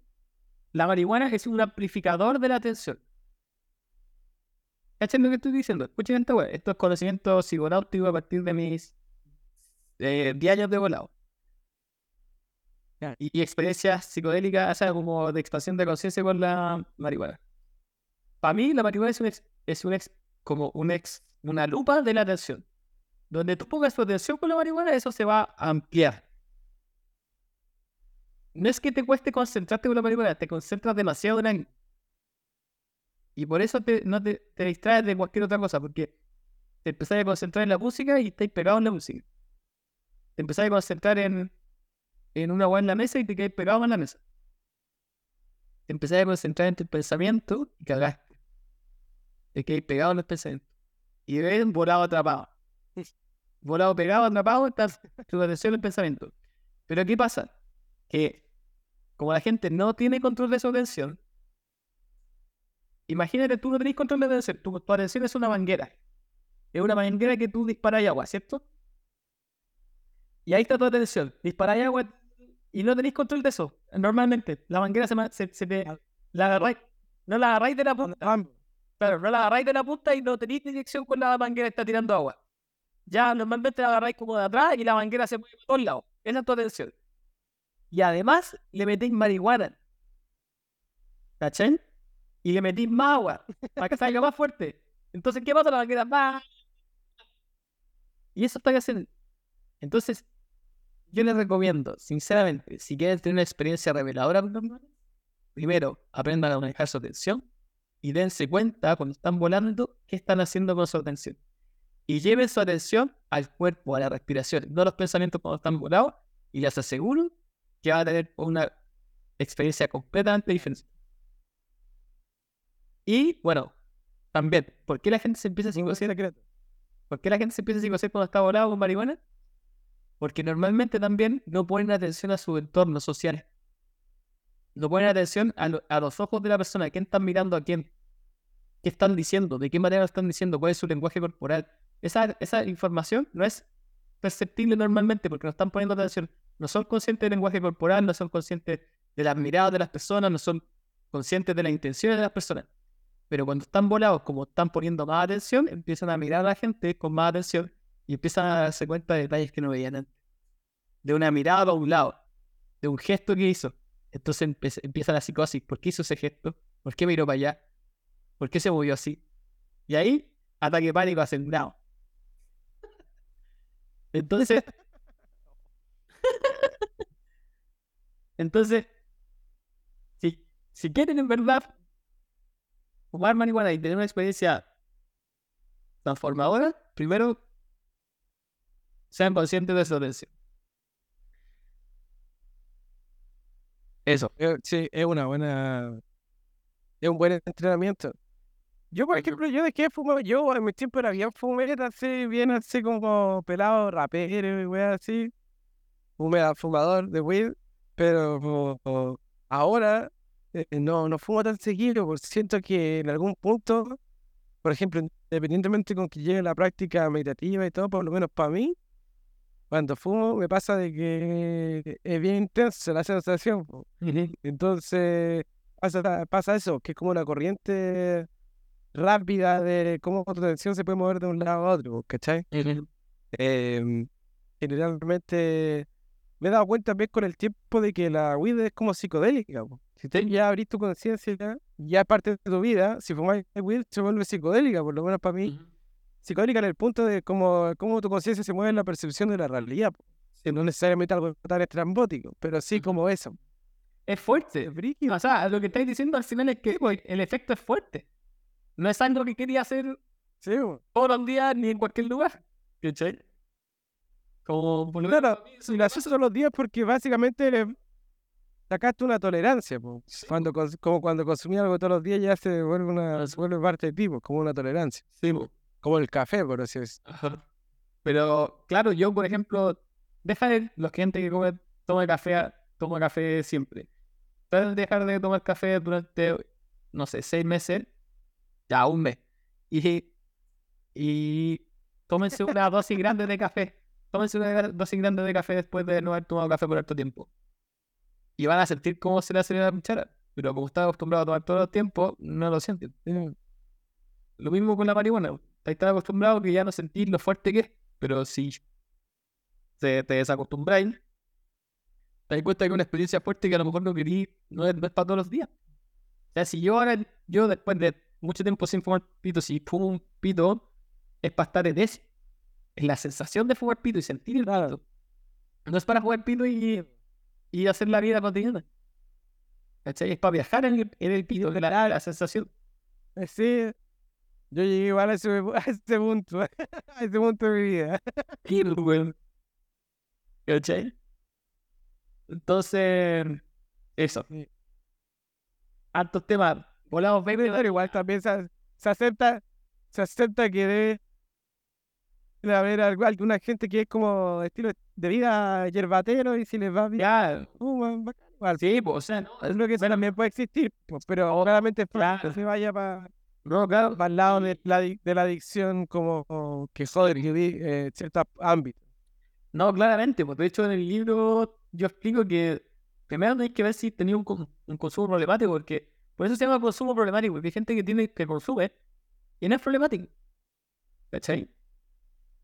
la marihuana es un amplificador de la atención. ¿Cachai lo que estoy diciendo? Escuchen esta. Esto es conocimiento psiconáutico a partir de mis eh, 10 años de volado. Y, experiencias psicodélicas, o sea, como de expansión de conciencia con la marihuana. Para mí, la marihuana es un ex- es un ex- como un ex, una lupa de la atención. Donde tú pongas tu atención con la marihuana, eso se va a ampliar. No es que te cueste concentrarte con la marihuana, te concentras demasiado en. Y por eso te, no te, te distraes de cualquier otra cosa, porque te empezás a concentrar en la música y estáis pegado en la música. Te empezás a concentrar en, en una hueá en la mesa y te quedas pegado en la mesa. Te empezás a concentrar en tu pensamiento y cagaste. Te quedas pegado en los pensamientos. Y ves volado atrapado. Volado pegado, atrapado, estás tu atención en el pensamiento. Pero ¿qué pasa? Que como la gente no tiene control de su atención, imagínate tú no tenés control de atención, tu, tu atención es una manguera. Es una manguera que tú disparas agua, ¿cierto? Y ahí está tu atención, disparas agua y no tenéis control de eso. Normalmente, la manguera se, se, te... La agarráis, no la agarráis de la punta, claro, no la agarráis de la punta y no tenéis dirección con la manguera está tirando agua. Ya normalmente la agarráis como de atrás y la manguera se mueve por todos lados. Esa es tu atención. Y además le metéis marihuana. ¿cachai? Y le metís más agua para que salga más fuerte. Entonces, ¿qué pasa? La queda más. Y eso está haciendo. Entonces, yo les recomiendo, sinceramente, si quieren tener una experiencia reveladora, primero aprendan a manejar su atención y dense cuenta cuando están volando qué están haciendo con su atención. Y lleven su atención al cuerpo, a la respiración, no a los pensamientos cuando están volados, y les aseguro que van a tener una experiencia completamente diferente. Y bueno, también, ¿por qué la gente se empieza a psicosear? ¿Por qué la gente se empieza a psicosear cuando está volado con marihuana? Porque normalmente también no ponen atención a su entorno social. No ponen atención a, lo- a los ojos de la persona, quién están mirando a quién, qué están diciendo, de qué manera lo están diciendo, cuál es su lenguaje corporal. Esa, esa información no es perceptible normalmente porque no están poniendo atención. No son conscientes del lenguaje corporal, no son conscientes de las miradas de las personas, no son conscientes de las intenciones de las personas. Pero cuando están volados, como están poniendo más atención, empiezan a mirar a la gente con más atención y empiezan a darse cuenta de detalles que no veían antes. De una mirada a un lado, de un gesto que hizo. Entonces empieza la psicosis. ¿Por qué hizo ese gesto? ¿Por qué miró para allá? ¿Por qué se movió así? Y ahí, ataque pánico asegurado. Entonces. Entonces, si, si quieren en verdad fumar marihuana y tener una experiencia transformadora, primero sean conscientes de su atención. Eso. Eh, Sí, es una buena. Es un buen entrenamiento. Yo, por ejemplo, yo dejé de fumar. Yo en mi tiempo era bien fumeta, así, bien así como pelado, rapero y weas así. Fumé- fumador de weed, pero ahora eh, no, no fumo tan seguido, porque siento que en algún punto, por ejemplo, independientemente con que llegue la práctica meditativa y todo, por lo menos para mí, cuando fumo me pasa de que es bien intensa la sensación. Entonces pasa, pasa eso, que es como una corriente rápida de cómo tu atención se puede mover de un lado a otro, ¿cachai? Em, generalmente me he dado cuenta también con el tiempo de que la weed es como psicodélica. po. Si tú ya abrís tu conciencia, ya es parte de tu vida, si fumas weed se vuelve psicodélica, por lo menos para mí. Psicodélica en el punto de cómo, cómo tu conciencia se mueve en la percepción de la realidad. No necesariamente algo tan estrambótico, pero sí como eso. Es fuerte. Es. O sea, lo que estáis diciendo al final es que el efecto es fuerte. No es algo que quería hacer Sí, todos los días ni en cualquier lugar. ¿Cachai? Como por lo Claro, si lo haces todos los días porque básicamente le sacaste una tolerancia, po. Cuando, cons- como cuando consumí algo todos los días ya se vuelve, una, se vuelve parte de ti, po, como una tolerancia. Sí, po. Como el café, por así decirlo. Ajá. Pero, claro, yo, por ejemplo, deja de los gente que come, toma café, toma café siempre. Puedes dejar de tomar café durante, no sé, seis meses, ya un mes. Y, y tómense una dosis grande de café. Tómense una dosis grande de café después de no haber tomado café por harto tiempo. Y van a sentir cómo se le hace la cuchara. Pero como están acostumbrados a tomar todo el tiempo, no lo sienten. Lo mismo con la marihuana. Estáis tan acostumbrados que ya no sentís lo fuerte que es. Pero si te, te desacostumbráis, te das cuenta que es una experiencia fuerte que a lo mejor no querís, no es, no es para todos los días. O sea, si yo ahora, yo después de mucho tiempo sin fumar pito, si fumo un pito, es para estar en ese. Es la sensación de fumar pito y sentir el pito. No es para fumar pito y, y hacer la vida cotidiana. ¿Cachai? Es para viajar en el, en el pito, la, la sensación. Eh, Sí, yo llegué igual a ese, a ese punto, a ese punto de mi vida. Weón. ¿Cachai? Entonces, eso. Sí. Altos temas. Volamos, baby. Pero igual también se, se acepta, se acepta que debe, debe haber alguna gente que es como estilo de vida yerbatero y si les va bien, Ya, fuman, bacán, sí, pues, o sea, no, Es lo que bueno, también puede existir, pues, pero claramente es claro. se vaya para no, claro. al lado de la, de la adicción como, que jode que eh, ciertos ámbitos. No, claramente, pues de hecho en el libro yo explico que primero tenéis que ver si tenía un, un consumo problemático, porque por eso se llama consumo problemático, porque hay gente que tiene que consume y no es problemático. ¿Cachai?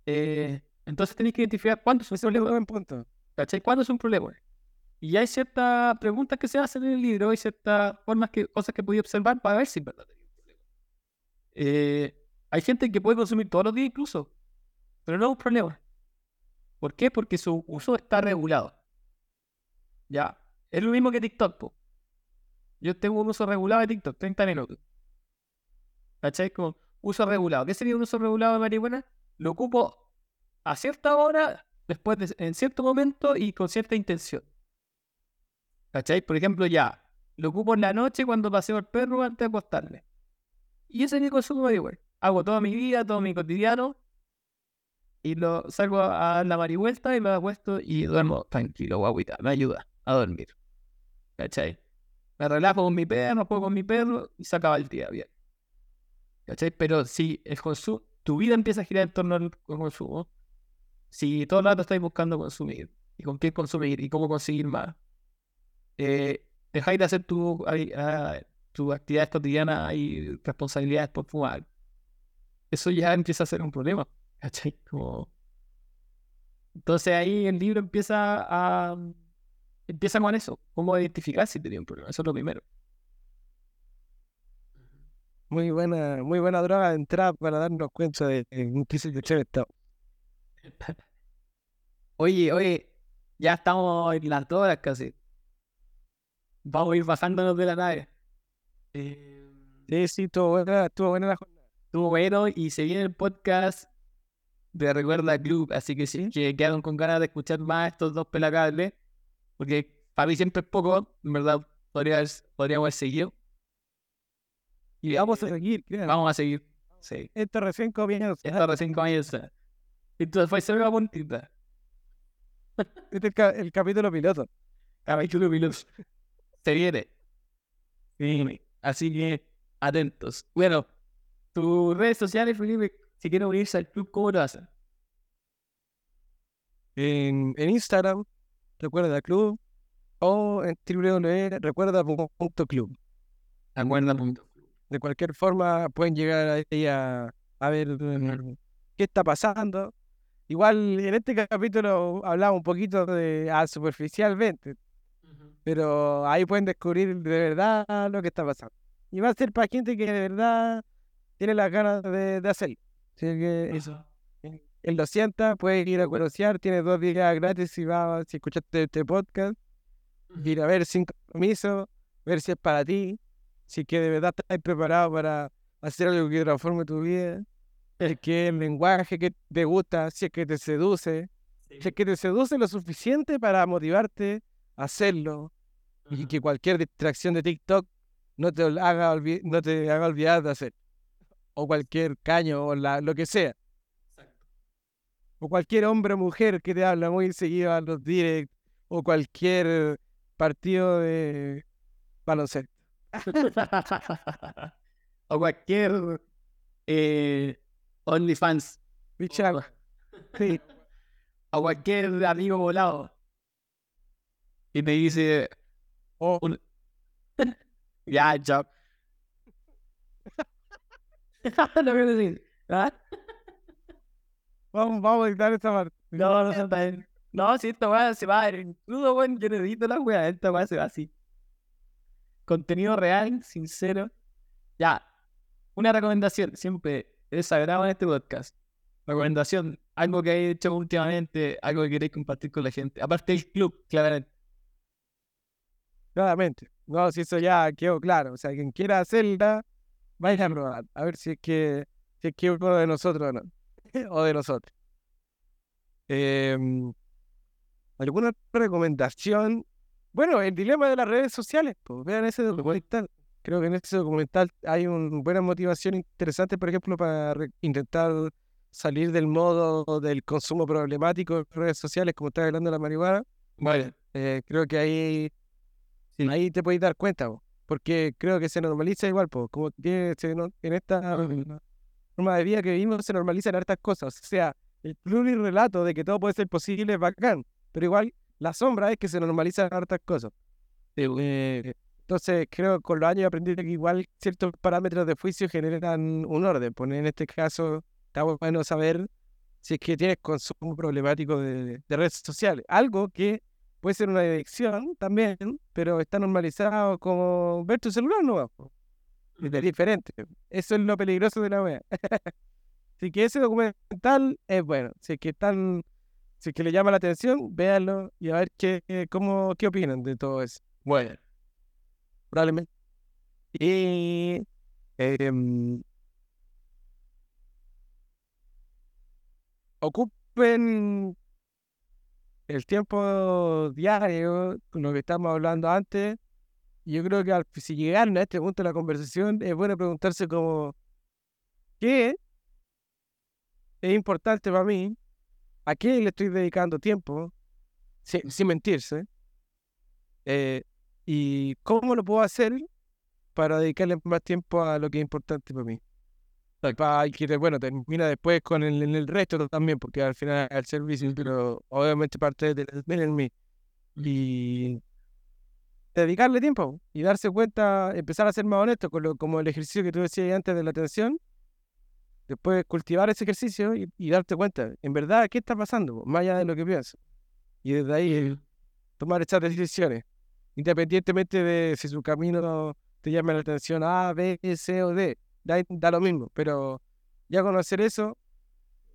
Eh, entonces tenéis que identificar cuándo es un problema. buen punto. ¿Cachai? ¿Cuándo es un problema? Y hay ciertas preguntas que se hacen en el libro, hay ciertas formas que, cosas que podía observar para ver si es verdad tenía un problema. Eh, hay gente que puede consumir todos los días incluso, pero no es un problema. ¿Por qué? Porque su uso está regulado. Ya. Es lo mismo que TikTok, po. Yo tengo un uso regulado de TikTok, 30 minutos. ¿Cachai? Como uso regulado. ¿Qué sería un uso regulado de marihuana? Lo ocupo a cierta hora, después de, en cierto momento y con cierta intención. ¿Cachai? Por ejemplo, ya, lo ocupo en la noche cuando paseo al perro antes de acostarme. Y ese es mi consumo de marihuana. Hago toda mi vida, todo mi cotidiano. Y lo salgo a la marihuelta y me acuesto y duermo tranquilo, guaguita. Me ayuda a dormir. ¿Cachai? Me relajo con mi perro, juego con mi perro y se acaba el día bien. ¿Cachai? Pero si el consumo, tu vida empieza a girar en torno al consumo, si todo el rato estás buscando consumir, y con qué consumir, y cómo conseguir más, eh, dejáis de hacer tu, ah, tus actividades cotidianas y responsabilidades por fumar, eso ya empieza a ser un problema. ¿Cachai? Como... Entonces ahí el libro empieza a... Empieza con eso, cómo identificar si tenía un problema, eso es lo primero. Muy buena, muy buena droga de entrada para darnos cuenta de qué situación estamos. Oye, oye, ya estamos en las dos horas casi. Vamos a ir bajándonos de la nave. Eh, Sí, sí, estuvo buena, estuvo buena la jornada. estuvo bueno y se viene el podcast de Recuerda Club, así que si que quedaron con ganas de escuchar más estos dos pelacables, porque para mí siempre es poco, en verdad podría haber, podríamos haber seguido. Y Vamos a seguir, vamos a seguir. Sí. Esto recién comienza. Esto recién comienza. Entonces fue solo una puntita. Este es el, ca- el capítulo piloto. Capítulo piloto. Se viene. Sí. Así que atentos. Bueno, tus redes sociales, Felipe, si quieren unirse al club, ¿cómo lo hacen? En, en Instagram, recuerda club, o en www.recuerda.club. Acuérdate. De cualquier forma, pueden llegar ahí a, a ver mm, qué está pasando. Igual en este capítulo hablaba un poquito de ah, superficialmente, pero ahí pueden descubrir de verdad lo que está pasando. Y va a ser para gente que de verdad tiene las ganas de, de hacerlo. Así que eso. Él lo sienta, puede ir a conocer, tiene dos días gratis si va, si escuchaste este podcast, ir a ver sin compromiso, ver si es para ti, si es que de verdad estás preparado para hacer algo que transforme tu vida, el que el lenguaje que te gusta, si es que te seduce, si es que te seduce lo suficiente para motivarte a hacerlo y que cualquier distracción de TikTok no te haga, olvi- no te haga olvidar de hacer, o cualquier caño o la, lo que sea. O cualquier hombre o mujer que te habla muy seguido a los directs, o cualquier partido de baloncesto. o cualquier eh, OnlyFans. Bichagua. Sí. O cualquier amigo volado. Y te dice, O un- ya, chao. Lo que decir. ¿Ah? vamos, vamos a editar esta parte. No, no, no, no. No, si esta weá se va a ver crudo, weón. Yo necesito la weá. Esta weá se va así. Contenido real, sincero. Ya. Una recomendación. Siempre es en este podcast. Recomendación. Algo que he hecho últimamente. Algo que queréis compartir con la gente. Aparte del club, claramente. Claramente. No, si eso ya quedó claro. O sea, quien quiera hacerla, vaya a probar. A ver si es que, si es que uno de nosotros o no. o de nosotros. Em, ¿Alguna recomendación? Bueno, el dilema de las redes sociales. Pues vean ese documental. Creo que en ese documental hay una buena motivación interesante, por ejemplo, para intentar salir del modo del consumo problemático de redes sociales, como estás hablando de la marihuana. Vale. Eh, creo que ahí, ahí te puedes dar cuenta, po, porque creo que se normaliza igual, po, como que en esta forma de vida que vivimos se normalizan hartas cosas. O sea, el relato de que todo puede ser posible es bacán, pero igual la sombra es que se normalizan hartas cosas. Eh, entonces, creo que con los años aprendí que igual ciertos parámetros de juicio generan un orden. Pues en este caso, está bueno saber si es que tienes consumo problemático de, de redes sociales. Algo que puede ser una adicción también, pero está normalizado como ver tu celular no es diferente. Eso es lo peligroso de la wea. Así que ese documental es bueno. Si es que están, si es que le llama la atención, véanlo y a ver qué, cómo, qué opinan de todo eso. Bueno, Probablemente. Y em, ocupen el tiempo diario con lo que estamos hablando antes. Yo creo que al, si llegaron a este punto de la conversación, es bueno preguntarse como, ¿qué es importante para mí? ¿A qué le estoy dedicando tiempo? Sin, sin mentirse. Eh, ¿Y cómo lo puedo hacer para dedicarle más tiempo a lo que es importante para mí? Para que, bueno, termina después con el, el resto también, porque al final el servicio, pero obviamente parte del de, en mí. Y dedicarle tiempo y darse cuenta, empezar a ser más honesto con lo, como el ejercicio que tú decías antes de la atención. Después cultivar ese ejercicio y, y darte cuenta, en verdad, ¿qué está pasando? Más allá de lo que pienso. Y desde ahí tomar estas decisiones independientemente de si su camino te llama la atención A, B, C o D, da, da lo mismo, pero ya conocer eso,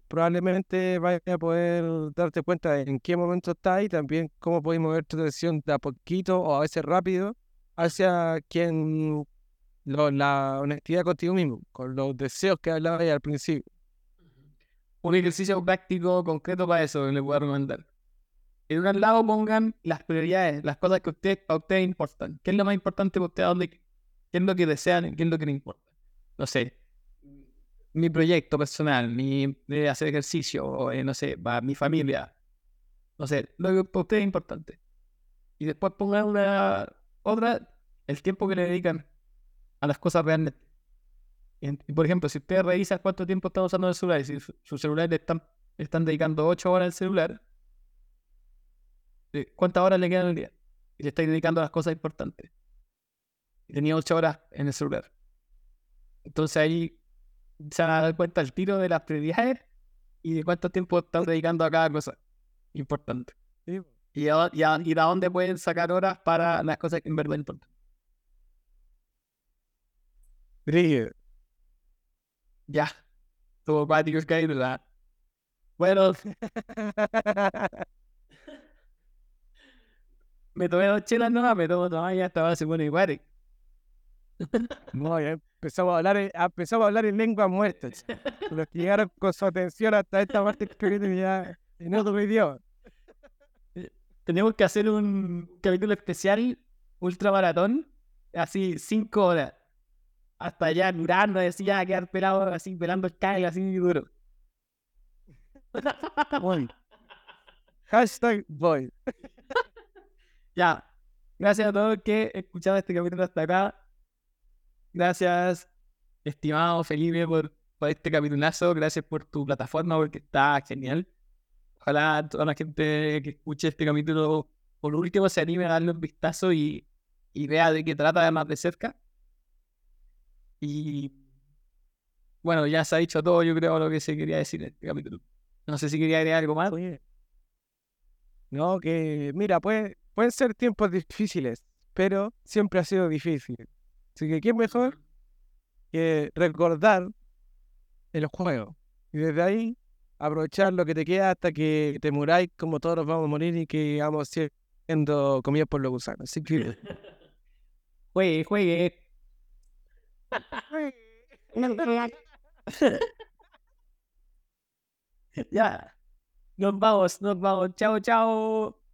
probablemente vaya a poder darte cuenta en qué momento estás y también cómo puedes mover tu atención de a poquito o a veces rápido hacia quien lo- la honestidad contigo mismo, con los deseos que hablaba al principio. un ejercicio práctico, concreto para eso que les voy a recomendar. En un lado pongan las prioridades, las cosas que usted, a ustedes importan. ¿Qué es lo más importante para ustedes? ¿A dónde- ¿Qué es lo que desean qué es lo que les importa? No sé, mi proyecto personal, mi hacer ejercicio, o, eh, no sé, para mi familia. No sé, lo que para ustedes es importante. Y después pongan una otra, el tiempo que le dedican a las cosas realmente. Y, por ejemplo, si ustedes revisan cuánto tiempo están usando el celular, y si su, su celular le están, le están dedicando 8 horas al celular, eh, ¿cuántas horas le quedan al día? Y le estáis dedicando a las cosas importantes. Y tenía 8 horas en el celular. Entonces ahí se van a dar cuenta el tiro de las prioridades y de cuánto tiempo están dedicando a cada cosa importante. Sí. Y, a- y, a- y de dónde pueden sacar horas para las cosas que en verdad importan. Brígido. Ya. Tuvo cuáticos que ¿verdad? Bueno, me tomé dos chelas nuevas, me tomo todavía esta base bueno igual. No, ya empezamos a hablar, empezamos a hablar en lenguas muertas. Los que llegaron con su atención hasta esta parte que ya en otro idioma. Tenemos que hacer un capítulo especial, ultra maratón, así cinco horas. Hasta ya durando, así ya quedar pelado, así pelando el cael, así duro. Voy. Hashtag voy. Ya. Gracias a todos que escucharon este capítulo hasta acá. Gracias, estimado Felipe, por, por este capitulazo. Gracias por tu plataforma, porque está genial. Ojalá toda la gente que escuche este capítulo por último se anime a darle un vistazo y, y vea de qué trata más de cerca. Y bueno, ya se ha dicho todo, yo creo, lo que se quería decir en este capítulo. No sé si quería agregar algo más. Oye. No, que mira, puede, pueden ser tiempos difíciles, pero siempre ha sido difícil. Así que qué mejor que recordar el juego. Y desde ahí aprovechar lo que te queda hasta que te muráis como todos vamos a morir y que vamos siendo comidos por los gusanos. Así que Juegue, juegue. ya. Nos vamos, nos vamos. Chao, chao.